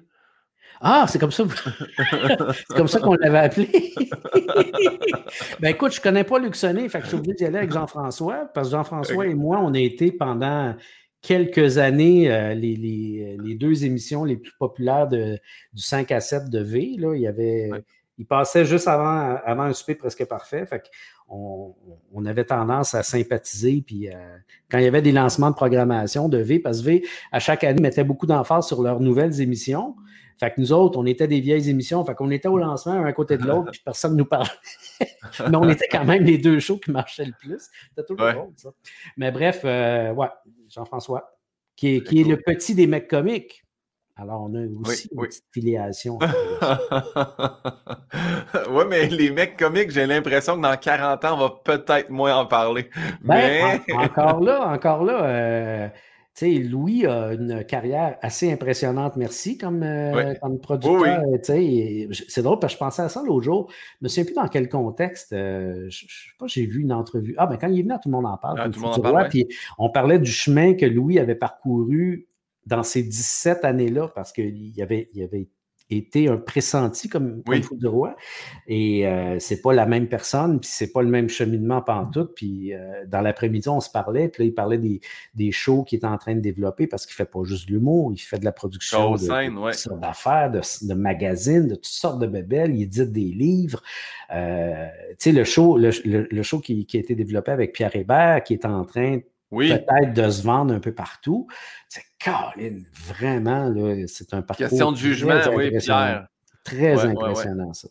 Ah, c'est comme ça. c'est comme ça qu'on l'avait appelé. ben écoute, je ne connais pas Luc Sonné, fait que je suis obligé d'y aller avec Jean-François, parce que Jean-François et moi, on a été pendant quelques années euh, les, deux émissions les plus populaires de, du 5 à 7 de V. Là. Il, y avait, il passait juste avant, avant un souper presque parfait. Fait on, on, avait tendance à sympathiser. Puis euh, quand il y avait des lancements de programmation de V, parce que V, à chaque année, mettait beaucoup d'emphase sur leurs nouvelles émissions. Fait que nous autres, on était des vieilles émissions. Fait qu'on était au lancement, un à côté de l'autre, puis personne ne nous parlait. Mais on était quand même les deux shows qui marchaient le plus. C'était tout le monde, ça. Mais bref, euh, ouais, Jean-François, qui est, qui est le petit des mecs comiques. Alors, on a aussi une petite filiation. oui, mais les mecs comiques, j'ai l'impression que dans 40 ans, on va peut-être moins en parler. Ben, mais... encore là, encore là, euh, sais, Louis a une carrière assez impressionnante, merci, comme, euh, producteur. C'est drôle parce que je pensais à ça l'autre jour. Je me souviens plus dans quel contexte. Euh, je ne sais pas, j'ai vu une entrevue. Ah, ben quand il est venu, tout le monde en parle. Ah, tout le monde en parle puis on parlait du chemin que Louis avait parcouru dans ces 17 années-là parce qu'il avait, il avait été un pressenti comme, oui. comme du roi. Et euh, c'est pas la même personne, puis c'est pas le même cheminement pantoute. Puis euh, dans l'après-midi, on se parlait, puis là, il parlait des, des shows qu'il est en train de développer parce qu'il fait pas juste de l'humour, il fait de la production de, d'affaires, de, de, magazines, de toutes sortes de bébelles, il édite des livres. Euh, tu sais, le show, le, le, show qui, qui, a été développé avec Pierre Hébert, qui est en train peut-être de se vendre un peu partout. C'est Caroline, vraiment, c'est un parcours. Question de jugement, oui, Pierre. Très impressionnant, ça.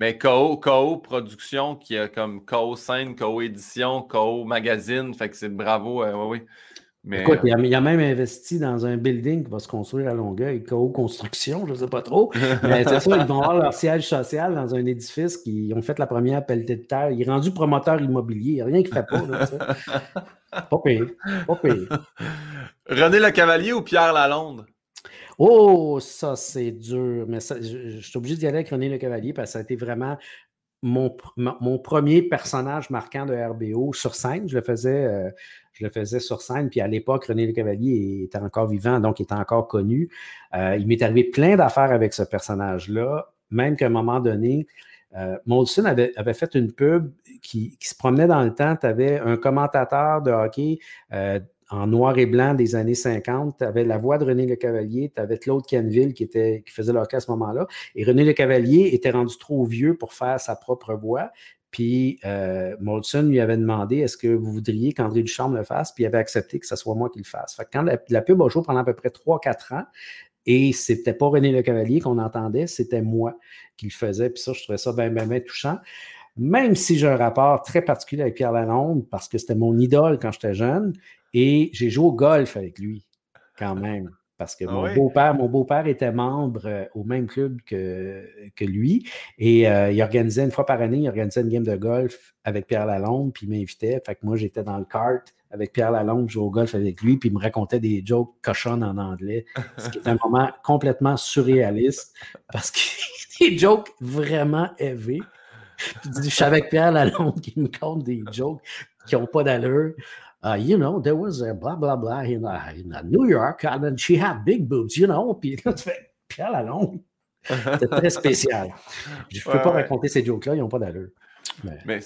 Mais KO, KO Production, qui a comme KO scène, KO édition, KO magazine, fait que c'est bravo, euh, oui, oui. Écoute, il a, même investi dans un building qui va se construire à Longueuil, co-construction, je ne sais pas trop. Mais c'est ça, ils vont avoir leur siège social dans un édifice qui ont fait la première pelletée de terre. Il est rendu promoteur immobilier. Il n'y a rien qui ne fait pas. Là, pas pire. Pas pire. René Le Cavalier ou Pierre Lalonde? Oh, ça, c'est dur. Mais je, suis obligé d'y aller avec René Le Cavalier parce que ça a été vraiment mon, mon premier personnage marquant de RBO sur scène. Je le faisais. Euh, je le faisais sur scène. Puis à l'époque, René Le Cavalier était encore vivant, donc il était encore connu. Euh, il m'est arrivé plein d'affaires avec ce personnage-là, même qu'à un moment donné, euh, Molson avait, fait une pub qui, se promenait dans le temps. Tu avais un commentateur de hockey euh, en noir et blanc des années 50. Tu avais la voix de René Le Cavalier, tu avais Claude Canville qui, était, qui faisait le hockey à ce moment-là. Et René Le Cavalier était rendu trop vieux pour faire sa propre voix. Puis euh, Molson lui avait demandé est-ce que vous voudriez qu'André Duchamp le fasse, puis il avait accepté que ce soit moi qui le fasse. Fait que quand la, pub a joué pendant à peu près 3-4 ans, et c'était pas René Le Cavalier qu'on entendait, c'était moi qui le faisais. Puis ça, je trouvais ça bien, bien, bien touchant. Même si j'ai un rapport très particulier avec Pierre Lalonde, parce que c'était mon idole quand j'étais jeune, et j'ai joué au golf avec lui, quand même parce que ah mon beau-père, mon beau-père était membre euh, au même club que, que lui. Et euh, il organisait une fois par année, il organisait une game de golf avec Pierre Lalonde, puis il m'invitait. Fait que moi, j'étais dans le kart avec Pierre Lalonde, jouer au golf avec lui, puis il me racontait des jokes cochonnes en anglais, ce qui est un moment complètement surréaliste, parce que des jokes vraiment élevés. je suis avec Pierre Lalonde qui me compte des jokes qui n'ont pas d'allure. Uh, you know, there was a blah, blah, blah in, uh, in uh, New York, and then she had big boobs, you know. Puis là, tu fais, Pierre Lalonde? C'est très spécial. Je ne peux pas raconter ces jokes-là, ils n'ont pas d'allure. Mais,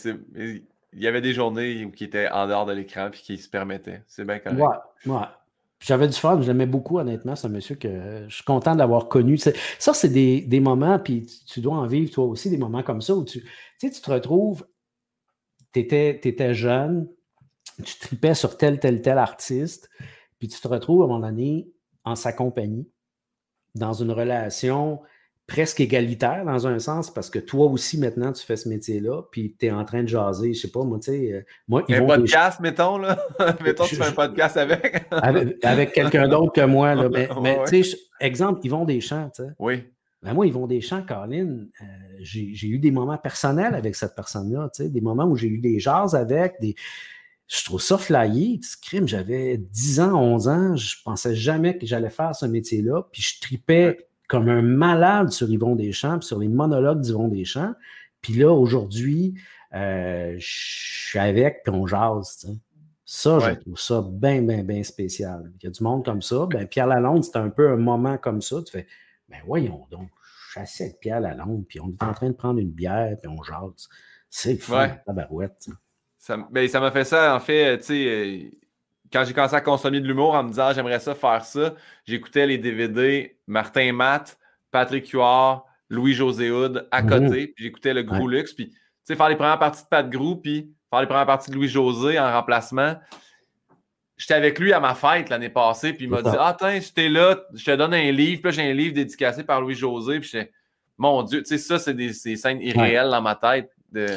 il y avait des journées qui étaient en dehors de l'écran puis qui se permettaient. C'est bien correct. Ouais, ouais. J'avais du fun, je l'aimais beaucoup, honnêtement. Un monsieur que je suis content d'avoir connu. Ça, c'est des, moments, puis tu dois en vivre toi aussi, des moments comme ça où tu, tu, te retrouves, tu étais, étais, jeune, tu tripais sur tel, tel, tel artiste, puis tu te retrouves à un moment donné en sa compagnie, dans une relation presque égalitaire dans un sens, parce que toi aussi, maintenant, tu fais ce métier-là, puis tu es en train de jaser, je sais pas, moi, tu sais... Euh, moi, un podcast, mettons, là? mettons, tu fais un podcast avec. avec, quelqu'un d'autre que moi, là. Mais, tu sais, exemple, ils vont des champs, tu sais. Oui. Ben moi, ils vont des champs, Colin. Euh, j'ai eu des moments personnels avec cette personne-là, tu sais, des moments où j'ai eu des jases avec, des je trouve ça flyé. Crime, j'avais 10 ans, 11 ans, je pensais jamais que j'allais faire ce métier-là. Puis je tripais comme un malade sur Yvon Deschamps, puis sur les monologues d'Yvon Deschamps. Puis là, aujourd'hui, euh, je suis avec, puis on jase. Ça, je trouve ça bien, bien, bien spécial. Il y a du monde comme ça. Ben, Pierre Lalonde, c'était un peu un moment comme ça. Tu fais, ben voyons donc, je suis assis avec Pierre Lalonde, puis on est en train de prendre une bière, puis on jase. C'est fou, la barouette. Ça, ben, ça m'a fait ça, en fait, tu sais, euh, quand j'ai commencé à consommer de l'humour en me disant j'aimerais ça faire ça, j'écoutais les DVD Martin Matt, Patrick Huard, Louis-José Houd à côté, puis j'écoutais le Gros Luxe, puis tu sais, faire les premières parties de Pat Grou, puis faire les premières parties de Louis-José en remplacement. J'étais avec lui à ma fête l'année passée, puis il m'a dit Ah, tiens, j'étais là, je te donne un livre, puis j'ai un livre dédicacé par Louis-José, puis j'étais Mon Dieu, tu sais, ça, c'est des, des, scènes irréelles dans ma tête. De,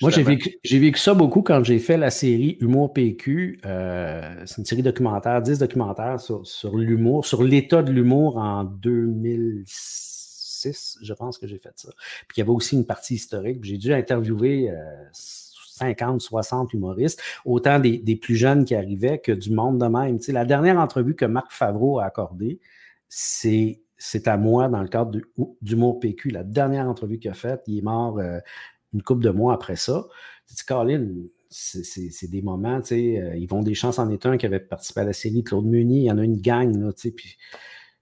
moi, j'ai vécu, vécu, ça beaucoup quand j'ai fait la série Humour PQ. Euh, c'est une série documentaire, 10 documentaires sur, sur l'humour, sur l'état de l'humour en 2006, je pense que j'ai fait ça. Puis il y avait aussi une partie historique. J'ai dû interviewer 50, euh, 60 humoristes, autant des, des, plus jeunes qui arrivaient que du monde de même. Tu sais, la dernière entrevue que Marc Favreau a accordée, c'est c'est à moi dans le cadre d'Humour PQ. La dernière entrevue qu'il a faite, il est mort euh, une couple de mois après ça. Tu dis, Colin, c'est des moments, tu sais, euh, ils vont des chances en état qui avait participé à la série, Claude Meunier, il y en a une gang, là, tu sais, puis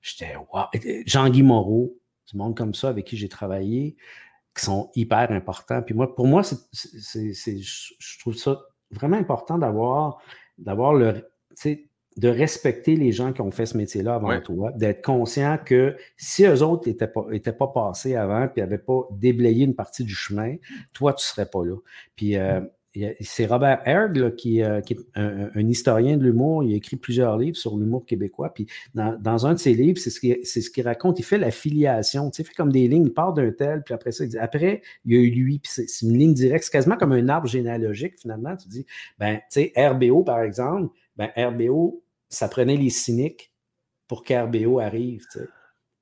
j'étais, wow. Jean-Guy Moreau, du monde comme ça avec qui j'ai travaillé, qui sont hyper importants. Puis moi, pour moi, c'est, je trouve ça vraiment important d'avoir, d'avoir le, tu sais, de respecter les gens qui ont fait ce métier-là avant toi, d'être conscient que si eux autres n'étaient pas, étaient pas passés avant et n'avaient pas déblayé une partie du chemin, toi, tu ne serais pas là. Puis euh, c'est Robert Erg, qui, euh, est un, historien de l'humour. Il a écrit plusieurs livres sur l'humour québécois. Puis dans, un de ses livres, c'est ce qu'il ce raconte. Il fait la filiation. Tu sais, il fait comme des lignes. Il part d'un tel, puis après ça, il dit après, il y a eu lui. Puis c'est une ligne directe. C'est quasiment comme un arbre généalogique, finalement. Tu dis, ben, tu sais, RBO, par exemple, ben, RBO ça prenait les cyniques pour qu'RBO arrive.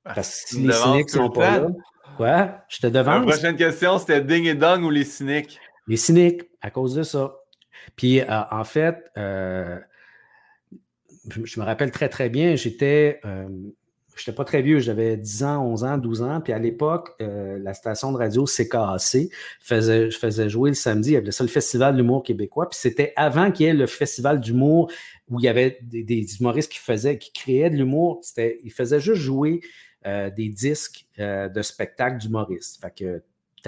Ah, Parce que si les cyniques sont pas là. Quoi? Je te devance. La prochaine question, c'était Ding et Dong ou les cyniques? Les cyniques, à cause de ça. Puis, euh, en fait, euh, je me rappelle très, très bien, j'étais euh, je n'étais pas très vieux, j'avais 10 ans, 11 ans, 12 ans. Puis à l'époque, euh, la station de radio CKAC faisait, je faisais jouer le samedi, il y avait ça le Festival de l'humour québécois. Puis c'était avant qu'il y ait le Festival d'humour où il y avait des, humoristes qui faisaient, qui créaient de l'humour. Ils faisaient juste jouer euh, des disques euh, de spectacles d'humoristes. Fait que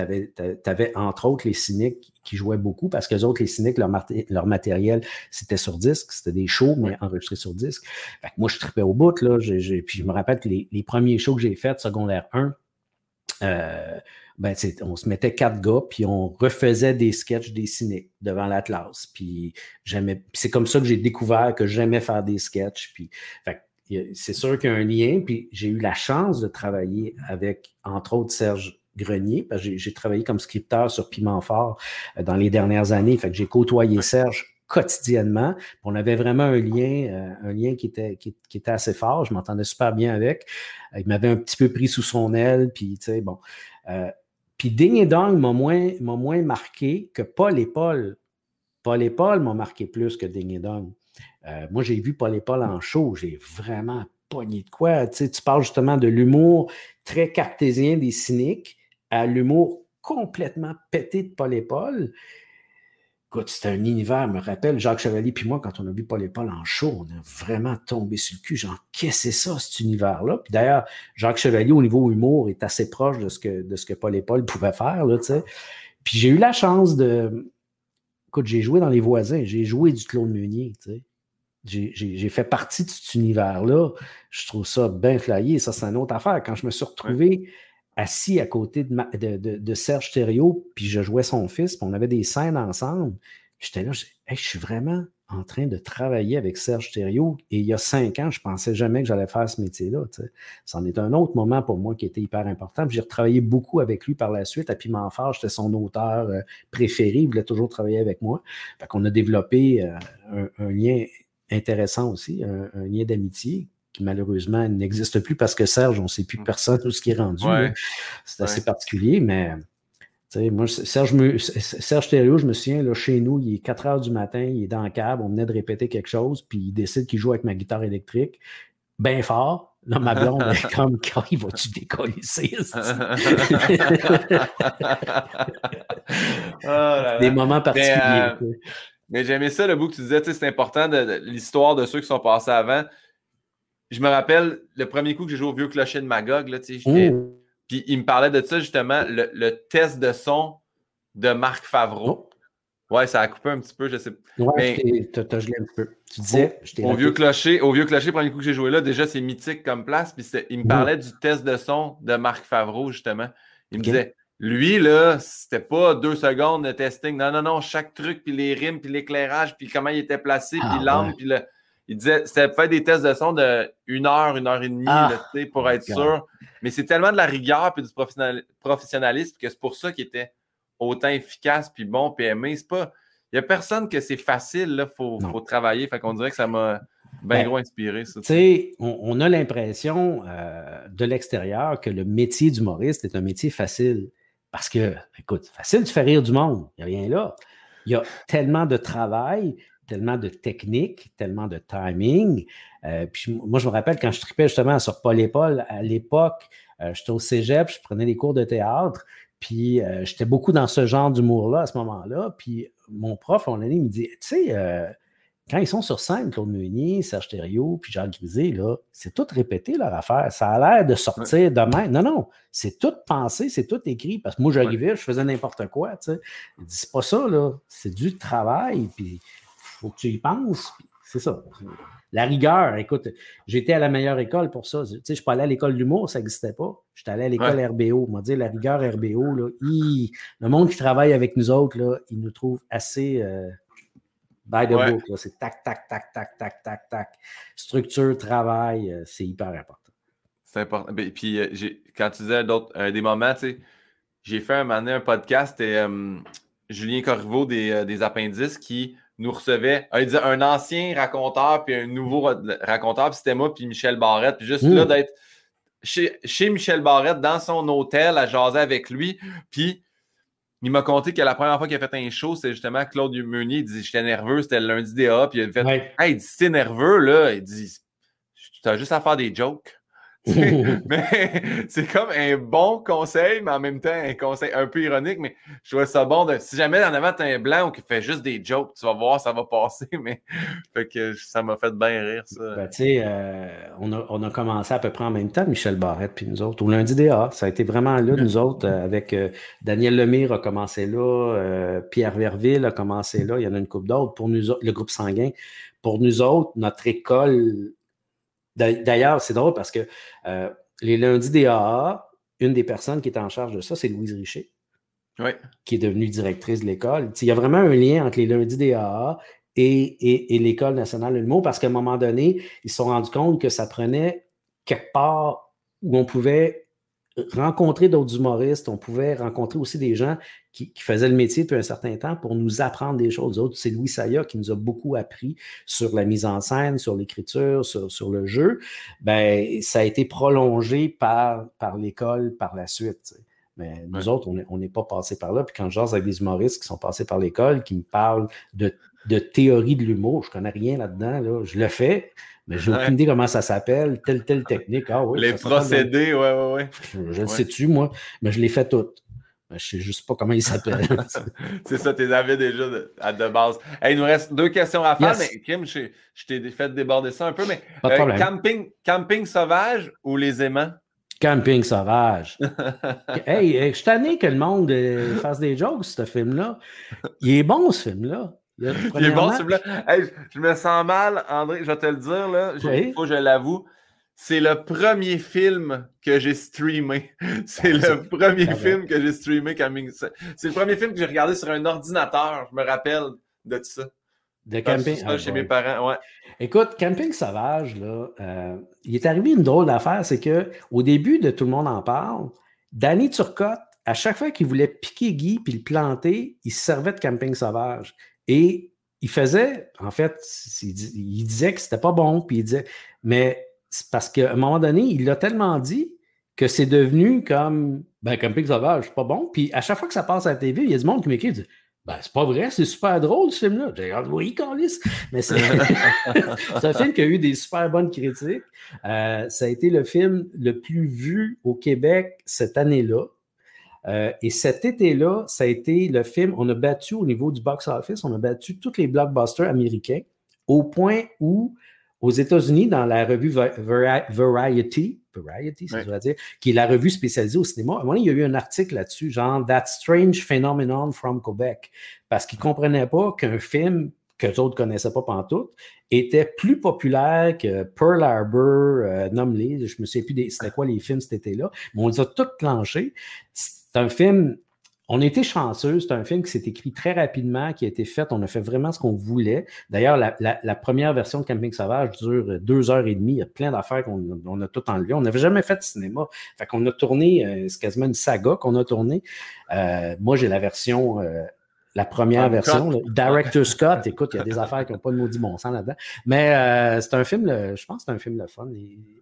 tu avais, entre autres les cyniques qui jouaient beaucoup parce que les autres, les cyniques, leur, leur matériel, c'était sur disque, c'était des shows, mais enregistrés sur disque. moi, je tripais au bout, là. puis je me rappelle que les, premiers shows que j'ai faits, secondaire 1, euh, ben, on se mettait quatre gars, puis on refaisait des sketchs des cyniques devant la classe. Puis c'est comme ça que j'ai découvert que j'aimais faire des sketchs. Puis, c'est sûr qu'il y a un lien. Puis j'ai eu la chance de travailler avec, entre autres, Serge Grenier, parce que j'ai travaillé comme scripteur sur Piment Fort euh, dans les dernières années. Fait que j'ai côtoyé Serge quotidiennement. On avait vraiment un lien, euh, un lien qui était, qui, était assez fort. Je m'entendais super bien avec. Il m'avait un petit peu pris sous son aile, puis tu sais, bon. Euh, puis Ding et Dong m'a moins, moins marqué que Paul et Paul. Paul et Paul m'ont marqué plus que Ding et Dong. moi, j'ai vu Paul et Paul en show. J'ai vraiment pogné de quoi. Tu, sais, tu parles justement de l'humour très cartésien des cyniques à l'humour complètement pété de Paul et Paul. Écoute, c'était un univers, me rappelle, Jacques Chevalier puis moi, quand on a vu Paul et Paul en show, on a vraiment tombé sur le cul. Genre, qu'est-ce que c'est ça, cet univers-là? Puis d'ailleurs, Jacques Chevalier, au niveau humour, est assez proche de ce que, de ce que Paul et Paul pouvaient faire, là, tu sais. Puis j'ai eu la chance de... Écoute, j'ai joué dans Les Voisins, j'ai joué du Claude Meunier, tu sais. J'ai fait partie de cet univers-là. Je trouve ça bien flyé. Ça, c'est une autre affaire. Quand je me suis retrouvé assis à côté de, Serge Thériault, puis je jouais son fils, puis on avait des scènes ensemble. J'étais là, je, je suis vraiment en train de travailler avec Serge Thériault. Et il y a cinq ans, je ne pensais jamais que j'allais faire ce métier-là. C'en est un autre moment pour moi qui était hyper important. J'ai retravaillé beaucoup avec lui par la suite. À Piment Fort, j'étais son auteur euh, préféré. Il voulait toujours travailler avec moi. Fait qu'on a développé euh, un, lien intéressant aussi, un lien d'amitié qui malheureusement n'existe plus parce que Serge, on ne sait plus mm. personne où ce qui est rendu. C'est assez particulier, mais moi, Serge, Serge Thériault, je me souviens, là, chez nous, il est 4 heures du matin, il est dans le câble, on venait de répéter quelque chose, puis il décide qu'il joue avec ma guitare électrique, bien fort. Là, ma blonde est comme, quand il va-tu décoller oh Des moments particuliers. Euh, mais, j'aimais ça, le bout que tu disais, c'est important de l'histoire de ceux qui sont passés avant je me rappelle le premier coup que j'ai joué au vieux clocher de Magog, là, puis il me parlait de ça justement, le, test de son de Marc Favreau. Oh. Ouais, ça a coupé un petit peu, je sais. Ouais, t'as gelé un peu. Tu disais, au, vieux clocher, au vieux clocher, le premier coup que j'ai joué là, déjà c'est mythique comme place. Puis il me parlait du test de son de Marc Favreau, justement. Il me disait, lui, là, c'était pas deux secondes de testing. Non, non, non, chaque truc, puis les rimes, puis l'éclairage, puis comment il était placé, puis ah, l'angle, puis le il disait, c'était faire des tests de son de une heure, une heure et demie, ah, pour être sûr. Mais c'est tellement de la rigueur et du professionnalisme que c'est pour ça qu'il était autant efficace puis bon PME. C'est pas. Il n'y a personne que c'est facile, il faut, travailler. Fait qu'on dirait que ça m'a bien ben, gros inspiré. Tu sais, on, a l'impression euh, de l'extérieur que le métier d'humoriste est un métier facile. Parce que, écoute, facile de faire rire du monde. Il n'y a rien là. Il y a tellement de travail, tellement de technique, tellement de timing. Euh, puis moi, je me rappelle quand je tripais justement sur Paul et Paul, à l'époque, euh, j'étais au cégep, je prenais des cours de théâtre, puis euh, j'étais beaucoup dans ce genre d'humour-là à ce moment-là. Puis mon prof, on il me dit, tu sais, quand ils sont sur scène, Claude Meunier, Serge Thériault, puis Jacques Grisé, là, c'est tout répété leur affaire. Ça a l'air de sortir demain. Non, non, c'est tout pensé, c'est tout écrit. Parce que moi, j'arrivais, je faisais n'importe quoi. Tu sais. Il dit, c'est pas ça, là. C'est du travail. Puis faut que tu y penses. C'est ça. La rigueur, écoute, j'étais à la meilleure école pour ça. Tu sais, je suis pas allé à l'école de l'humour, ça n'existait pas. J'étais allé à l'école RBO. On m'a dit, la rigueur RBO, là, le monde qui travaille avec nous autres, là, il nous trouve assez euh, by the book. C'est tac, tac, tac, tac, tac, tac, tac. Structure, travail, euh, c'est hyper important. C'est important. Et ben, puis, euh, quand tu disais d'autres, des moments, tu sais, j'ai fait un moment un podcast et Julien Corriveau des, des Appendices qui nous recevait il un ancien raconteur puis un nouveau raconteur, puis c'était moi puis Michel Barrette. Puis juste là, hmm. d'être chez, chez, Michel Barrette, dans son hôtel, à jaser avec lui. Puis il m'a conté que la première fois qu'il a fait un show, c'était justement Claude Meunier. Il dit J'étais nerveux, c'était le lundi DA. Puis il a fait Hey, il dit T'es nerveux, là. Il dit Tu as juste à faire des jokes. mais c'est comme un bon conseil, mais en même temps un conseil un peu ironique. Mais je trouve ça bon. De, si jamais en avant, tu un blanc qui fait juste des jokes, tu vas voir, ça va passer. Mais fait que ça m'a fait bien rire, ça. Ben, tu sais, euh, on, a, on, a, commencé à peu près en même temps, Michel Barrette puis nous autres. Au lundi DA, ça a été vraiment là, nous autres, euh, avec euh, Daniel Lemire a commencé là, Pierre Verville a commencé là. Il y en a une couple d'autres. Pour nous le groupe sanguin. Pour nous autres, notre école D'ailleurs, c'est drôle parce que euh, les lundis des AA, une des personnes qui est en charge de ça, c'est Louise Richer, qui est devenue directrice de l'école. Il y a vraiment un lien entre les lundis des AA et, et l'École nationale de l'humour parce qu'à un moment donné, ils se sont rendus compte que ça prenait quelque part où on pouvait rencontrer d'autres humoristes, on pouvait rencontrer aussi des gens qui, faisaient le métier depuis un certain temps pour nous apprendre des choses autres. C'est Louis Saya qui nous a beaucoup appris sur la mise en scène, sur l'écriture, sur, le jeu. Ben, ça a été prolongé par, par l'école par la suite. Mais nous autres, on n'est pas passé par là. Puis quand je jase avec des humoristes qui sont passés par l'école, qui me parlent de, théorie de l'humour, je ne connais rien là-dedans. Je le fais, mais j'ai aucune idée comment ça s'appelle, telle, telle technique. Ah, oui, Les procédés, oui, oui, oui. Je, le sais-tu, moi, mais je les fais toutes. Mais je ne sais juste pas comment ils s'appellent. c'est ça, tu les avais déjà de, base. il nous reste deux questions à faire, mais Kim, je, t'ai fait déborder ça un peu, mais euh, camping, camping sauvage ou les aimants? Camping sauvage. hey, je suis tanné que le monde euh, fasse des jokes, ce film-là. Il est bon, ce film-là. Il est bon, celui-là. je me sens mal, André, je vais te le dire, là. Il faut que je l'avoue. C'est le premier film que j'ai streamé. C'est le premier film que j'ai streamé. C'est le premier film que j'ai regardé sur un ordinateur. Je me rappelle de tout ça. De camping? Ah, chez mes parents, ouais. Écoute, Camping Sauvage, là, euh, il est arrivé une drôle d'affaire, c'est que au début de Tout le monde en parle, Danny Turcotte, à chaque fois qu'il voulait piquer Guy puis le planter, il se servait de Camping Sauvage. Et il faisait, en fait, il, disait que c'était pas bon, puis il disait, mais parce qu'à un moment donné, il l'a tellement dit que c'est devenu comme, ben, Camping Sauvage, c'est pas bon. Puis à chaque fois que ça passe à la TV, il y a du monde qui m'écrit, dit, ben, c'est pas vrai, c'est super drôle ce film-là. J'ai dit, oui, Carlis. Mais c'est un film qui a eu des super bonnes critiques. Euh, ça a été le film le plus vu au Québec cette année-là. Euh, et cet été-là, ça a été le film, on a battu au niveau du box-office, on a battu tous les blockbusters américains au point où, aux États-Unis, dans la revue Variety, Variety, ça dire, qui est la revue spécialisée au cinéma, à un moment il y a eu un article là-dessus, genre That Strange Phenomenon from Quebec, parce qu'ils ne comprenaient pas qu'un film que d'autres ne connaissaient pas pantoute, était plus populaire que Pearl Harbor, euh, nomme-les, je me souviens plus c'était quoi les films cet été-là, mais on les a tous clenchés c'est un film. On été chanceux. C'est un film qui s'est écrit très rapidement, qui a été fait. On a fait vraiment ce qu'on voulait. D'ailleurs, la, première version de Camping Sauvage dure deux heures et demie. Il y a plein d'affaires qu'on a tout enlevé. On n'avait jamais fait de cinéma. Fait qu'on a tourné, euh, c'est quasiment une saga qu'on a tourné. Euh, moi, j'ai la version euh, la première ah, version. Director Scott, écoute, il y a des affaires qui n'ont pas de maudit bon sens là-dedans. Mais euh, c'est un film, je pense que c'est un film le fun.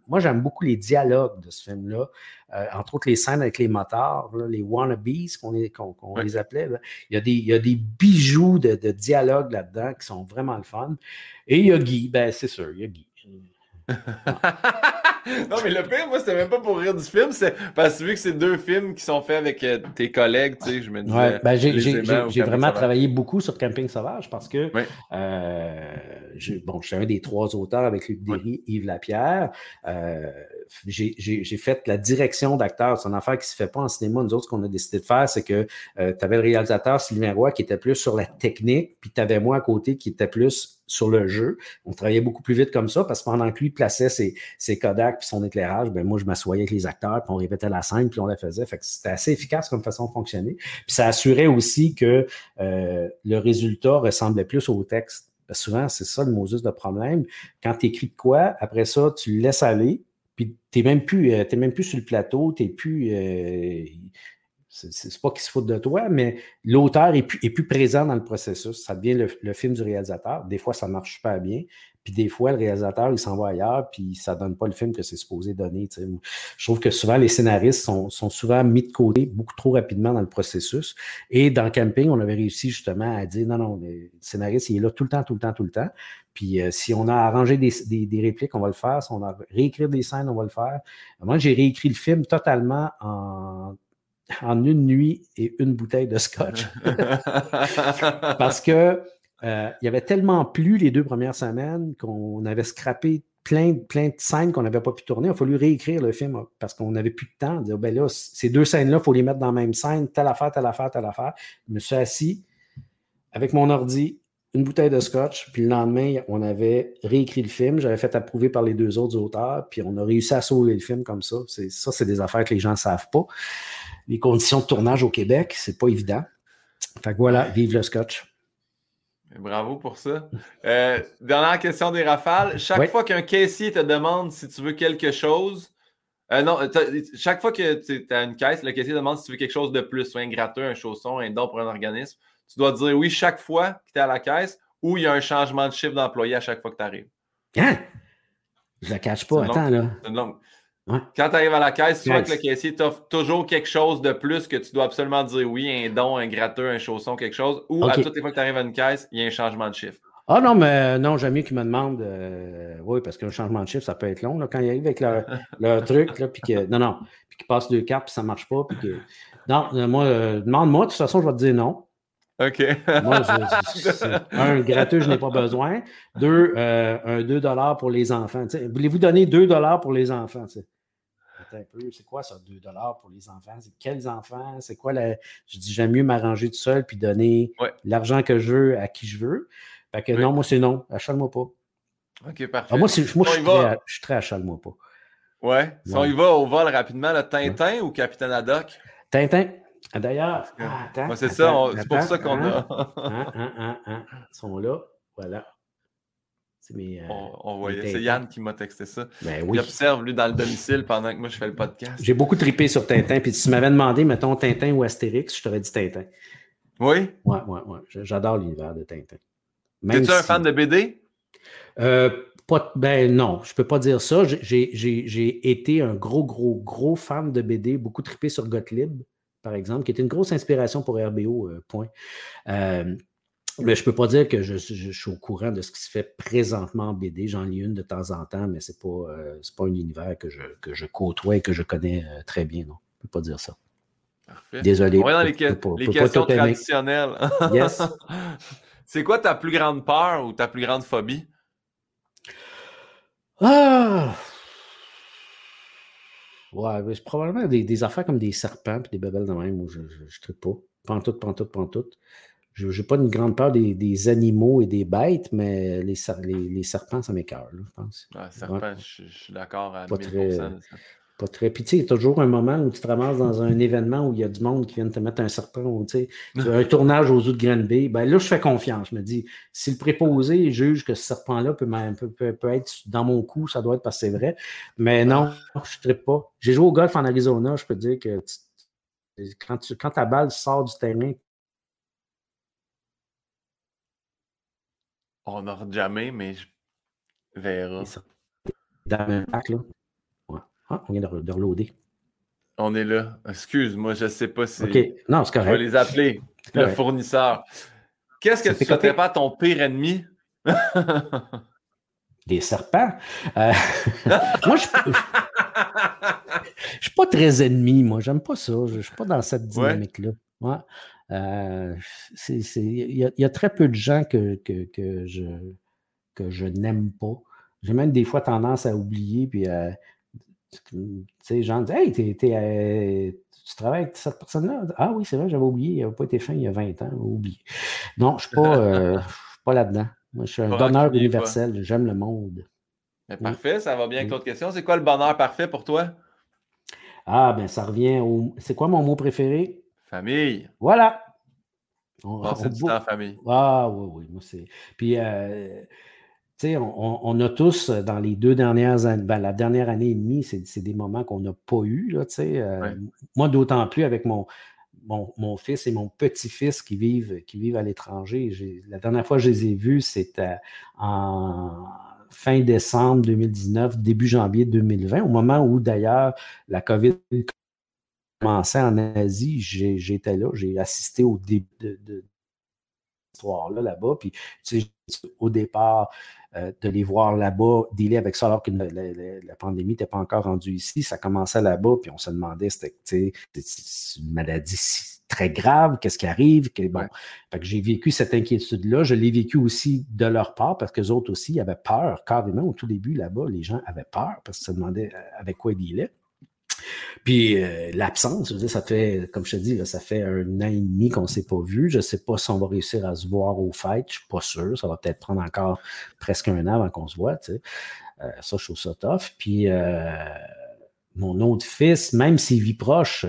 moi, j'aime beaucoup les dialogues de ce film-là. Euh, entre autres, les scènes avec les motards, les wannabes qu'on les appelait. Il, y a des, il y a des bijoux de, de dialogue là-dedans qui sont vraiment le fun. Et il y a Guy, ben c'est sûr, il y a Guy. non, mais le pire, moi, c'était même pas pour rire du film, c'est parce que vu que c'est deux films qui sont faits avec euh, tes collègues, tu sais, je me disais. Ouais, ben, j'ai vraiment travaillé beaucoup sur Camping Sauvage parce que, euh, bon, je suis un des trois auteurs avec Luc Derry, Yves Lapierre. Euh, j'ai fait la direction d'acteurs. C'est une affaire qui ne se fait pas en cinéma. Nous autres, ce qu'on a décidé de faire, c'est que euh, tu avais le réalisateur Sylvain Roy qui était plus sur la technique, puis tu avais moi à côté qui était plus sur le jeu. On travaillait beaucoup plus vite comme ça parce que pendant que lui plaçait ses, ses Kodak puis son éclairage, ben moi, je m'assoyais avec les acteurs, puis on répétait la scène, puis on la faisait. C'était assez efficace comme façon de fonctionner. Puis ça assurait aussi que euh, le résultat ressemblait plus au texte. Souvent, c'est ça le Moses de problème. Quand tu écris de quoi, après ça, tu le laisses aller, puis tu n'es même, plus, euh, même plus sur le plateau, tu plus. Euh, c'est pas qu'il se fout de toi, mais l'auteur est plus, est plus, présent dans le processus. Ça devient le, film du réalisateur. Des fois, ça marche pas bien. Puis des fois, le réalisateur, il s'en va ailleurs, puis ça donne pas le film que c'est supposé donner. Je trouve que souvent, les scénaristes sont, sont, souvent mis de côté beaucoup trop rapidement dans le processus. Et dans Camping, on avait réussi justement à dire non, non, le scénariste, il est là tout le temps, tout le temps, tout le temps. Puis euh, si on a arrangé des, des, répliques, on va le faire. Si on a réécrit des scènes, on va le faire. Moi, j'ai réécrit le film totalement en en une nuit et une bouteille de scotch. Parce que euh, il y avait tellement plu les deux premières semaines qu'on avait scrappé plein, plein de scènes qu'on n'avait pas pu tourner. Il a fallu réécrire le film parce qu'on n'avait plus de temps. Dire, ben là, ces deux scènes-là, il faut les mettre dans la même scène, telle affaire, telle affaire, telle affaire. Je me suis assis avec mon ordi, une bouteille de scotch, puis le lendemain, on avait réécrit le film. J'avais fait approuver par les deux autres auteurs, puis on a réussi à sauver le film comme ça. Ça, c'est des affaires que les gens ne savent pas les conditions de tournage au Québec, c'est pas évident. Fait que voilà, vive le scotch. Bravo pour ça. Euh, dernière question des rafales. Chaque fois qu'un caissier te demande si tu veux quelque chose, euh, non, chaque fois que tu as une caisse, le caissier demande si tu veux quelque chose de plus, soit un gratteur, un chausson, un don pour un organisme. Tu dois dire oui chaque fois que tu es à la caisse ou il y a un changement de chiffre d'employé à chaque fois que tu arrives. Hein? Je la cache pas. Attends, là. Quand tu arrives à la caisse, tu vois que le caissier t'offre toujours quelque chose de plus que tu dois absolument dire oui, un don, un gratteux, un chausson, quelque chose, ou à toutes les fois que tu arrives à une caisse, il y a un changement de chiffre. Ah non, mais non, jamais qu'il me demande. Euh, oui, parce qu'un changement de chiffre, ça peut être long. Là, quand il arrive avec leur, truc, là, puis que. Non, non. Puis qu'il passe deux cartes, puis ça ne marche pas. Puis que, non, euh, moi, euh, demande-moi, de toute façon, je vais te dire non. OK. moi, un, gratteux, je n'ai pas besoin. Deux, un 2 pour les enfants. Voulez-vous donner 2 pour les enfants? Un peu, c'est quoi ça, 2 pour les enfants? C'est quels enfants? C'est quoi la. Je dis, j'aime mieux m'arranger tout seul puis donner l'argent que je veux à qui je veux. Fait que non, moi, c'est non. Achale-moi pas. OK, parfait. Ah, moi, moi je, suis très, je suis très achale-moi pas. Ouais. Si on y va au vol rapidement, le Tintin ou Capitaine Haddock? Tintin. D'ailleurs, ah, c'est ça, c'est pour ça qu'on a. Hein, hein, Ils sont là. Voilà. Euh, on, voyait. C'est Yann qui m'a texté ça. Ben Il observe, lui, dans le domicile pendant que moi, je fais le podcast. J'ai beaucoup tripé sur Tintin. Puis si tu m'avais demandé, mettons, Tintin ou Astérix, je t'aurais dit Tintin. Oui? Oui, oui, oui. J'adore l'univers de Tintin. Es-tu un fan de BD? Euh, pas, ben non, je ne peux pas dire ça. J'ai été un gros, gros, gros fan de BD, beaucoup tripé sur Gottlieb, par exemple, qui était une grosse inspiration pour RBO, euh, point. Mais je ne peux pas dire que je, suis au courant de ce qui se fait présentement en BD. J'en lis une de temps en temps, mais ce n'est pas, euh, pas un univers que je, que je côtoie et que je connais euh, très bien. Non. Je ne peux pas dire ça. Parfait. Désolé. On va dans les, questions traditionnelles. yes. C'est quoi ta plus grande peur ou ta plus grande phobie? Ah! Ouais, c'est probablement des, des, affaires comme des serpents et des bébelles de même où je ne pas. Pantoute, pantoute, pantoute. Je n'ai pas une grande peur des, animaux et des bêtes, mais les, les, serpents, ça m'écœure, je pense. Ouais, serpents, je, suis d'accord à pas Très, pas très. Puis, tu sais, il y a toujours un moment où tu te ramasses dans un événement où il y a du monde qui vient te mettre un serpent, ou, tu sais, un tournage aux eaux de Granby. Ben là, je fais confiance. Je me dis, si le préposé juge que ce serpent-là peut, peut, peut, être dans mon cou, ça doit être parce que c'est vrai. Mais non, je ne pas. J'ai joué au golf en Arizona, je peux te dire que quand, tu, quand ta balle sort du terrain, On a jamais, mais je verra. Dans le pack, là. Ah, on vient de, de reloader. On est là. Excuse-moi, je ne sais pas si. OK. Non, c'est correct. Je vais les appeler. Le fournisseur. Qu'est-ce que tu ne souhaiterais pas ton pire ennemi? Des serpents? Euh, moi, je ne suis pas très ennemi, moi. J'aime pas ça. Je ne suis pas dans cette dynamique-là. Ouais. Il y, a très peu de gens que, que, je, que je n'aime pas. J'ai même des fois tendance à oublier, puis euh, tu sais, les gens disent Hey, euh, tu travailles avec cette personne-là? Ah oui, c'est vrai, j'avais oublié, il n'avait pas été fin il y a 20 ans, oublié. Non, je ne suis pas, là-dedans. Moi, je suis un donneur universel, j'aime le monde. parfait, ça va bien avec l'autre question. C'est quoi le bonheur parfait pour toi? Ah, ben ça revient au. C'est quoi mon mot préféré? Famille. Voilà. On, du temps en famille. Ah oui, oui, moi c'est. Puis, euh, tu sais, on, a tous, euh, dans les deux dernières années, ben, la dernière année et demie, c'est des moments qu'on n'a pas eu, là. Euh, moi, d'autant plus avec mon, mon, fils et mon petit-fils qui vivent, qui vivent à l'étranger. La dernière fois que je les ai vus, c'était en fin décembre 2019, début janvier 2020, au moment où d'ailleurs la COVID commençait en Asie. J'étais là, j'ai assisté au début de, de histoire-là, là-bas. Puis, au départ, euh, de les voir là-bas, dealer avec ça alors que la, pandémie n'était pas encore rendue ici. Ça commençait là-bas, puis on se demandait, c'était une maladie très grave, qu'est-ce qui arrive? bon. que j'ai vécu cette inquiétude-là. Je l'ai vécu aussi de leur part parce que les autres aussi avaient peur, carrément, au tout début là-bas, les gens avaient peur parce qu'ils se demandaient euh, avec quoi ils dealaient. Puis euh, l'absence, ça fait, comme je te dis, ça fait un an et demi qu'on ne s'est pas vu. Je ne sais pas si on va réussir à se voir au fêtes. Je ne suis pas sûr. Ça va peut-être prendre encore presque un an avant qu'on se voit. Euh, ça, je trouve ça tough. Puis euh, mon autre fils, même s'il vit proche,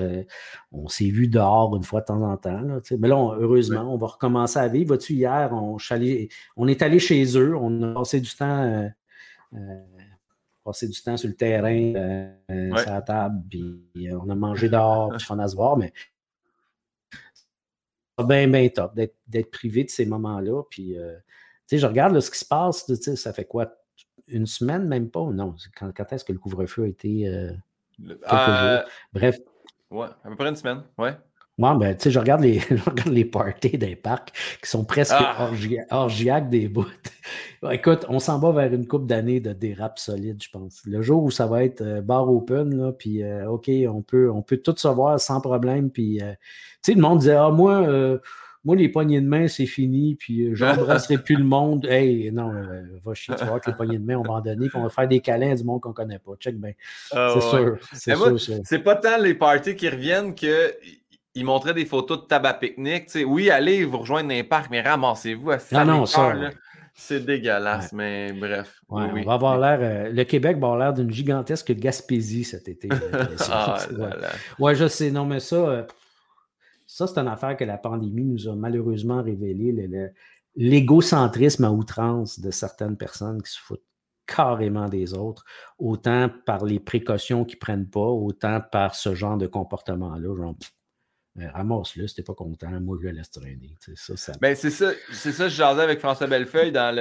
on s'est vu dehors une fois de temps en temps. mais là, heureusement, on va recommencer à vivre. Vois-tu, hier, on, on, est allé chez eux. On a passé du temps passer du temps sur le terrain, euh, sur la table, puis euh, on a mangé dehors, puis on a se voir, mais c'est bien, bien top d'être privé de ces moments-là. Puis, euh, tu sais, je regarde ce qui se passe, tu sais, ça fait quoi? Une semaine, même pas? Non, quand, quand est-ce que le couvre-feu a été quelques jours? Bref. Ouais, à peu près une semaine, ouais. Moi, ben, tu sais, je regarde les, les parties des parcs qui sont presque ah. orgiaques des bouts. Écoute, on s'en va vers une coupe d'années de dérap solide, je pense. Le jour où ça va être euh, bar open, là, puis euh, OK, on peut, on peut tout se voir sans problème. Puis, euh, tu sais, le monde disait, ah, moi, moi, les poignées de main, c'est fini, puis j'embrasserai plus le monde. Hey, non, va chier, tu vois que les poignées de main, on va en donner, puis on va faire des câlins du monde qu'on connaît pas. Check bien. Ah, c'est sûr. C'est C'est pas tant les parties qui reviennent que il montrait des photos de tabac pique-nique. Oui, allez vous rejoindre dans les parcs, mais ramassez-vous à ah non, ça, C'est dégueulasse, mais bref. On va avoir l'air. Euh, le Québec va avoir l'air d'une gigantesque Gaspésie cet été. ah, ouais. je sais. Non, mais ça, euh, ça, c'est une affaire que la pandémie nous a malheureusement révélé. L'égocentrisme à outrance de certaines personnes qui se foutent carrément des autres, autant par les précautions qu'ils ne prennent pas, autant par ce genre de comportement-là. Genre, ramasse-le si t'es pas content, moi je le laisse traîner. Ça, Ben, c'est ça, c'est ça, je jasais avec François Bellefeuille dans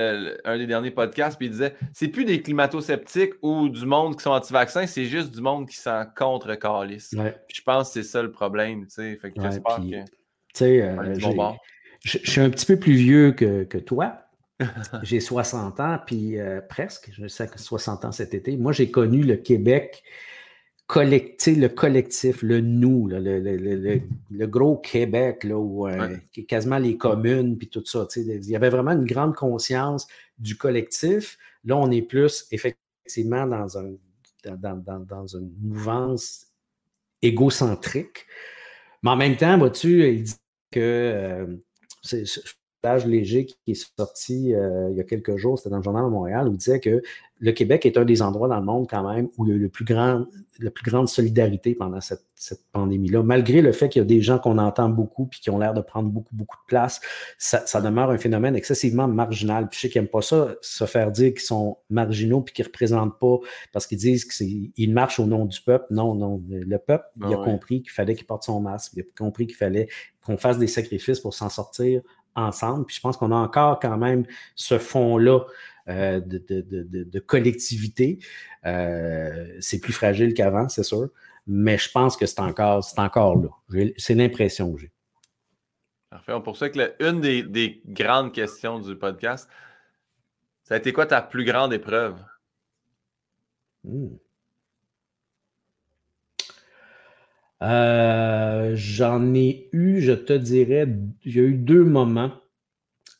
un des derniers podcasts, puis il disait c'est plus des climato-sceptiques ou du monde qui sont anti-vaccins, c'est juste du monde qui s'en contre calice. je pense que c'est ça le problème. Fait que j'espère que. Euh, je suis un petit peu plus vieux que, que toi. j'ai 60 ans, puis euh, presque, je sais 60 ans cet été. Moi, j'ai connu le Québec le collectif, le nous, le, gros Québec, là, où, euh, quasiment les communes, puis tout ça. Il y avait vraiment une grande conscience du collectif. Là, on est plus effectivement dans, un, dans, une mouvance égocentrique. Mais en même temps, vois-tu, il dit que euh, c'est léger qui est sorti euh, il y a quelques jours, c'était dans le Journal de Montréal, où il disait que le Québec est un des endroits dans le monde quand même où il y a eu le plus grand, la plus grande solidarité pendant cette, pandémie-là. Malgré le fait qu'il y a des gens qu'on entend beaucoup puis qui ont l'air de prendre beaucoup, beaucoup de place, ça, demeure un phénomène excessivement marginal. Puis je sais qu'ils n'aiment pas ça, se faire dire qu'ils sont marginaux puis qu'ils ne représentent pas parce qu'ils disent qu'ils marchent au nom du peuple. Non, non. Le peuple, il a ah compris qu'il fallait qu'il porte son masque, il a compris qu'il fallait qu'on fasse des sacrifices pour s'en sortir ensemble. Puis je pense qu'on a encore quand même ce fond-là euh, de, collectivité. Euh, c'est plus fragile qu'avant, c'est sûr, mais je pense que c'est encore, c'est encore là. C'est l'impression que j'ai. Parfait. Pour ça que une des, grandes questions du podcast, ça a été quoi ta plus grande épreuve? Hmm. Euh, j'en ai eu, je te dirais, il y a eu deux moments.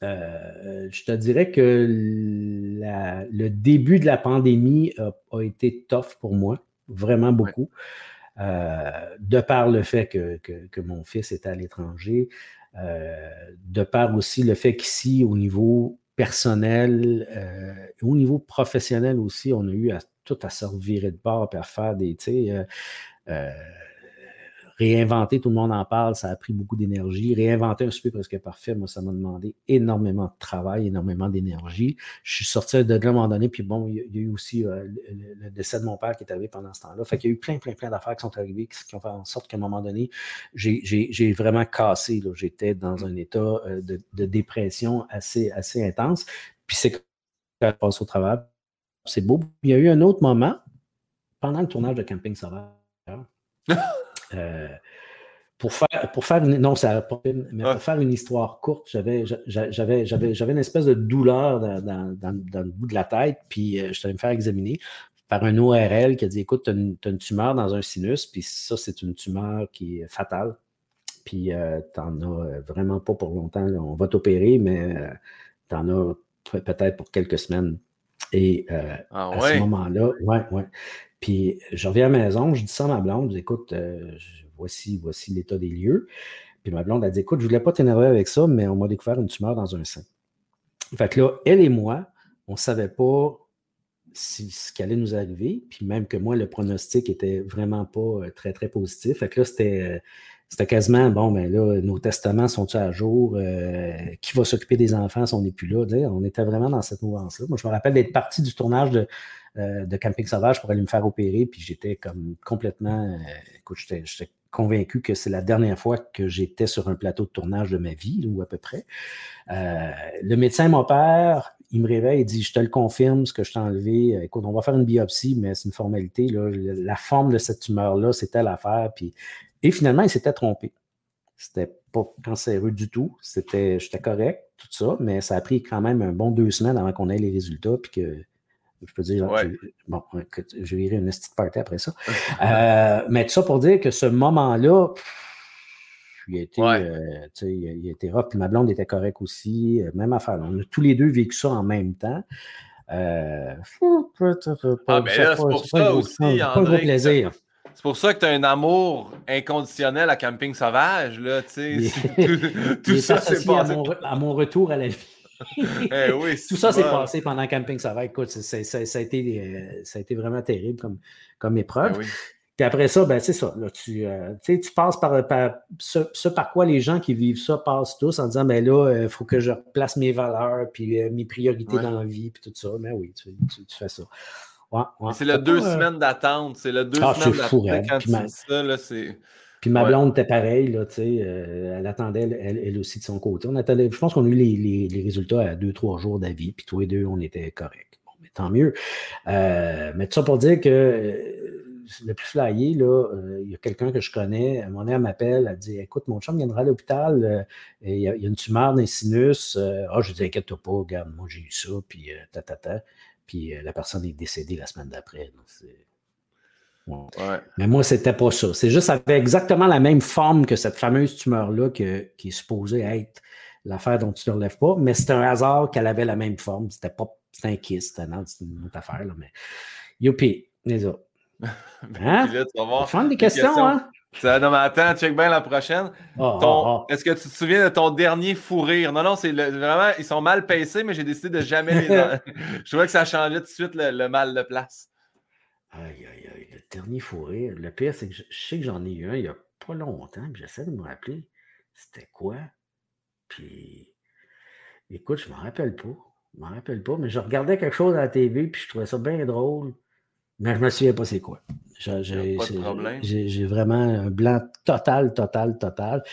Euh, je te dirais que le début de la pandémie a, été tough pour moi, vraiment beaucoup, euh, de par le fait que, mon fils était à l'étranger, de par aussi le fait qu'ici, au niveau personnel, au niveau professionnel aussi, on a eu tout à se revirer de bord et à faire des, réinventer, tout le monde en parle, ça a pris beaucoup d'énergie. Réinventer un souper presque parfait, moi, ça m'a demandé énormément de travail, énormément d'énergie. Je suis sorti de là à un moment donné, puis bon, il y a eu aussi euh, le, décès de mon père qui est arrivé pendant ce temps-là. Fait qu'il y a eu plein, plein, plein d'affaires qui sont arrivées, qui, ont fait en sorte qu'à un moment donné, j'ai vraiment cassé. J'étais dans un état euh, de, dépression assez, intense. Puis c'est quand je passe au travail, c'est beau. Il y a eu un autre moment, pendant le tournage de Camping Sauvage, euh, pour faire, pour faire une, non, ça mais pour faire une histoire courte, j'avais, j'avais, j'avais, j'avais une espèce de douleur dans, le bout de la tête, puis euh, je suis allé me faire examiner par un ORL qui a dit Écoute, tu as, une tumeur dans un sinus, puis ça, c'est une tumeur qui est fatale. Puis euh, tu n'en as vraiment pas pour longtemps. On va t'opérer, mais tu en as peut-être pour quelques semaines. Et ah à ce moment-là, ouais, ouais. Puis je reviens à la maison, je dis ça à ma blonde, écoute, euh, voici, voici l'état des lieux. Puis ma blonde a dit écoute, je ne voulais pas t'énerver avec ça, mais on m'a découvert une tumeur dans un sein. Fait que là, elle et moi, on ne savait pas ce qui allait nous arriver. Puis même que moi, le pronostic était vraiment pas euh, très, très positif. Fait que là, c'était. Euh, c'était quasiment, bon, ben là, nos testaments sont-ils à jour? qui va s'occuper des enfants si on n'est plus là? On était vraiment dans cette mouvance-là. Moi, je me rappelle d'être parti du tournage de, euh, camping sauvage pour aller me faire opérer. Puis j'étais comme complètement. Euh, écoute, j'étais convaincu que c'est la dernière fois que j'étais sur un plateau de tournage de ma vie, ou à peu près. Euh, le médecin m'opère, il me réveille, il dit Je te le confirme, ce que je t'ai enlevé. Écoute, on va faire une biopsie, mais c'est une formalité. La forme de cette tumeur-là, c'était l'affaire. Puis... Et finalement, il s'était trompé. C'était pas cancéreux du tout. C'était, j'étais correct, tout ça, mais ça a pris quand même un bon deux semaines avant qu'on ait les résultats. Puis que je peux dire, bon, je vais une petite party après ça. Euh, mais tout ça pour dire que ce moment-là, il a été, euh, il, a, été rough. Puis ma blonde était correcte aussi. Euh, même affaire. On a tous les deux vécu ça en même temps. ah, ben là, c'est pour ça aussi, Pas un gros plaisir. C'est pour ça que tu as un amour inconditionnel à Camping Sauvage. Là, tout, tout ça, c'est passé. à mon retour à la vie. Eh Tout ça s'est passé pendant Camping va. Écoute, ça, a été, euh, ça a été vraiment terrible comme, comme épreuve. Eh Puis après ça, ben, c'est ça. Là, tu, euh, tu passes par, ce, par quoi les gens qui vivent ça passent tous en disant ben là, il faut que je replace mes valeurs, puis euh, mes priorités dans la vie, puis tout ça. Mais oui, tu, fais ça. C'est le deux semaines d'attente. C'est le deux ah, semaines d'attente. Quand ça, là, c'est. Puis ma blonde était pareille, là, euh, elle attendait elle, aussi de son côté. On attendait, je pense qu'on a eu les, résultats à deux, trois jours d'avis, puis tous les deux, on était corrects. Bon, mais tant mieux. Euh, mais tout ça pour dire que euh, le plus flyé, là, il y a quelqu'un que je connais, mon mère m'appelle, elle dit Écoute, mon chum viendra à l'hôpital, il y, a une tumeur dans les sinus. Ah, je dis Inquiète-toi pas, regarde, moi j'ai eu ça, puis ta, ta, ta. Puis la personne est décédée la semaine d'après. Mais moi, c'était pas ça. C'est juste, ça avait exactement la même forme que cette fameuse tumeur-là qui est supposée être l'affaire dont tu ne te relèves pas, mais c'est un hasard qu'elle avait la même forme. C'était pas un kiss, c'était une autre affaire. Là, mais youpi, les autres. Hein? là, tu vas voir. des questions, questions, hein? Non, mais attends, check bien la prochaine. Ah, ah, ah. Est-ce que tu te souviens de ton dernier fou rire? Non, non, c'est vraiment, ils sont mal pacés, mais j'ai décidé de jamais les. Je trouvais que ça changeait tout de suite le, le mal de place. Aïe, aïe, aïe, le dernier fou Le pire, c'est que je, sais que j'en ai eu un il n'y a pas longtemps, puis j'essaie de me rappeler c'était quoi. Puis, écoute, je ne m'en rappelle pas. Je m'en rappelle pas, mais je regardais quelque chose à la TV, puis je trouvais ça bien drôle. Mais je ne me souviens pas c'est quoi. J'ai vraiment un blanc total, total, total.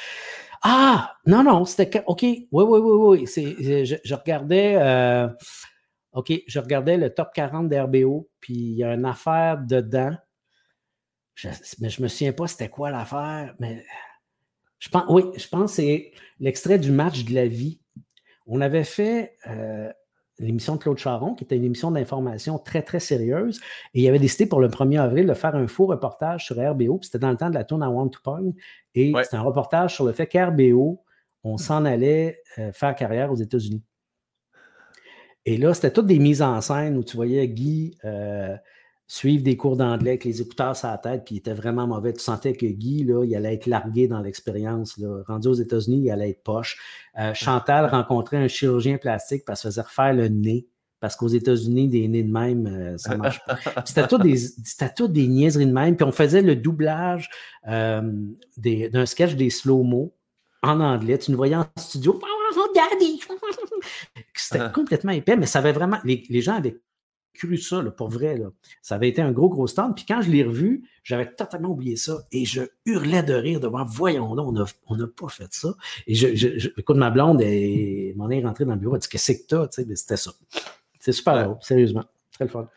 Ah! Non, non, c'était. OK. Oui, oui, oui, oui. Je, je, regardais. Euh, OK, je regardais le top 40 d'RBO, puis il y a une affaire dedans. mais je ne me souviens pas c'était quoi l'affaire, mais je pense, oui, je pense que c'est l'extrait du match de la vie. On avait fait euh, l'émission de Claude Charon, qui était une émission d'information très, très sérieuse, et il avait décidé pour le 1er avril de faire un faux reportage sur RBO, puis c'était dans le temps de la tourne à One to et c'était un reportage sur le fait qu'RBO, on s'en allait euh, faire carrière aux États-Unis. Et là, c'était toutes des mises en scène où tu voyais Guy euh, suivre des cours d'anglais avec les écouteurs sur la tête, puis il était vraiment mauvais. Tu sentais que Guy, là, il allait être largué dans l'expérience. Rendu aux États-Unis, il allait être poche. Euh, Chantal rencontrait un chirurgien plastique parce qu'elle faisait refaire le nez parce qu'aux États-Unis, des nez de même, euh, ça marche pas. C'était tout, des, tout des niaiseries de même. Puis on faisait le doublage euh, d'un sketch des slow-mo en anglais. Tu nous voyais en studio. C'était complètement épais, mais ça avait vraiment. Les, les gens avaient cru ça, pour vrai. Là. Ça avait été un gros, gros stand. Puis quand je l'ai revu, j'avais totalement oublié ça. Et je hurlais de rire devant, voyons là, on n'a pas fait ça. Et je, je, écoute, ma blonde, elle, m'en est rentrée dans le bureau, elle dit Qu'est-ce que t'as? C'était ça. C'est super drôle, sérieusement. Très le fun.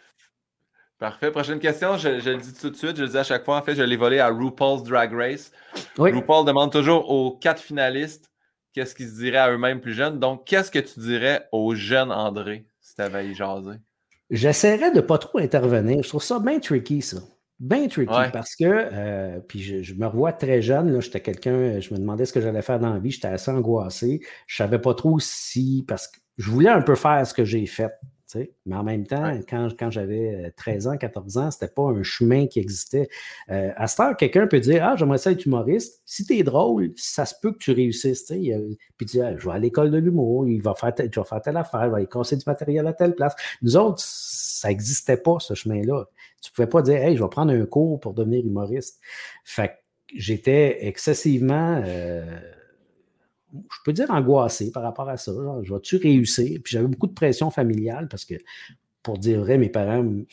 Parfait. Prochaine question, je, le dis tout de suite, je le dis à chaque fois. En fait, je l'ai volé à RuPaul's Drag Race. RuPaul demande toujours aux quatre finalistes qu'est-ce qu'ils se diraient à eux-mêmes plus jeunes. Donc, qu'est-ce que tu dirais au jeune André si tu avais y jaser? J'essaierais de ne pas trop intervenir. Je trouve ça bien tricky, ça. Bien tricky parce que, euh, puis je, me revois très jeune, j'étais quelqu'un, je me demandais ce que j'allais faire dans la vie, j'étais assez angoissé. Je ne savais pas trop si, parce que je voulais un peu faire ce que j'ai fait. Mais en même temps, quand, quand j'avais 13 ans, 14 ans, c'était pas un chemin qui existait. Euh, à cette heure, quelqu'un peut dire Ah, j'aimerais ça être humoriste. Si tu es drôle, ça se peut que tu réussisses. Puis tu dis ah, Je vais à l'école de l'humour, il va faire tu vas faire telle affaire, il va y casser du matériel à telle place. Nous autres, ça n'existait pas, ce chemin-là. Tu ne pouvais pas dire Hey, je vais prendre un cours pour devenir humoriste. Fait que j'étais excessivement. Euh, je peux dire angoissé par rapport à ça. je vais-tu réussir? Puis j'avais beaucoup de pression familiale parce que, pour dire vrai, mes parents ne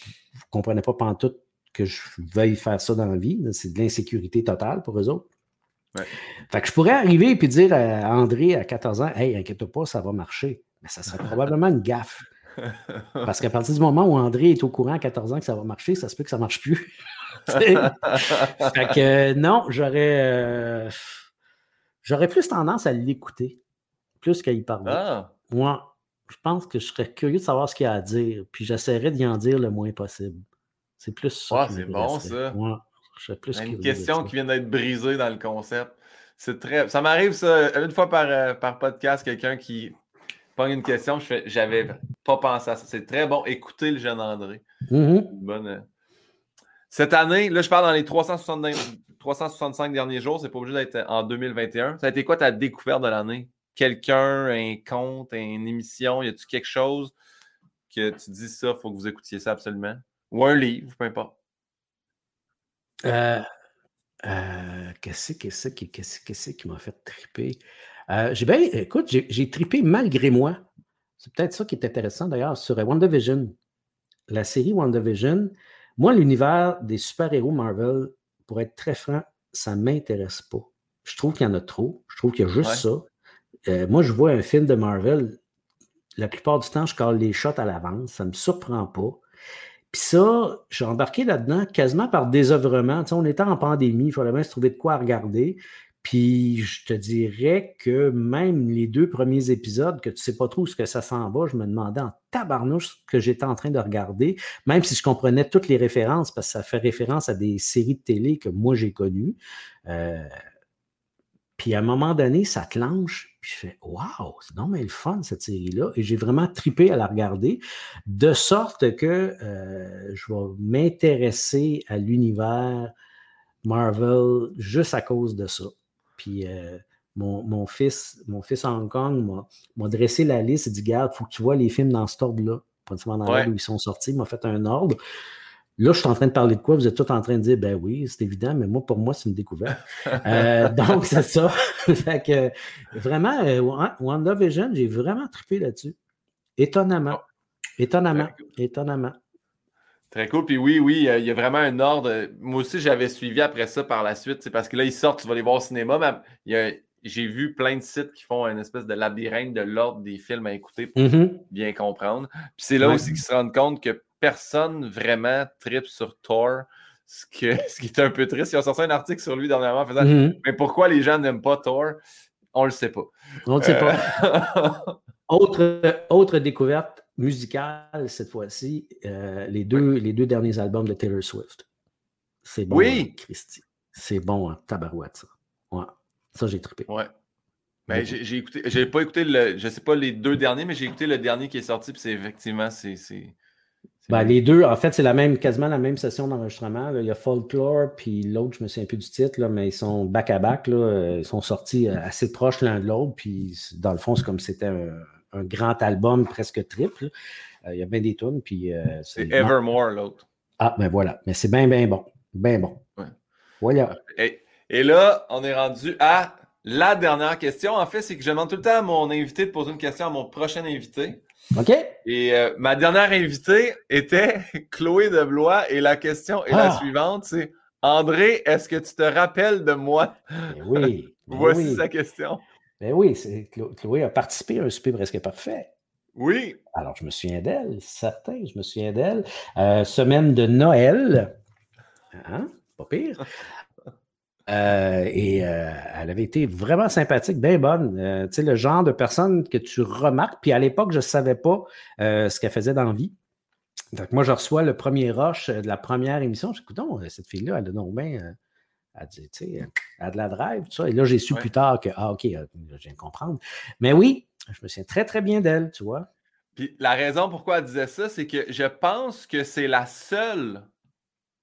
comprenaient pas pantoute que je veuille faire ça dans la vie. C'est de l'insécurité totale pour eux autres. Fait que je pourrais arriver et puis dire à André à 14 ans Hey, inquiète pas, ça va marcher. Mais ça serait probablement une gaffe. Parce qu'à partir du moment où André est au courant à 14 ans que ça va marcher, ça se peut que ça ne marche plus. fait que non, j'aurais. Euh, J'aurais plus tendance à l'écouter, plus qu'à y parler. Ah. Moi, je pense que je serais curieux de savoir ce qu'il a à dire, puis j'essaierais d'y en dire le moins possible. C'est plus ça. Ah, c'est bon, ça. Moi, je serais plus Une question qui vient d'être brisée dans le concept. C'est très. Ça m'arrive, ça, une fois par, euh, par podcast, quelqu'un qui pogne une question, je fais j'avais pas pensé à ça. C'est très bon. Écoutez le jeune André. Mm-hmm. Bonne. Euh, cette année, là, je parle dans les 370 365 derniers jours, c'est pas obligé d'être en 2021. Ça a été quoi ta découverte de l'année? Quelqu'un, un compte, une émission, y a-tu quelque chose que tu dis ça, faut que vous écoutiez ça absolument? Ou un livre, peu importe. Euh, euh, qu'est-ce qui m'a fait triper? Euh, j'ai bien, écoute, j'ai tripé malgré moi. C'est peut-être ça qui est intéressant d'ailleurs sur WandaVision. La série WandaVision, moi, l'univers des super-héros Marvel, pour être très franc, ça ne m'intéresse pas. Je trouve qu'il y en a trop. Je trouve qu'il y a juste ça. Euh, moi, je vois un film de Marvel, la plupart du temps, je colle les shots à l'avance. Ça ne me surprend pas. Puis ça, j'ai embarqué là-dedans quasiment par désœuvrement. on était en pandémie, il fallait bien se trouver de quoi regarder. Puis je te dirais que même les deux premiers épisodes, que tu sais pas trop ce que ça s'en va, je me demandais en tabarnouche ce que j'étais en train de regarder, même si je comprenais toutes les références, parce que ça fait référence à des séries de télé que moi j'ai connues. Euh, puis à un moment donné, ça clenche, puis je fais Waouh, c'est non mais le fun cette série-là. Et j'ai vraiment tripé à la regarder, de sorte que euh, je vais m'intéresser à l'univers Marvel juste à cause de ça. Puis euh, mon, fils, mon fils à Hong Kong m'a dressé la liste et dit Garde, il faut que tu vois les films dans cet ordre-là. Pas dans l'ordre où ils sont sortis, il m'a fait un ordre. Là, je suis en train de parler de quoi? Vous êtes tous en train de dire, ben oui, c'est évident, mais moi, pour moi, c'est une découverte. Euh, donc, c'est ça. fait que, vraiment, euh, WandaVision, j'ai vraiment trippé là-dessus. Étonnamment. Étonnamment. Étonnamment. Très cool. Puis oui, oui, il y a vraiment un ordre. Moi aussi, j'avais suivi après ça par la suite. C'est parce que là, ils sortent, tu vas les voir au cinéma. Mais j'ai vu plein de sites qui font une espèce de labyrinthe de l'ordre des films à écouter pour mm-hmm. bien comprendre. Puis c'est là aussi qu'ils se rendent compte que personne vraiment tripe sur Thor. Ce, ce qui est un peu triste. Ils ont sorti un article sur lui dernièrement en faisant mm-hmm. Mais pourquoi les gens n'aiment pas Thor On ne le sait pas. On ne le sait pas. Euh, autre, autre découverte musical cette fois-ci, euh, les, deux, les deux derniers albums de Taylor Swift. C'est bon, oui. Hein, Christy. C'est bon, hein, tabarouette, ça. Ouais. Ça, j'ai trippé. Ouais. Mais ben, j'ai écouté, j'ai pas écouté le, je sais pas les deux derniers, mais j'ai écouté le dernier qui est sorti, puis c'est effectivement, c'est. Ben, les deux, en fait, c'est la même, quasiment la même session d'enregistrement. Il y a Folklore, puis l'autre, je me souviens plus du titre, là, mais ils sont back à back. Là, ils sont sortis euh, assez proches l'un de l'autre. Puis dans le fond, c'est comme si c'était un, un, grand album presque triple. il y a bien des tunes. Puis, c'est Evermore, l'autre. Ah, ben voilà. Mais c'est bien, bien bon. Bien bon. Voilà. Et, et, là, on est rendu à la dernière question. En fait, c'est que je demande tout le temps à mon invité de poser une question à mon prochain invité. OK. Et euh, ma dernière invitée était Chloé de Blois et la question est la ah! suivante, c'est André, est-ce que tu te rappelles de moi? Ben oui. Ben Voici sa question. Ben oui, Chloé a participé à un super presque parfait. Oui. Alors, je me souviens d'elle, certain, je me souviens d'elle. Euh, semaine de Noël. Hein? Pas pire. Euh, et euh, elle avait été vraiment sympathique, bien bonne. Tu sais, le genre de personne que tu remarques. Puis à l'époque, je ne savais pas ce qu'elle faisait dans la vie. Donc, moi, je reçois le premier rush de la première émission. Je dis, écoute, cette fille-là, elle a donc bien. Elle dit, tu sais, elle a de la drive, tout ça. Et là, j'ai su plus tard que, ah, OK, je viens de comprendre. Mais oui, je me souviens très, très bien d'elle, tu vois. Puis la raison pourquoi elle disait ça, c'est que je pense que c'est la seule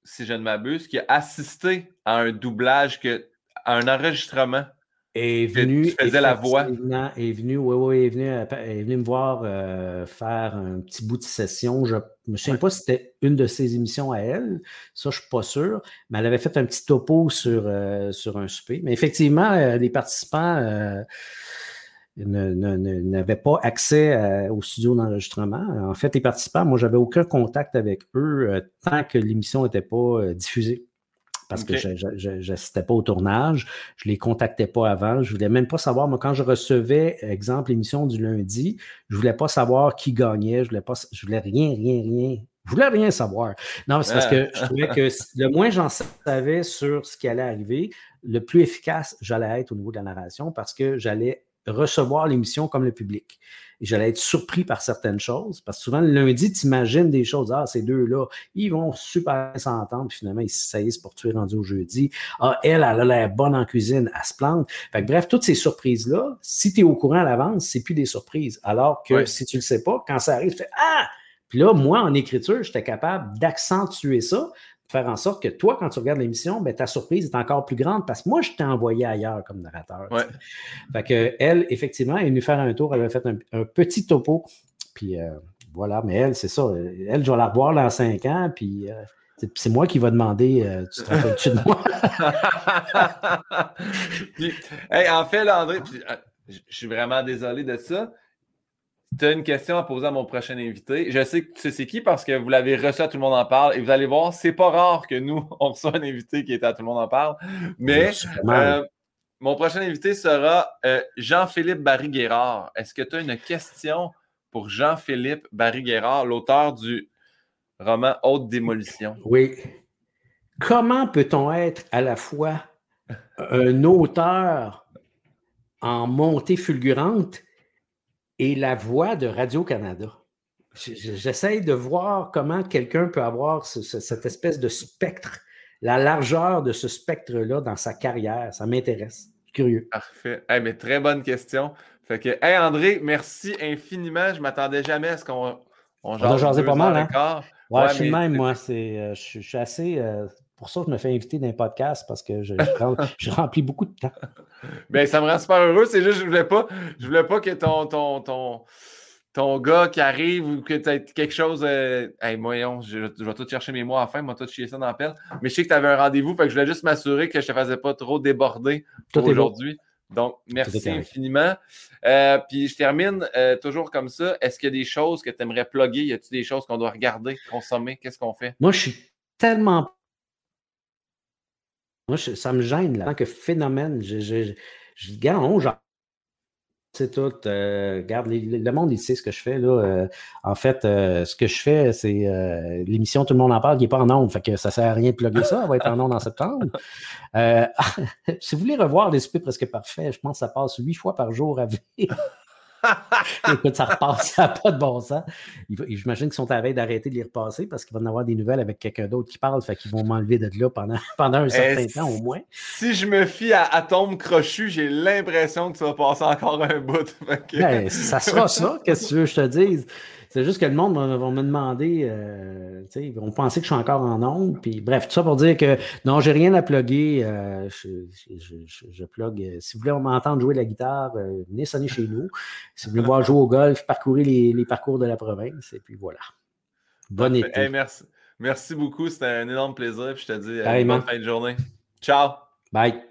si je ne m'abuse, qui a assisté à un doublage, que, à un enregistrement. Est venu, tu faisais la voix. Est venu, oui, oui, est venu, euh, est venu me voir euh, faire un petit bout de session. Je ne me souviens pas si c'était une de ses émissions à elle. Ça, je ne suis pas sûr. Mais elle avait fait un petit topo sur, euh, sur un souper. Mais effectivement, les participants n'avaient pas accès au studio d'enregistrement. En fait, les participants, moi, j'avais aucun contact avec eux tant que l'émission n'était pas diffusée. Parce que je n'assistais pas au tournage, je ne les contactais pas avant, je ne voulais même pas savoir, moi, quand je recevais, exemple, l'émission du lundi, je ne voulais pas savoir qui gagnait, je ne voulais, pas, je voulais rien, rien, rien. Je voulais rien savoir. Non, c'est parce que je trouvais que le moins j'en savais sur ce qui allait arriver, le plus efficace j'allais être au niveau de la narration parce que j'allais recevoir l'émission comme le public. Et j'allais être surpris par certaines choses, parce que souvent, le lundi, tu imagines des choses. Ah, ces deux-là, ils vont super s'entendre, puis finalement, ils saisissent pour tuer rendu au jeudi. Ah, elle, elle a l'air bonne en cuisine, elle se plante. Fait bref, toutes ces surprises-là, si tu es au courant à l'avance, c'est plus des surprises. Alors que si tu le sais pas, quand ça arrive, tu fais Ah! Puis là, moi, en écriture, j'étais capable d'accentuer ça faire en sorte que toi, quand tu regardes l'émission, ben, ta surprise est encore plus grande parce que moi, je t'ai envoyé ailleurs comme narrateur. Fait que elle, effectivement, est venue faire un tour, elle a fait un, petit topo. Puis euh, voilà, mais elle, c'est ça. Elle, je vais la revoir dans cinq ans, puis euh, c'est moi qui va demander euh, Tu te rappelles-tu de moi? en fait, là, André, je suis vraiment désolé de ça tu as une question à poser à mon prochain invité. Je sais que tu sais c'est qui parce que vous l'avez reçu à Tout le monde en parle et vous allez voir, c'est pas rare que nous, on reçoit un invité qui est à Tout le monde en parle. Mais euh, mon prochain invité sera euh, Jean-Philippe Barry-Guérard. Est-ce que tu as une question pour Jean-Philippe Barry-Guérard, l'auteur du roman Haute Démolition? Oui. Comment peut-on être à la fois un auteur en montée fulgurante et la voix de Radio-Canada. J'essaye de voir comment quelqu'un peut avoir cette espèce de spectre, la largeur de ce spectre-là dans sa carrière. Ça m'intéresse. Curieux. Parfait. mais très bonne question. Fait que, hey André, merci infiniment. Je m'attendais jamais à ce qu'on on, on a pas mal. Hein? Ouais, je suis même, moi. Euh, je, suis assez. Euh, pour ça, je me fais inviter dans un podcast parce que je, je, remplis beaucoup de temps. Bien, ça me rend super heureux. C'est juste que je voulais pas, je voulais pas que ton, ton, ton, ton gars qui arrive ou que tu aies quelque chose. Euh, hey, moyen, je, vais tout chercher mes mots à la fin, moi, tout chier ça dans la pelle. Mais je sais que tu avais un rendez-vous, fait que je voulais juste m'assurer que je ne te faisais pas trop déborder aujourd'hui. Donc, merci infiniment. Euh, puis je termine euh, toujours comme ça. Est-ce qu'il y a des choses que tu aimerais plugger? Y a-t-il des choses qu'on doit regarder, consommer? Qu'est-ce qu'on fait? Moi, je suis tellement moi, ça me gêne, là, en tant que phénomène. Je, je, je, genre, c'est tout. Euh, regarde, le monde, il sait ce que je fais. Là. Euh, en fait, euh, ce que je fais, c'est l'émission Tout le monde en parle qui n'est pas en ondes. Fait que ça ne sert à rien de plugger ça. Elle va être en ondes en septembre. si vous voulez revoir les presque parfaits, je pense que ça passe huit fois par jour à vivre. Écoute, ça repasse, ça n'a pas de bon sens. J'imagine qu'ils sont à veille d'arrêter de les repasser parce qu'il va en avoir des nouvelles avec quelqu'un d'autre qui parle, fait qu'ils vont m'enlever de là pendant, pendant un certain temps au moins. Si je me fie à Atome Crochu, j'ai l'impression que ça va passer encore un bout. Ben, ça sera ça, qu'est-ce que tu veux que je te dise? C'est juste que le monde va, me demander, euh, ils vont penser que je suis encore en onde. Puis bref, tout ça pour dire que non, j'ai rien à plugger. Euh, je, je, plug. Euh, si vous voulez m'entendre jouer de la guitare, venez sonner chez nous. Si vous voulez voir jouer au golf, parcourir les, parcours de la province. Et puis voilà. Bonne été. merci. merci beaucoup. C'était un énorme plaisir. Puis je te dis bonne fin de journée. Ciao. Bye.